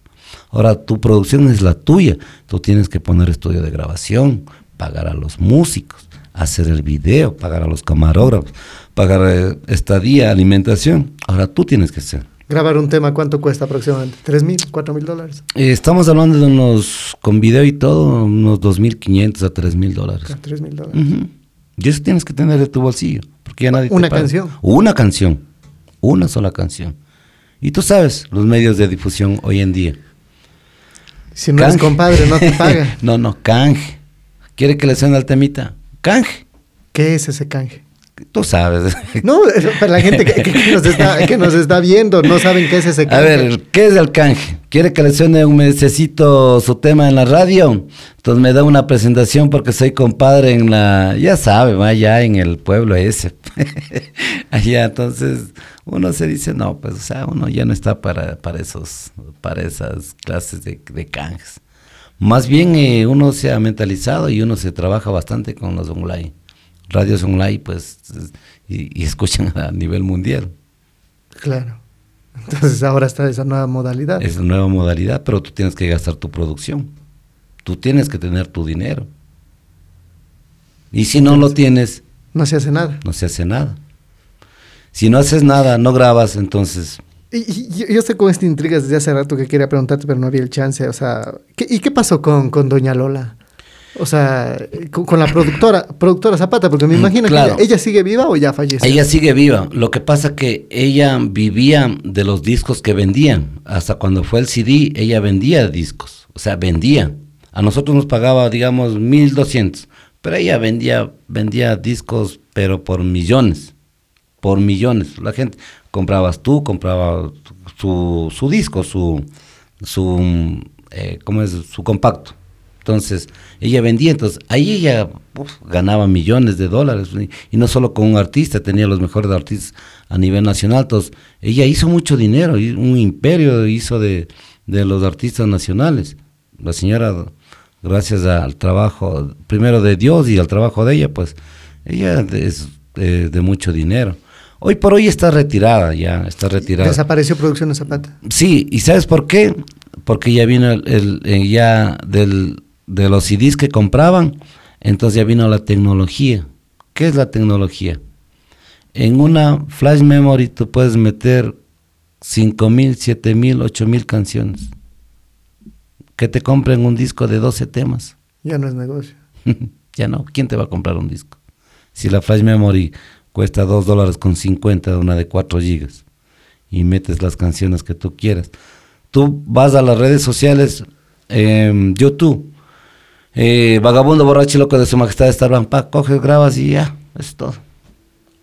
Ahora tu producción es la tuya. Tú tienes que poner estudio de grabación, pagar a los músicos, hacer el video, pagar a los camarógrafos, pagar eh, estadía, alimentación. Ahora tú tienes que hacer. Grabar un tema, ¿cuánto cuesta aproximadamente? ¿Tres mil, cuatro mil dólares? Eh, estamos hablando de unos, con video y todo, unos 2.500 a 3.000 dólares. A tres mil dólares. Ujú. Y eso tienes que tener de tu bolsillo. Porque ya nadie Una canción. Una canción. Una sola canción. Y tú sabes, los medios de difusión hoy en día. Si no eres Canje. compadre, no te paga. no, no, canje. ¿Quiere que le suene al temita? Canje. ¿Qué es ese canje? Tú sabes. No, para la gente que, nos está, que nos está viendo, no saben qué es ese A canje. ver, ¿qué es el canje? ¿Quiere que le suene un mesecito su tema en la radio? Entonces me da una presentación porque soy compadre en la, ya sabe, va allá en el pueblo ese. allá, entonces uno se dice, no, pues o sea, uno ya no está para, para esos, para esas clases de, de canjes. Más bien eh, uno se ha mentalizado y uno se trabaja bastante con los online. Radios online, pues, es- y, y escuchan a nivel mundial. Claro. Entonces ahora está esa nueva modalidad. Es una nueva modalidad, pero tú tienes que gastar tu producción. Tú tienes que tener tu dinero. Y si no lo tienes, No se hace nada. no se hace nada. Si no haces nada, no grabas, entonces Y, y yo, estoy con esta intriga desde hace rato que quería preguntarte, pero no había el chance. O sea, ¿qué- ¿y qué pasó con, con Doña Lola? O sea, con, con la productora, productora Zapata, porque me imagino Mm, claro. que ella, ella sigue viva o ya falleció. ella sigue viva. Lo que pasa que ella vivía de los discos que vendían. Hasta cuando fue el CD, ella vendía discos. O sea, vendía. A nosotros nos pagaba, digamos, 1200. Pero ella vendía, vendía discos, pero por millones. Por millones. La gente comprabas tú, compraba su, su disco, su, su, eh, ¿cómo es? Su compacto. Entonces, ella vendía, entonces ahí ella ganaba millones de dólares, y, no solo con un artista, tenía los mejores artistas a nivel nacional, entonces ella hizo mucho dinero, un imperio hizo de, de los artistas nacionales. La señora, gracias al trabajo, primero de Dios y al trabajo de ella, pues ella es de, de mucho dinero. Hoy por hoy está retirada, ya está retirada. Desapareció Producciones Zapata. Sí, ¿y sabes por qué? Porque ya vino el, el- eh, ya del, de los CDs que compraban, entonces ya vino la tecnología. ¿Qué es la tecnología? En una flash memory tú puedes meter 5000, 7000, 8000 canciones. Que te compren un disco de 12 temas. Ya no es negocio. ya no, ¿quién te va a comprar un disco? Si la flash memory cuesta 2 dólares con 50, una de 4 gigas. y metes las canciones que tú quieras. Tú vas a las redes sociales, em, YouTube, eh, Vagabundo Borracho Loco de Su Majestad Starban, pa, coges, grabas y ya, es todo.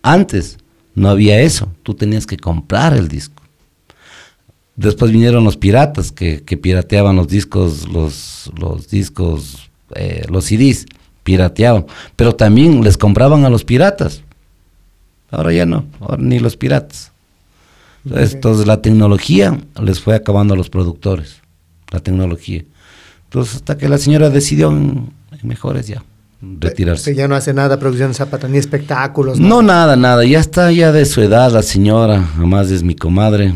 Antes no había eso, tú tenías que comprar el disco. Después vinieron los piratas que, pirateaban los discos, los, los discos, eh, los CDs, pirateaban, pero también les compraban a los piratas. Ahora ya no, ahora ni los piratas. Entonces la tecnología les fue acabando a los productores, la tecnología. Entonces hasta que la señora decidió en, en mejores ya retirarse. Sea, ya no hace nada producción de zapatos, ni espectáculos. No, nada, nada. Ya está ya de su edad la señora, además es mi comadre.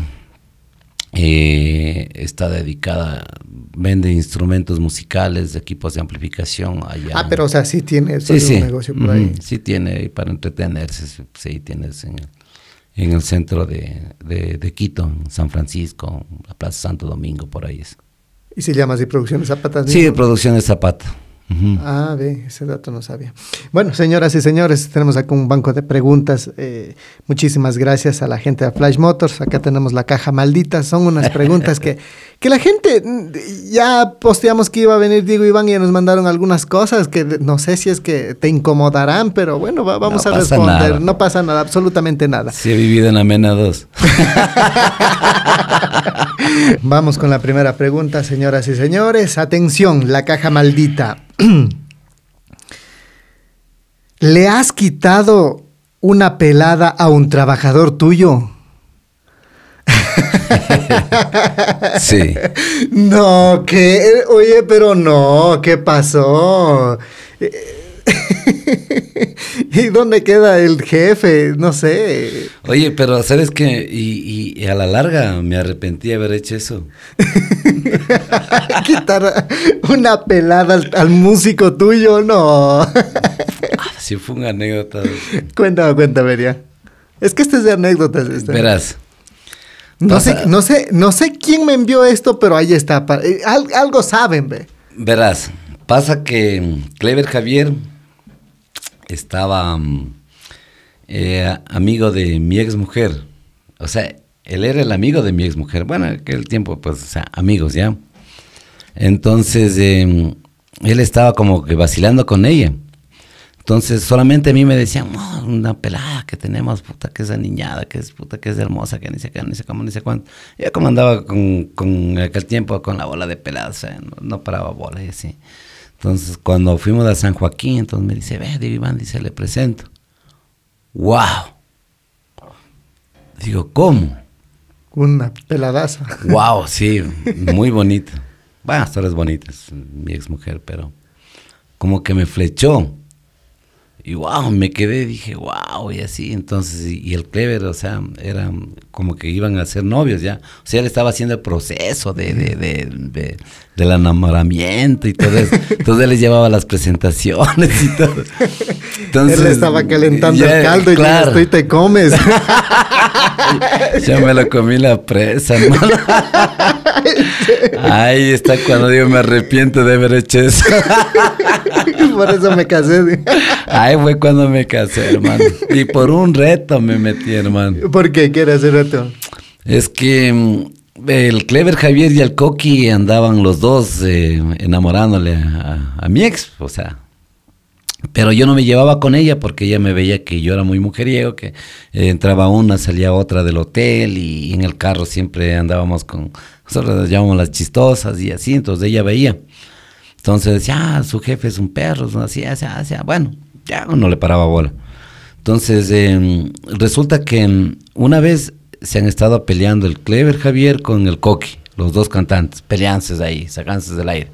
Eh, está dedicada, vende instrumentos musicales, equipos de amplificación allá. Ah, pero o sea, sí tiene sí, un sí. negocio por ahí. Ujú, Sí tiene para entretenerse, sí, tienes en, en el centro de, de, de Quito, en San Francisco, la Plaza Santo Domingo, por ahí es. Y se llama así Producciones Zapatas. Sí, mismo. producción Ah, ve, ese dato no sabía. Bueno, señoras y señores, tenemos acá un banco de preguntas. Eh, muchísimas gracias a la gente de Flash Motors. Acá tenemos la caja maldita. Son unas preguntas que, que la gente mm, ya posteamos que iba a venir Diego Iván y ya nos mandaron algunas cosas que no sé si es que te incomodarán, pero bueno, va- vamos No a responder. nada. No pasa nada, absolutamente nada. Sí, he vivido en la Mena 2. Vamos con la primera pregunta, señoras y señores. Atención, la caja maldita. ¿Le has quitado una pelada a un trabajador tuyo? Sí. No, ¿qué? Oye, pero no, ¿qué pasó? ¿Y dónde queda el jefe? No sé. Oye, pero ¿sabes qué? Y, y- y a la larga me arrepentí de haber hecho eso. Quitar una pelada al, al músico tuyo, no. Sí, fue una anécdota. cuéntame, cuéntame, ya. Es que este es de anécdotas. este. Verás. No pasa- sé, no sé, no sé quién me envió esto, pero ahí está. eh, al- algo saben, ve. Verás, pasa que Clever Javier estaba mm, eh, amigo de mi ex mujer. O sea, él era el amigo de mi ex mujer. Bueno, en aquel tiempo, pues, o sea, amigos, ¿ya? Entonces, eh, él estaba como que vacilando con ella. Entonces, solamente a mí me decían, "No, una pelada que tenemos, puta, que es aniñada, que es puta, que es hermosa, que ni sé qué, ni sé cómo, ni sé cuánto. Yo como andaba con, con aquel tiempo con la bola de peladas, o sea, no, no paraba bola y así. Entonces, cuando fuimos a San Joaquín, entonces me dice, ve, Diego Iván, dice, le presento. ¡Wow! Digo, ¿cómo? Una peladaza. ¡Wow! Sí, muy bonita. Bueno, hasta ahora es bonita, es mi ex mujer, pero como que me flechó. Y wow, me quedé, dije, wow, y así, entonces, y, y el Clever, o sea, era como que iban a ser novios ya. O sea, él estaba haciendo el proceso de, de, de, de- del enamoramiento y todo eso. Entonces él les llevaba las presentaciones y todo. Entonces, Él estaba calentando ya, el caldo y claro, y te comes. ya me lo comí la presa, hermano. Ahí está cuando digo me arrepiento de haber hecho eso. Por eso me casé. Ahí fue cuando me casé, hermano. Y por un reto me metí, hermano. ¿Por qué quieres hacer reto? Es que mm, el Clever Javier y el Coqui andaban los dos eh, enamorándole a, mi ex, o sea. Pero yo no me llevaba con ella porque ella me veía que yo era muy mujeriego, que eh, entraba una, salía otra del hotel y, en el carro siempre andábamos con, nosotros las llamamos las chistosas y así, entonces ella veía. Entonces decía, ah, su jefe es un perro, así, así, así, bueno, ya no le paraba bola. Entonces, eh, resulta que una vez se han estado peleando el Clever Javier con el Coqui, los dos cantantes, peleándose ahí, sacándose del aire,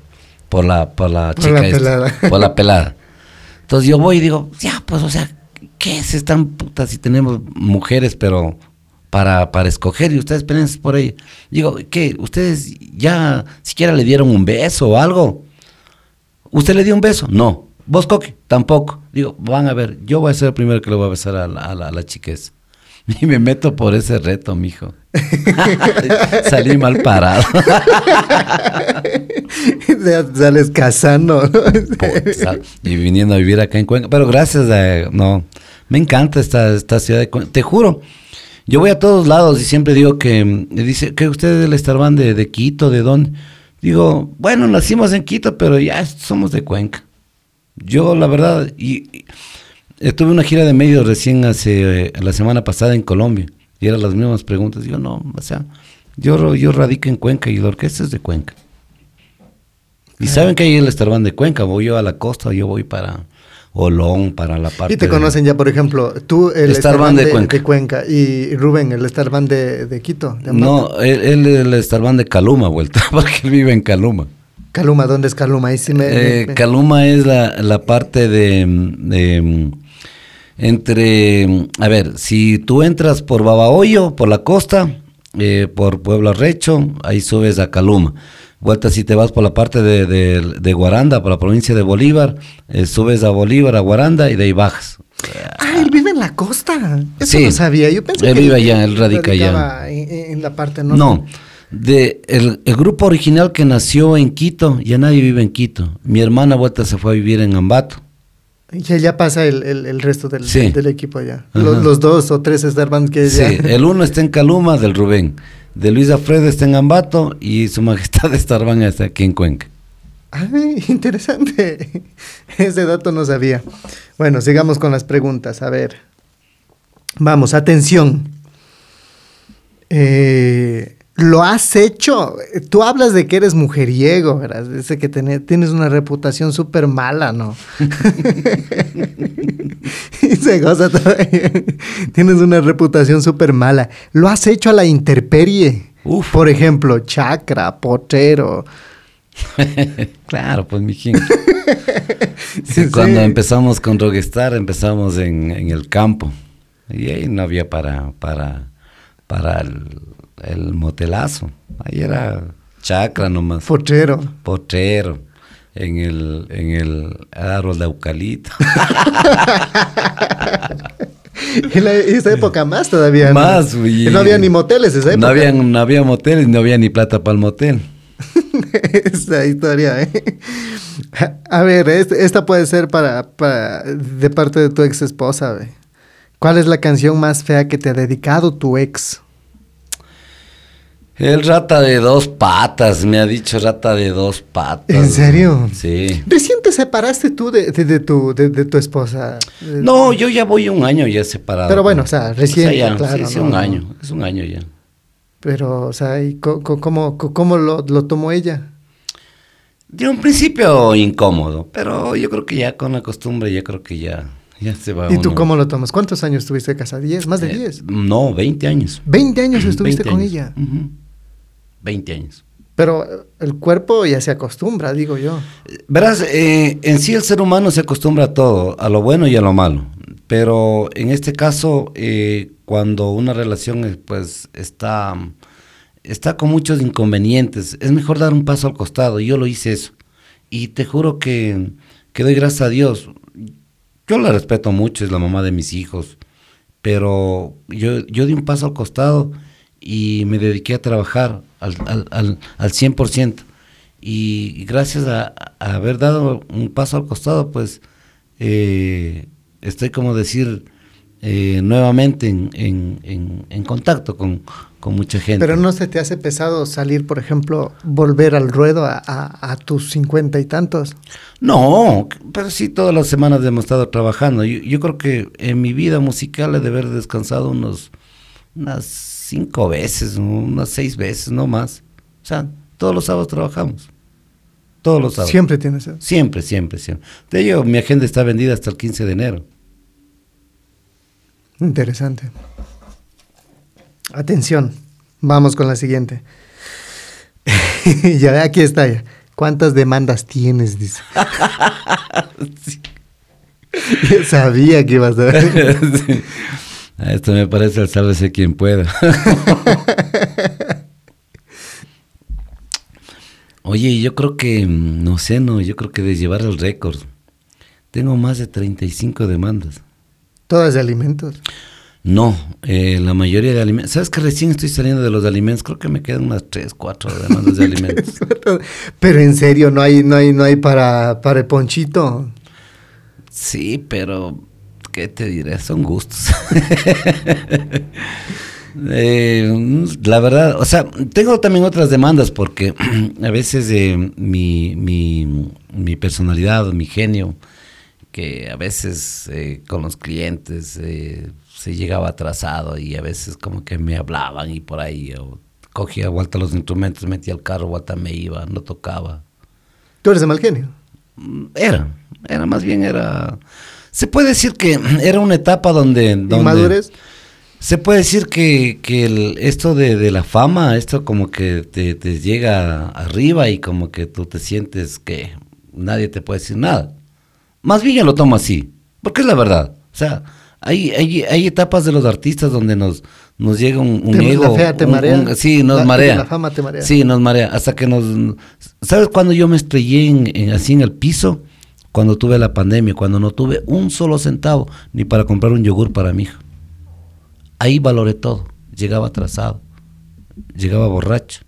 por la, por la Por chica la esta, pelada. por la pelada. Entonces yo voy y digo, ya, pues, o sea, ¿qué es tan puta si tenemos mujeres, pero para, para escoger y ustedes pelean por ella? Digo, ¿qué? ¿Ustedes ya siquiera le dieron un beso o algo? ¿Usted le dio un beso? No. ¿Vos, Coqui? Tampoco. Digo, van a ver, yo voy a ser el primero que le voy a besar a la, a la, a la chica esa. Y me meto por ese reto, mijo. Salí mal parado. Sales casando. ¿no? Y viniendo a vivir acá en Cuenca. Pero gracias a... No, me encanta esta, esta ciudad de Cuenca. Te juro, Yo voy a todos lados y siempre digo que, mm, dice, que ustedes del Starban de, de Quito, ¿de dónde? Digo, bueno, nacimos en Quito, pero ya somos de Cuenca. Yo, la verdad, y, y, eh, tuve una gira de medios recién hace, eh, la semana pasada en Colombia, y eran las mismas preguntas. Digo, no, o sea, yo, yo radico en Cuenca y la orquesta es de Cuenca. Y saben que hay el Starban de Cuenca, voy yo a la costa, yo voy para Olón, para la parte Y te de- conocen ya, por ejemplo, tú, el Starban de Cuenca. de Cuenca, y Rubén, el Starban de, de Quito. de. No, él, él es el Starban de Caluma, vuelta, porque él vive en Caluma. Caluma, ¿dónde es Caluma? Ahí sí me... me- Eh, me- Caluma es la, la parte de, de, entre, a ver, si tú entras por Babahoyo, por la costa, eh, por Pueblo Recho, ahí subes a Caluma. Vuelta, si te vas por la parte de, de- de Guaranda, por la provincia de Bolívar, eh, subes a Bolívar, a Guaranda y de ahí bajas. Ah, él vive en la costa. Eso Sí. no sabía. Yo pensé Él que vive allá, él radica allá. En, en la parte norte. No, de el, el grupo original que nació en Quito, ya nadie vive en Quito. Mi hermana vuelta se fue a vivir en Ambato. Y allá pasa el, el- el resto del, Sí. del equipo allá. Los, los dos o tres Starbands que Sí, ya... el uno está en Caluma, del Rubén. De Luis Alfredo está en Ambato y su majestad Starban está aquí en Cuenca. Ay, interesante. Ese dato no sabía. Bueno, sigamos con las preguntas. A ver. Vamos, atención. Eh, ¿Lo has hecho? Tú hablas de que eres mujeriego, ¿verdad? Dice que tené- tienes una reputación súper mala, ¿no? y se goza todavía. Tienes una reputación súper mala. ¿Lo has hecho a la interperie? Uf. Por ejemplo, chacra, potero. claro, pues mijín. Sí, Cuando sí. empezamos con Rockstar, empezamos en, en el campo. Y ahí no había para, para, para el, el motelazo. Ahí era chacra nomás. Potrero. Potrero. En el, en el árbol de eucalipto. En la- esa época más todavía. ¿no? Más, güey. No había ni moteles esa época. No había, no había moteles, no había ni plata para el motel. esa historia, ¿eh? A ver, este- esta puede ser para, para- de parte de tu ex esposa, ¿ve? ¿Cuál es la canción más fea que te ha dedicado tu ex? El rata de dos patas, me ha dicho rata de dos patas. ¿En serio? Sí. Recién te separaste tú de, de- de tu, de, de tu esposa. No, yo ya voy un año ya separado. Pero bueno, o sea, recién, ya, claro, Sí, sí, no, un año, es un año ya. Pero, o sea, ¿y cómo, cómo lo, lo tomó ella? De un principio incómodo, pero yo creo que ya con la costumbre, ya creo que ya, ya se va ¿Y tú cómo lo tomas? ¿Cuántos años estuviste casada? ¿10? ¿Más de Eh, 10? No, 20 años. 20 años estuviste 20 con años. ella. 20 años. Pero el cuerpo ya se acostumbra, digo yo. Verás, eh, en sí el ser humano se acostumbra a todo, a lo bueno y a lo malo. Pero en este caso, eh, cuando una relación eh, pues está, está con muchos inconvenientes, es mejor dar un paso al costado. Yo lo hice eso. Y te juro que, que doy gracias a Dios. Yo la respeto mucho, es la mamá de mis hijos. Pero yo, yo di un paso al costado y me dediqué a trabajar al, al, al, al 100%. Y, y gracias a, a haber dado un paso al costado, pues eh, estoy como decir eh, nuevamente en, en, en, en contacto con, con mucha gente. Pero no se te hace pesado salir, por ejemplo, volver al ruedo a, a- a tus cincuenta y tantos. No, pero sí todas las semanas hemos estado trabajando. Yo, yo creo que en mi vida musical he de haber descansado unos unas cinco veces, unas seis veces, no más. O sea, todos los sábados trabajamos. Todos los sábados. Siempre tienes eso. Siempre, siempre, siempre. De ello, mi agenda está vendida hasta el 15 de enero. Interesante. Atención, vamos con la siguiente. ya aquí está ya. ¿Cuántas demandas tienes? Dice. Yo sabía que ibas a ver. Sí. Esto me parece el sálvese quien pueda. Oye, yo creo que, no sé, no, yo creo que de llevar el récord. Tengo más de 35 demandas. Todas de alimentos. No, eh, la mayoría de alimentos. ¿Sabes que recién estoy saliendo de los alimentos? Creo que me quedan unas 3, 4 demandas de alimentos. Pero en serio, no hay, no hay, no hay para, para el ponchito. Sí, pero, ¿qué te diré? Son gustos. Eh, la verdad, o sea, tengo también otras demandas porque a veces eh, mi, mi, mi personalidad, mi genio, que a veces eh, con los clientes se llegaba atrasado y a veces como que me hablaban y por ahí yo cogía vuelta los instrumentos, metía el carro, vuelta me iba, no tocaba. Tú eres de mal genio. Era, era más bien era... Se puede decir que era una etapa donde... donde ¿Inmadurez? Se puede decir que, que el- esto de, de la fama, esto como que te, te llega arriba y como que tú te sientes que nadie te puede decir nada. Más bien yo lo tomo así, porque es la verdad. O sea, hay, hay, hay etapas de los artistas donde nos, nos llega un, un Te- ego. la fea te un- marea. un- sí, nos La- marea. la fama te marea. Sí, nos marea. Hasta que nos... ¿Sabes cuando yo me estrellé en- en- así en el piso? Cuando tuve la pandemia, cuando no tuve un solo centavo ni para comprar un yogur para mi hija. Ahí valoré todo. Llegaba atrasado, llegaba borracho.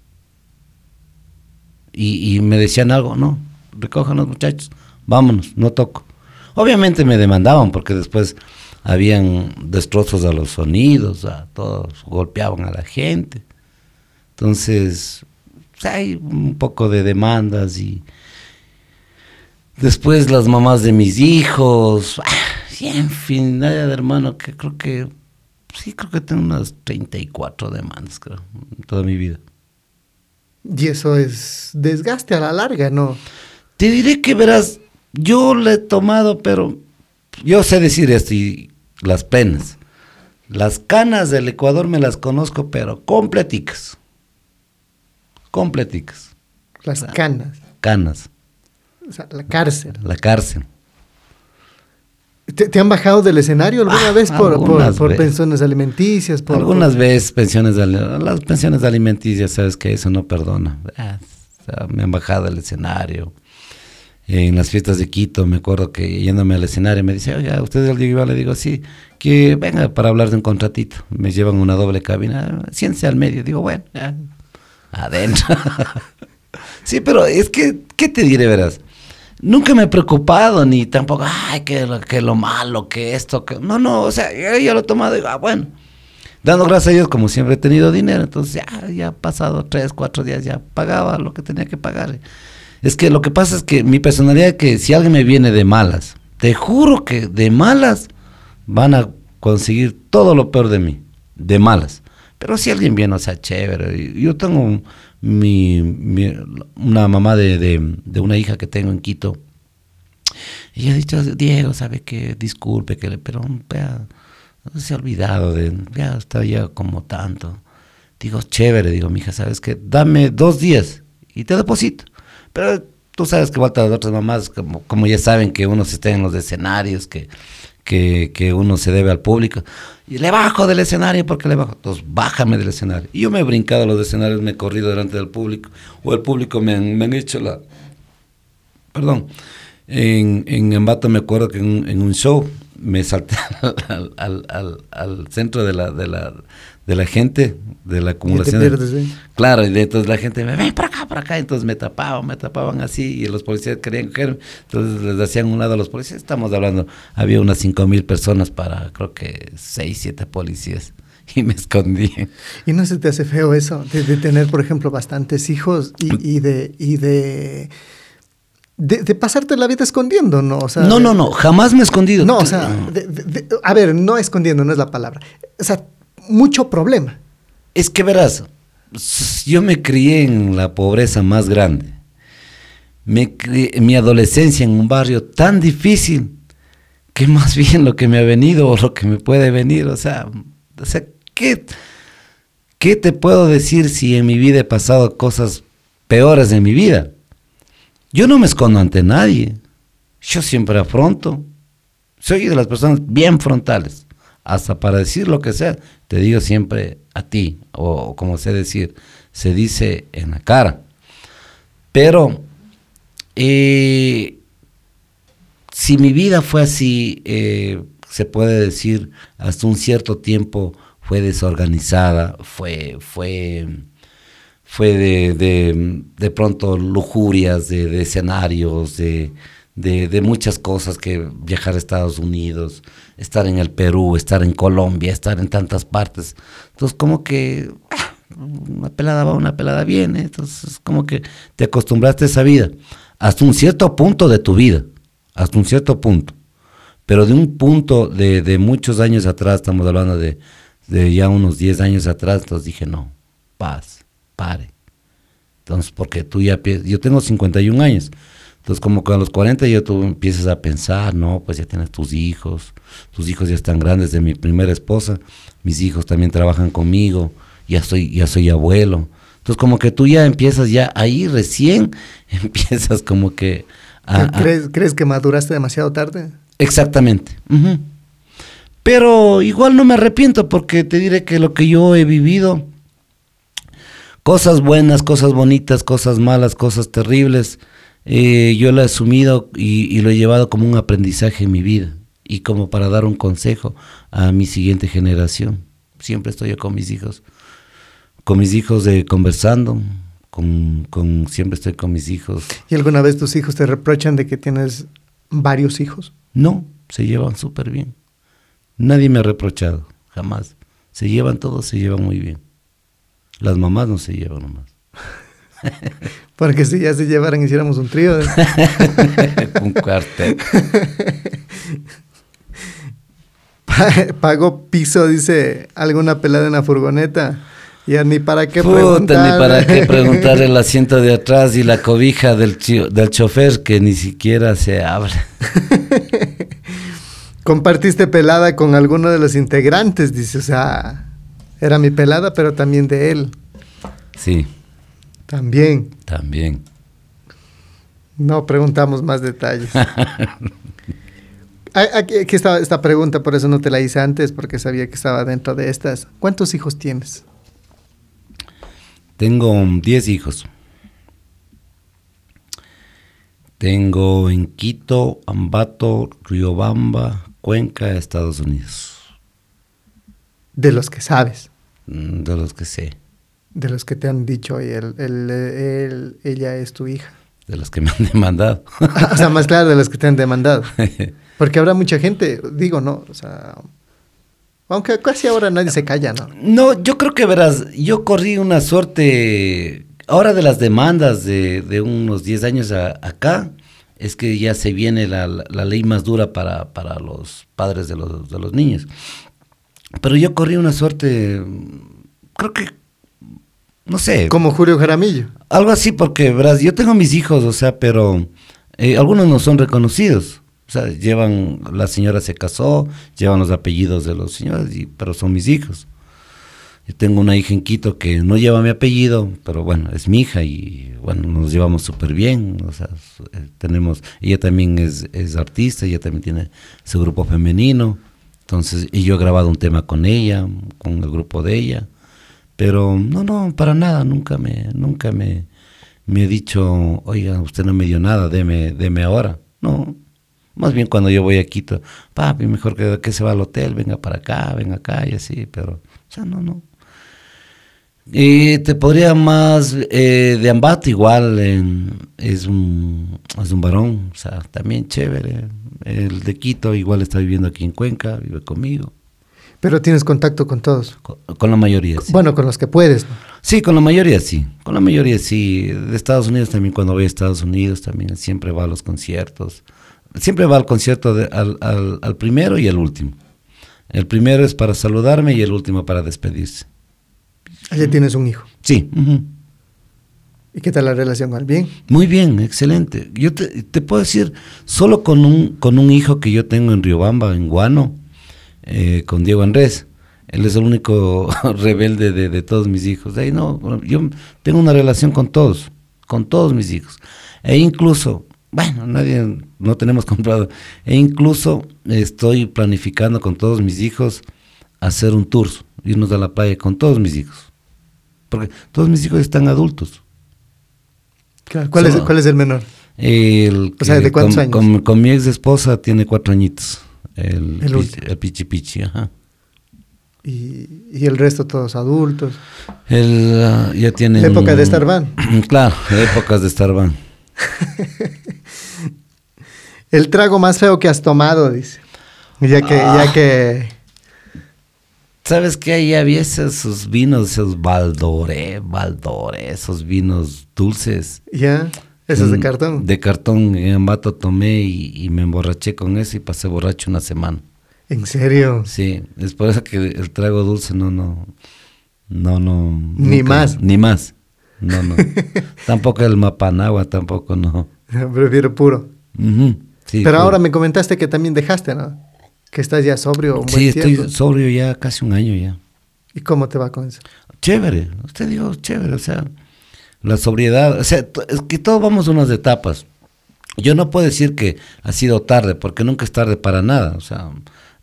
Y, me decían algo, no, recojan los muchachos, vámonos, no toco. Obviamente me demandaban porque después habían destrozos a los sonidos, a todos, golpeaban a la gente. Entonces, pues, hay un poco de demandas y después las mamás de mis hijos, y en fin, nada de hermano, que creo que, sí, creo que tengo unas 34 demandas, creo, en toda mi vida. Y eso es desgaste a la larga, ¿no? Te diré que verás, yo le he tomado, pero yo sé decir esto y las penas. Las canas del Ecuador me las conozco, pero completicas. Completicas. Las canas, Canas. O sea, la cárcel. La cárcel. ¿Te, te han bajado del escenario alguna Ah, vez por, por, algunas por veces. pensiones alimenticias? Por, Algunas veces pensiones las pensiones alimenticias, sabes que eso no perdona. Ah, me han bajado del escenario. En las fiestas de Quito, me acuerdo que yéndome al escenario me dice, oiga, ¿usted es el Diego Iván?" Le digo, sí, que venga para hablar de un contratito. Me llevan una doble cabina, siéntese al medio. Digo, bueno, ya, adentro. sí, pero es que, ¿qué te diré, verás? Nunca me he preocupado, ni tampoco, ay, que lo, que lo malo, que esto, que... No, no, o sea, yo ya lo he tomado y digo, ah, bueno. Dando gracias a Dios, como siempre he tenido dinero, entonces ya, ya pasado tres, cuatro días, ya pagaba lo que tenía que pagar. Es que lo que pasa es que mi personalidad es que si alguien me viene de malas, te juro que de malas van a conseguir todo lo peor de mí, de malas. Pero si alguien viene, o sea, chévere. Yo tengo un- mi, una mamá de, de- de una hija que tengo en Quito. Y ella ha dicho, Diego, sabe que disculpe, que pero se ha olvidado de, ya está ya como tanto. Digo, chévere, digo, mija, ¿sabes qué? Dame dos días y te deposito. Pero tú sabes que falta las otras mamás, como, como ya saben que uno se está en los escenarios, que, que, que uno se debe al público. Y le bajo del escenario porque le bajo. Entonces, bájame del escenario. Y yo me he brincado a los escenarios, me he corrido delante del público. O el público me han, hecho la... Perdón. En, en me acuerdo que en, en un show me salté al, al, al, al centro de la, de, la, de la gente, de la acumulación. de- pierdes, ¿eh? Claro, y de- entonces la gente me ven por acá, por acá, entonces me tapaban, me tapaban así, y los policías querían cogerme, entonces les hacían un lado a los policías, estamos hablando, había unas cinco mil personas para, creo que seis, siete policías, y me escondían. ¿Y no se te hace feo eso? De, de tener, por ejemplo, bastantes hijos y, y de... Y de de, de pasarte la vida escondiendo, ¿no? O sea, No, no, no, jamás me he escondido. No, o sea, de- a ver, no escondiendo, no es la palabra. O sea, mucho problema. Es que verás, yo me crié en la pobreza más grande. Mi adolescencia en un barrio tan difícil que más bien lo que me ha venido o lo que me puede venir, o sea, o sea, ¿qué, qué te puedo decir si en mi vida he pasado cosas peores de mi vida? Yo no me escondo ante nadie. Yo siempre afronto. Soy de las personas bien frontales. Hasta para decir lo que sea, te digo siempre a ti, o como sé decir, se dice en la cara. Pero eh, si mi vida fue así, eh, se puede decir, hasta un cierto tiempo fue desorganizada, fue, fue, fue de, de, pronto lujurias, de, de escenarios, de, de muchas cosas, que viajar a Estados Unidos, estar en el Perú, estar en Colombia, estar en tantas partes. Entonces, como que ah, una pelada va, una pelada viene. Entonces, como que te acostumbraste a esa vida. Hasta un cierto punto de tu vida. Hasta un cierto punto. Pero de un punto de, de muchos años atrás, estamos hablando de, de ya unos 10 años atrás, entonces dije, no, paz, pare. Entonces, porque tú ya, yo tengo 51 años, entonces como que a los 40 ya tú empiezas a pensar, no, pues ya tienes tus hijos, tus hijos ya están grandes de mi primera esposa, mis hijos también trabajan conmigo, ya soy, ya soy abuelo. Entonces como que tú ya empiezas ya ahí recién, empiezas como que a- a- ¿Crees, ¿Crees que maduraste demasiado tarde? Exactamente. Pero igual no me arrepiento porque te diré que lo que yo he vivido, cosas buenas, cosas bonitas, cosas malas, cosas terribles, eh, yo lo he asumido y, y lo he llevado como un aprendizaje en mi vida y como para dar un consejo a mi siguiente generación. Siempre estoy yo con mis hijos, con mis hijos de conversando, con, con siempre estoy con mis hijos. ¿Y alguna vez tus hijos te reprochan de que tienes varios hijos? No, se llevan súper bien. Nadie me ha reprochado, jamás. Se llevan todos, se llevan muy bien. Las mamás no se llevan nomás. Porque si ya se llevaran, hiciéramos un trío. Un cuarteto. Pa- Pago piso, dice, alguna pelada en la furgoneta. Ya ni para qué Puta, preguntar. ni para qué preguntar el asiento de atrás y la cobija del, del chofer que ni siquiera se abre. Compartiste pelada con alguno de los integrantes, dice, o sea, era mi pelada, pero también de él. Sí, También. También. No preguntamos más detalles. Aquí, estaba esta pregunta, por eso no te la hice antes, porque sabía que estaba dentro de estas. ¿Cuántos hijos tienes? Tengo 10 hijos. Tengo en Quito, Ambato, Riobamba, Cuenca, Estados Unidos. De los que sabes, Mm, De los que sé, de los que te han dicho, "Oye, él, él- él- ella es tu hija. de los que me han demandado. o sea, más claro, de los que te han demandado. Porque habrá mucha gente, digo, no, o sea, aunque casi ahora nadie se calla, ¿no? No, yo creo que verás, yo corrí una suerte, ahora de las demandas de, de unos 10 años a- acá, es que ya se viene la, la- la ley más dura para, para los padres de los, de los niños. Pero yo corrí una suerte, creo que, no sé, Como Julio Jaramillo. algo así, porque verás, yo tengo mis hijos, o sea, pero eh, algunos no son reconocidos. O sea, llevan, la señora se casó, llevan los apellidos de los señores, y- pero son mis hijos. Yo tengo una hija en Quito que no lleva mi apellido, pero bueno, es mi hija y bueno, nos llevamos súper bien. O sea, eh, tenemos, ella también es, es artista, ella también tiene su grupo femenino. Entonces, y yo he grabado un tema con ella, con el grupo de ella. Pero no, no, para nada, nunca me, nunca me, me he dicho, oiga, usted no me dio nada, deme, deme ahora. No, más bien cuando yo voy a Quito, papi, mejor que, que se va al hotel, venga para acá, venga acá y así, pero, o sea, no, no. Y te podría más, eh, de Ambato igual, es, un, es un varón, o sea, también chévere. El de Quito igual está viviendo aquí en Cuenca, vive conmigo, Pero tienes contacto con todos. con, con la mayoría. sí. Bueno, con los que puedes. ¿no? Sí, con la mayoría sí. Con la mayoría sí. De Estados Unidos también, cuando voy a Estados Unidos, también siempre va a los conciertos. Siempre va al concierto de- al, al- al primero y al último. El primero es para saludarme y el último para despedirse. Allí tienes un hijo. Sí. ¿Y qué tal la relación con él? Bien. Muy bien, excelente. Yo te, te puedo decir, solo con un, con un hijo que yo tengo en Riobamba, en Guano, eh, con Diego Andrés. Él es el único rebelde de, de todos mis hijos. De ahí no, yo tengo una relación con todos, con todos mis hijos. E incluso, bueno, nadie, no tenemos comprado, e incluso estoy planificando con todos mis hijos hacer un tour, irnos a la playa con todos mis hijos. Porque todos mis hijos están adultos. Claro. ¿Cuál, es, Solo- ¿Cuál es el menor? El O sea, ¿de cuántos con, años? Con, con mi ex esposa tiene cuatro añitos. El, El pichi, último. el pichi pichi, ajá. Y, y el resto todos adultos. Él ah, ya tiene. La época de estar van. Claro, épocas de estar van. El trago más feo que has tomado, dice. Ya que, Ah. ya que. ¿Sabes qué? Ahí había esos, esos vinos, esos Valdore, Valdore, esos vinos dulces. Ya. Eso es de Mm, cartón. De cartón, en Ambato tomé y, y me emborraché con eso y pasé borracho una semana. ¿En serio? Sí, es por eso que el trago dulce no, no, no, no. Ni nunca, más. Ni más. No, no. tampoco el mapanagua, tampoco no. Prefiero puro. Sí, Pero puro. ahora me comentaste que también dejaste, ¿no? Que estás ya sobrio un buen Sí, estoy tiempo. sobrio ya casi un año ya. ¿Y cómo te va con eso? Chévere, usted dijo chévere, o sea, la sobriedad, o sea, es que todos vamos a unas etapas. Yo no puedo decir que ha sido tarde, porque nunca es tarde para nada, o sea,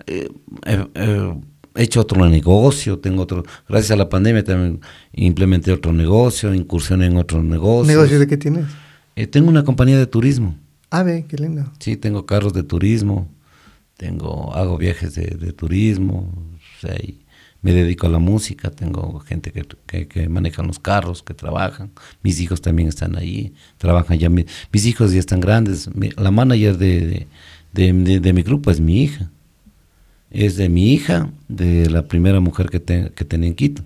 eh, eh, eh, he hecho otro negocio, tengo otro, gracias a la pandemia también implementé otro negocio, incursioné en otros negocios. ¿Negocio de qué tienes? Eh, tengo una compañía de turismo, Ah, ve, qué lindo. sí, tengo carros de turismo, tengo, hago viajes de, de turismo, o sea, y me dedico a la música, tengo gente que, que, que manejan los carros, que trabajan, mis hijos también están ahí, trabajan ya, mi- mis hijos ya están grandes, mi- la manager de, de, de- de- de mi grupo es mi hija, es de mi hija, de la primera mujer que, te- que tenía en Quito.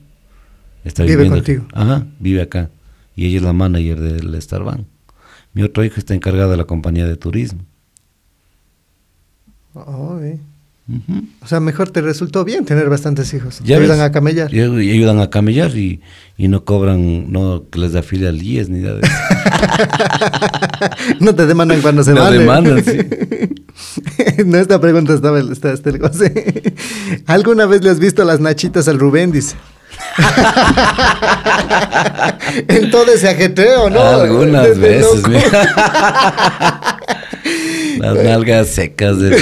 Está Vive viviendo- contigo. Ajá, vive acá, y ella es la manager del Starbank. Mi otro hijo está encargado de la compañía de turismo. Oh, O sea, mejor te resultó bien tener bastantes hijos. Ya te ayudan a camellar. Y, y ayudan a camellar y, y no cobran, no que les da al IES ni nada de eso. no te demandan cuando se No vale. demandan, sí. no, esta pregunta estaba está, está el goce. ¿Alguna vez le has visto las nachitas al Rubén? Dice. en todo ese ajetreo, ¿no? Algunas Desde veces. Las nalgas secas de...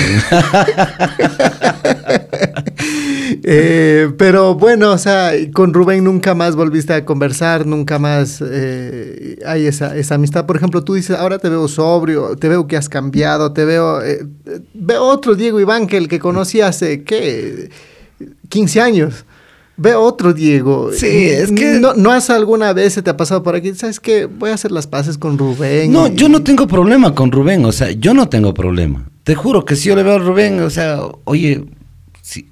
Eh, pero bueno, o sea, con Rubén nunca más volviste a conversar, nunca más eh, hay esa, esa amistad. Por ejemplo, tú dices, ahora te veo sobrio, te veo que has cambiado, te veo... eh, eh, veo otro Diego Iván que el que conocí hace, ¿qué? 15 años. Veo otro Diego. Sí, es que- ¿No, no has alguna vez se te ha pasado por aquí? ¿Sabes qué? Voy a hacer las paces con Rubén. No, y- yo no tengo problema con Rubén, o sea, yo no tengo problema. Te juro que si yo le veo a Rubén, o sea, oye, si,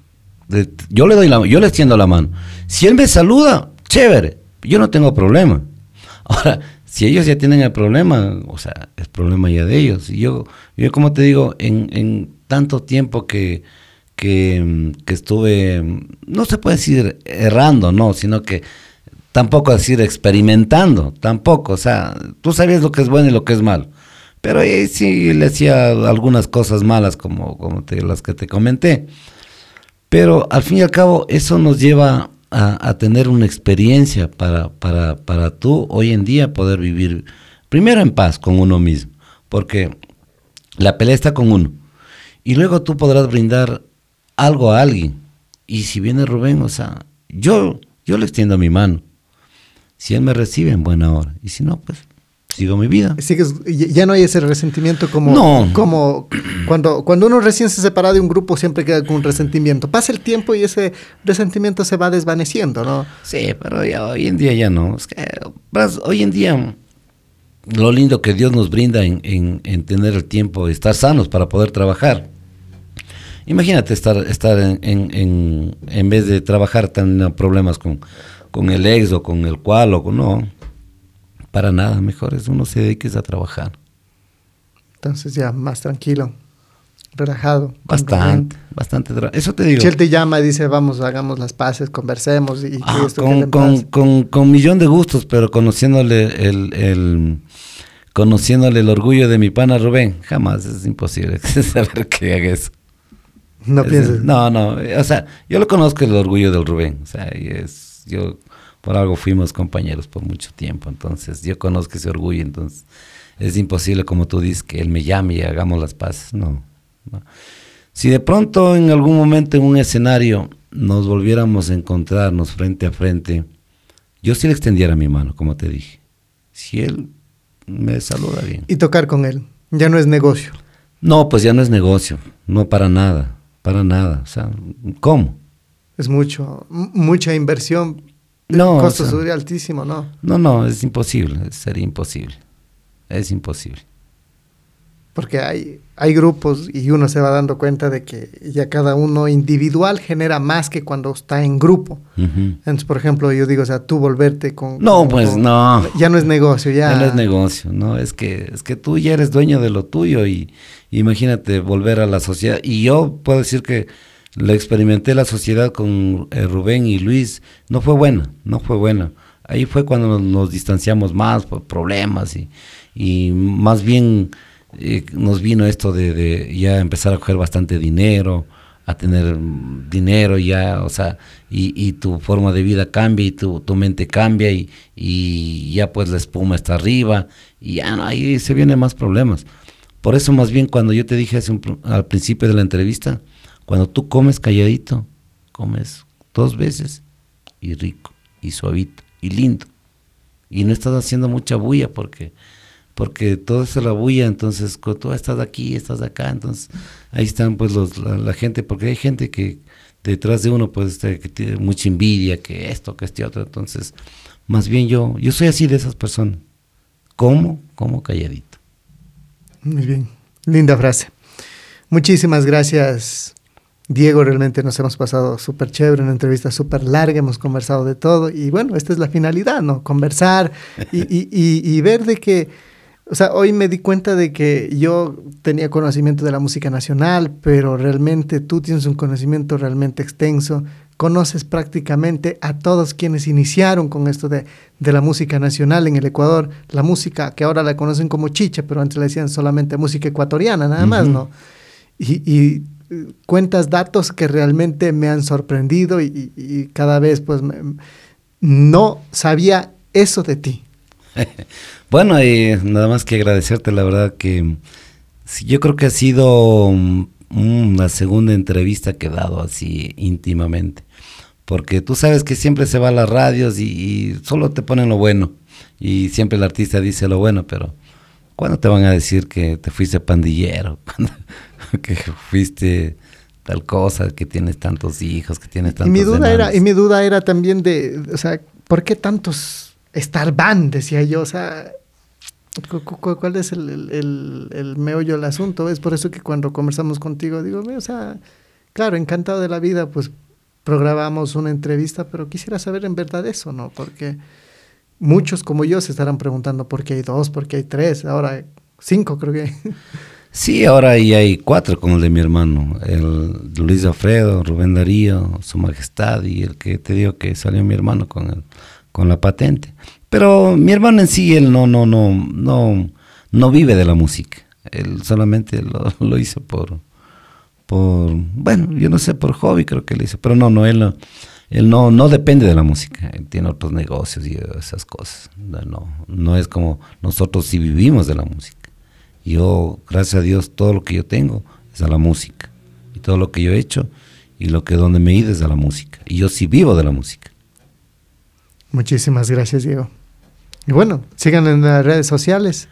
de- yo le doy la yo le extiendo la mano. Si él me saluda, chévere, yo no tengo problema. Ahora, si ellos ya tienen el problema, o sea, es problema ya de ellos. Y yo, yo como te digo, en, en tanto tiempo que, que, que estuve, no se puede decir errando, no, sino que tampoco decir experimentando, tampoco, o sea, tú sabías lo que es bueno y lo que es malo. Pero ahí sí le hacía algunas cosas malas como, como las que te comenté. Pero al fin y al cabo eso nos lleva a, a tener una experiencia para, para, para tú hoy en día poder vivir primero en paz con uno mismo, porque la pelea está con uno. Y luego tú podrás brindar algo a alguien. Y si viene Rubén, o sea, yo, yo le extiendo mi mano. Si él me recibe en buena hora. Y si no, pues sigo mi vida. Sigues- ya ya no hay ese resentimiento como, No. como cuando, cuando uno recién se separa de un grupo siempre queda con un resentimiento. Pasa el tiempo y ese resentimiento se va desvaneciendo, ¿no? Sí, pero ya hoy en día ya no. Es que, hoy en día lo lindo que Dios nos brinda en, en- en tener el tiempo, estar sanos para poder trabajar. Imagínate estar, estar en, en, en, en vez de trabajar teniendo problemas con, con el ex o con el cual o con no. Para nada, mejor es uno se dedique a trabajar. Entonces ya más tranquilo, relajado. Bastante, bastante. Eso te digo. Si él te llama, dice, vamos, hagamos las paces, conversemos y, y Ah, esto con, con, con, con millón de gustos, pero conociéndole el, el- conociéndole el orgullo de mi pana Rubén, jamás es imposible saber que haga eso. No Es- pienses. No, no, o sea, yo lo conozco el orgullo del Rubén, o sea, y es, yo por algo fuimos compañeros por mucho tiempo, entonces yo conozco ese orgullo, entonces es imposible como tú dices que él me llame y hagamos las paces, no, no. Si de pronto en algún momento en un escenario nos volviéramos a encontrarnos frente a frente, yo sí le extendiera mi mano, como te dije. Si él me saluda bien. Y tocar con él. Ya no es negocio. No, pues ya no es negocio, no para nada, para nada. O sea, ¿cómo? Es mucho, mucha inversión. No, El o costo sea, sería altísimo, ¿no? no, no, es imposible, sería imposible. Es imposible. porque hay, hay grupos y uno se va dando cuenta de que ya cada uno individual genera más que cuando está en grupo. Entonces, por ejemplo, yo digo, o sea, tú volverte con... No, con- pues con- no. Ya no es negocio, ya... Ya no es negocio, ¿no? Es que, es que tú ya eres dueño de lo tuyo y imagínate volver a la sociedad. Y yo puedo decir que la experimenté la sociedad con eh, Rubén y Luis, no fue buena, no fue buena. Ahí fue cuando nos, distanciamos más por problemas y, y más bien eh, nos vino esto de, ya empezar a coger bastante dinero, a tener dinero ya, o sea, y, y tu forma de vida cambia y tu, tu mente cambia y, y ya pues la espuma está arriba y ya no, ahí se vienen más problemas. Por eso más bien cuando yo te dije hace al principio de la entrevista, cuando tú comes calladito, comes dos veces y rico y suavito y lindo y no estás haciendo mucha bulla porque porque todo es la bulla, entonces tú estás aquí, estás acá, entonces ahí están pues la gente, porque hay gente que detrás de uno pues este, que tiene mucha envidia, que esto, que este otro, entonces más bien yo, yo soy así de esas personas, como, como calladito. Muy bien, linda frase. Muchísimas gracias, Diego. Realmente nos hemos pasado súper chévere, una entrevista súper larga, hemos conversado de todo. Y bueno, esta es la finalidad, ¿no? Conversar y, y- y- y ver de que, o sea, hoy me di cuenta de que yo tenía conocimiento de la música nacional, pero realmente tú tienes un conocimiento realmente extenso. Conoces prácticamente a todos quienes iniciaron con esto de, de la música nacional en el Ecuador, la música que ahora la conocen como chicha, pero antes le decían solamente música ecuatoriana, nada más. ¿no? y, y, cuentas datos que realmente me han sorprendido y, y- y cada vez pues me- no sabía eso de ti. Bueno, y nada más que agradecerte, la verdad que sí, yo creo que ha sido mm, una segunda entrevista que he dado así íntimamente, porque tú sabes que siempre se va a las radios y, y solo te ponen lo bueno, y siempre el artista dice lo bueno, pero ¿cuándo te van a decir que te fuiste pandillero? Que fuiste tal cosa, que tienes tantos hijos, que tienes tantos Y mi duda era, y mi duda era también de, o sea, ¿por qué tantos Star Band? Decía yo, o sea, ¿cuál es el, el, el- meollo del asunto? Es por eso que cuando conversamos contigo, digo, o sea, claro, encantado de la vida, pues programamos una entrevista, pero quisiera saber en verdad eso, ¿no? Porque muchos como yo se estarán preguntando por qué hay dos, por qué hay tres, ahora cinco creo que. Sí, ahora ya hay cuatro con el de mi hermano, el Luis Alfredo, Rubén Darío, Su Majestad y el que te digo que salió mi hermano con con la patente. Pero mi hermano en sí, él no, no, no, no, no vive de la música. Él solamente lo, hizo por, por, bueno, yo no sé, por hobby creo que lo hizo, pero no, no, él no, él no, no depende de la música, él tiene otros negocios y esas cosas. No, no, es como nosotros sí vivimos de la música. Yo, gracias a Dios, todo lo que yo tengo es a la música. Y todo lo que yo he hecho y lo que donde me he ido es a la música. Y yo sí vivo de la música. Muchísimas gracias, Diego. Y bueno, sigan en las redes sociales.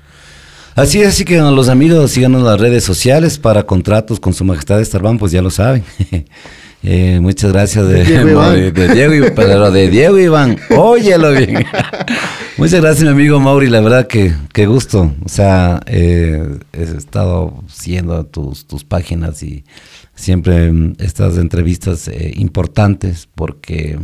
Así es, así que a los amigos síganos en las redes sociales para contratos con su majestad Starban, pues ya lo saben. Eh, muchas gracias de, De Diego Iván. de- Diego, pero de Diego Iván, óyelo bien. muchas gracias mi amigo Mauri, la verdad que, que gusto. O sea, eh, he estado siguiendo tus, tus páginas y siempre mm, estas entrevistas eh, importantes porque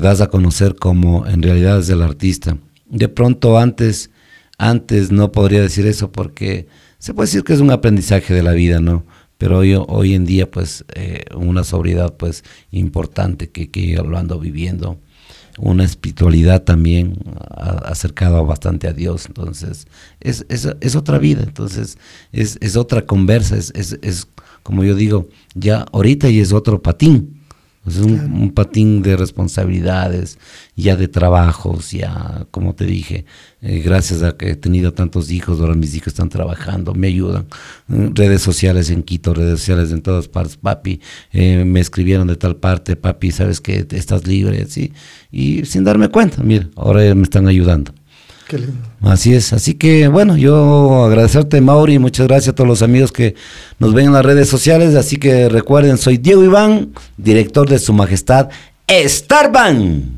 das a conocer cómo en realidad es el artista. De pronto antes, antes no podría decir eso porque se puede decir que es un aprendizaje de la vida, ¿no? Pero hoy, hoy en día, pues, eh, una sobriedad, pues, importante que, que yo lo ando viviendo. Una espiritualidad también a- acercado bastante a Dios. Entonces, es, es, es otra vida. Entonces, es, es otra conversa. Es, es, como yo digo, ya ahorita y es otro patín. Es un, un patín de responsabilidades, ya de trabajos, ya, como te dije, eh, gracias a que he tenido tantos hijos, ahora mis hijos están trabajando, me ayudan. Eh, redes sociales en Quito, redes sociales en todas partes, papi, eh, me escribieron de tal parte, papi, sabes que estás libre, así. Y sin darme cuenta, mira, ahora me están ayudando. Qué lindo. Así es, así que bueno, yo agradecerte Mauri, muchas gracias a todos los amigos que nos ven en las redes sociales, así que recuerden, soy Diego Iván, director de Su Majestad Starban.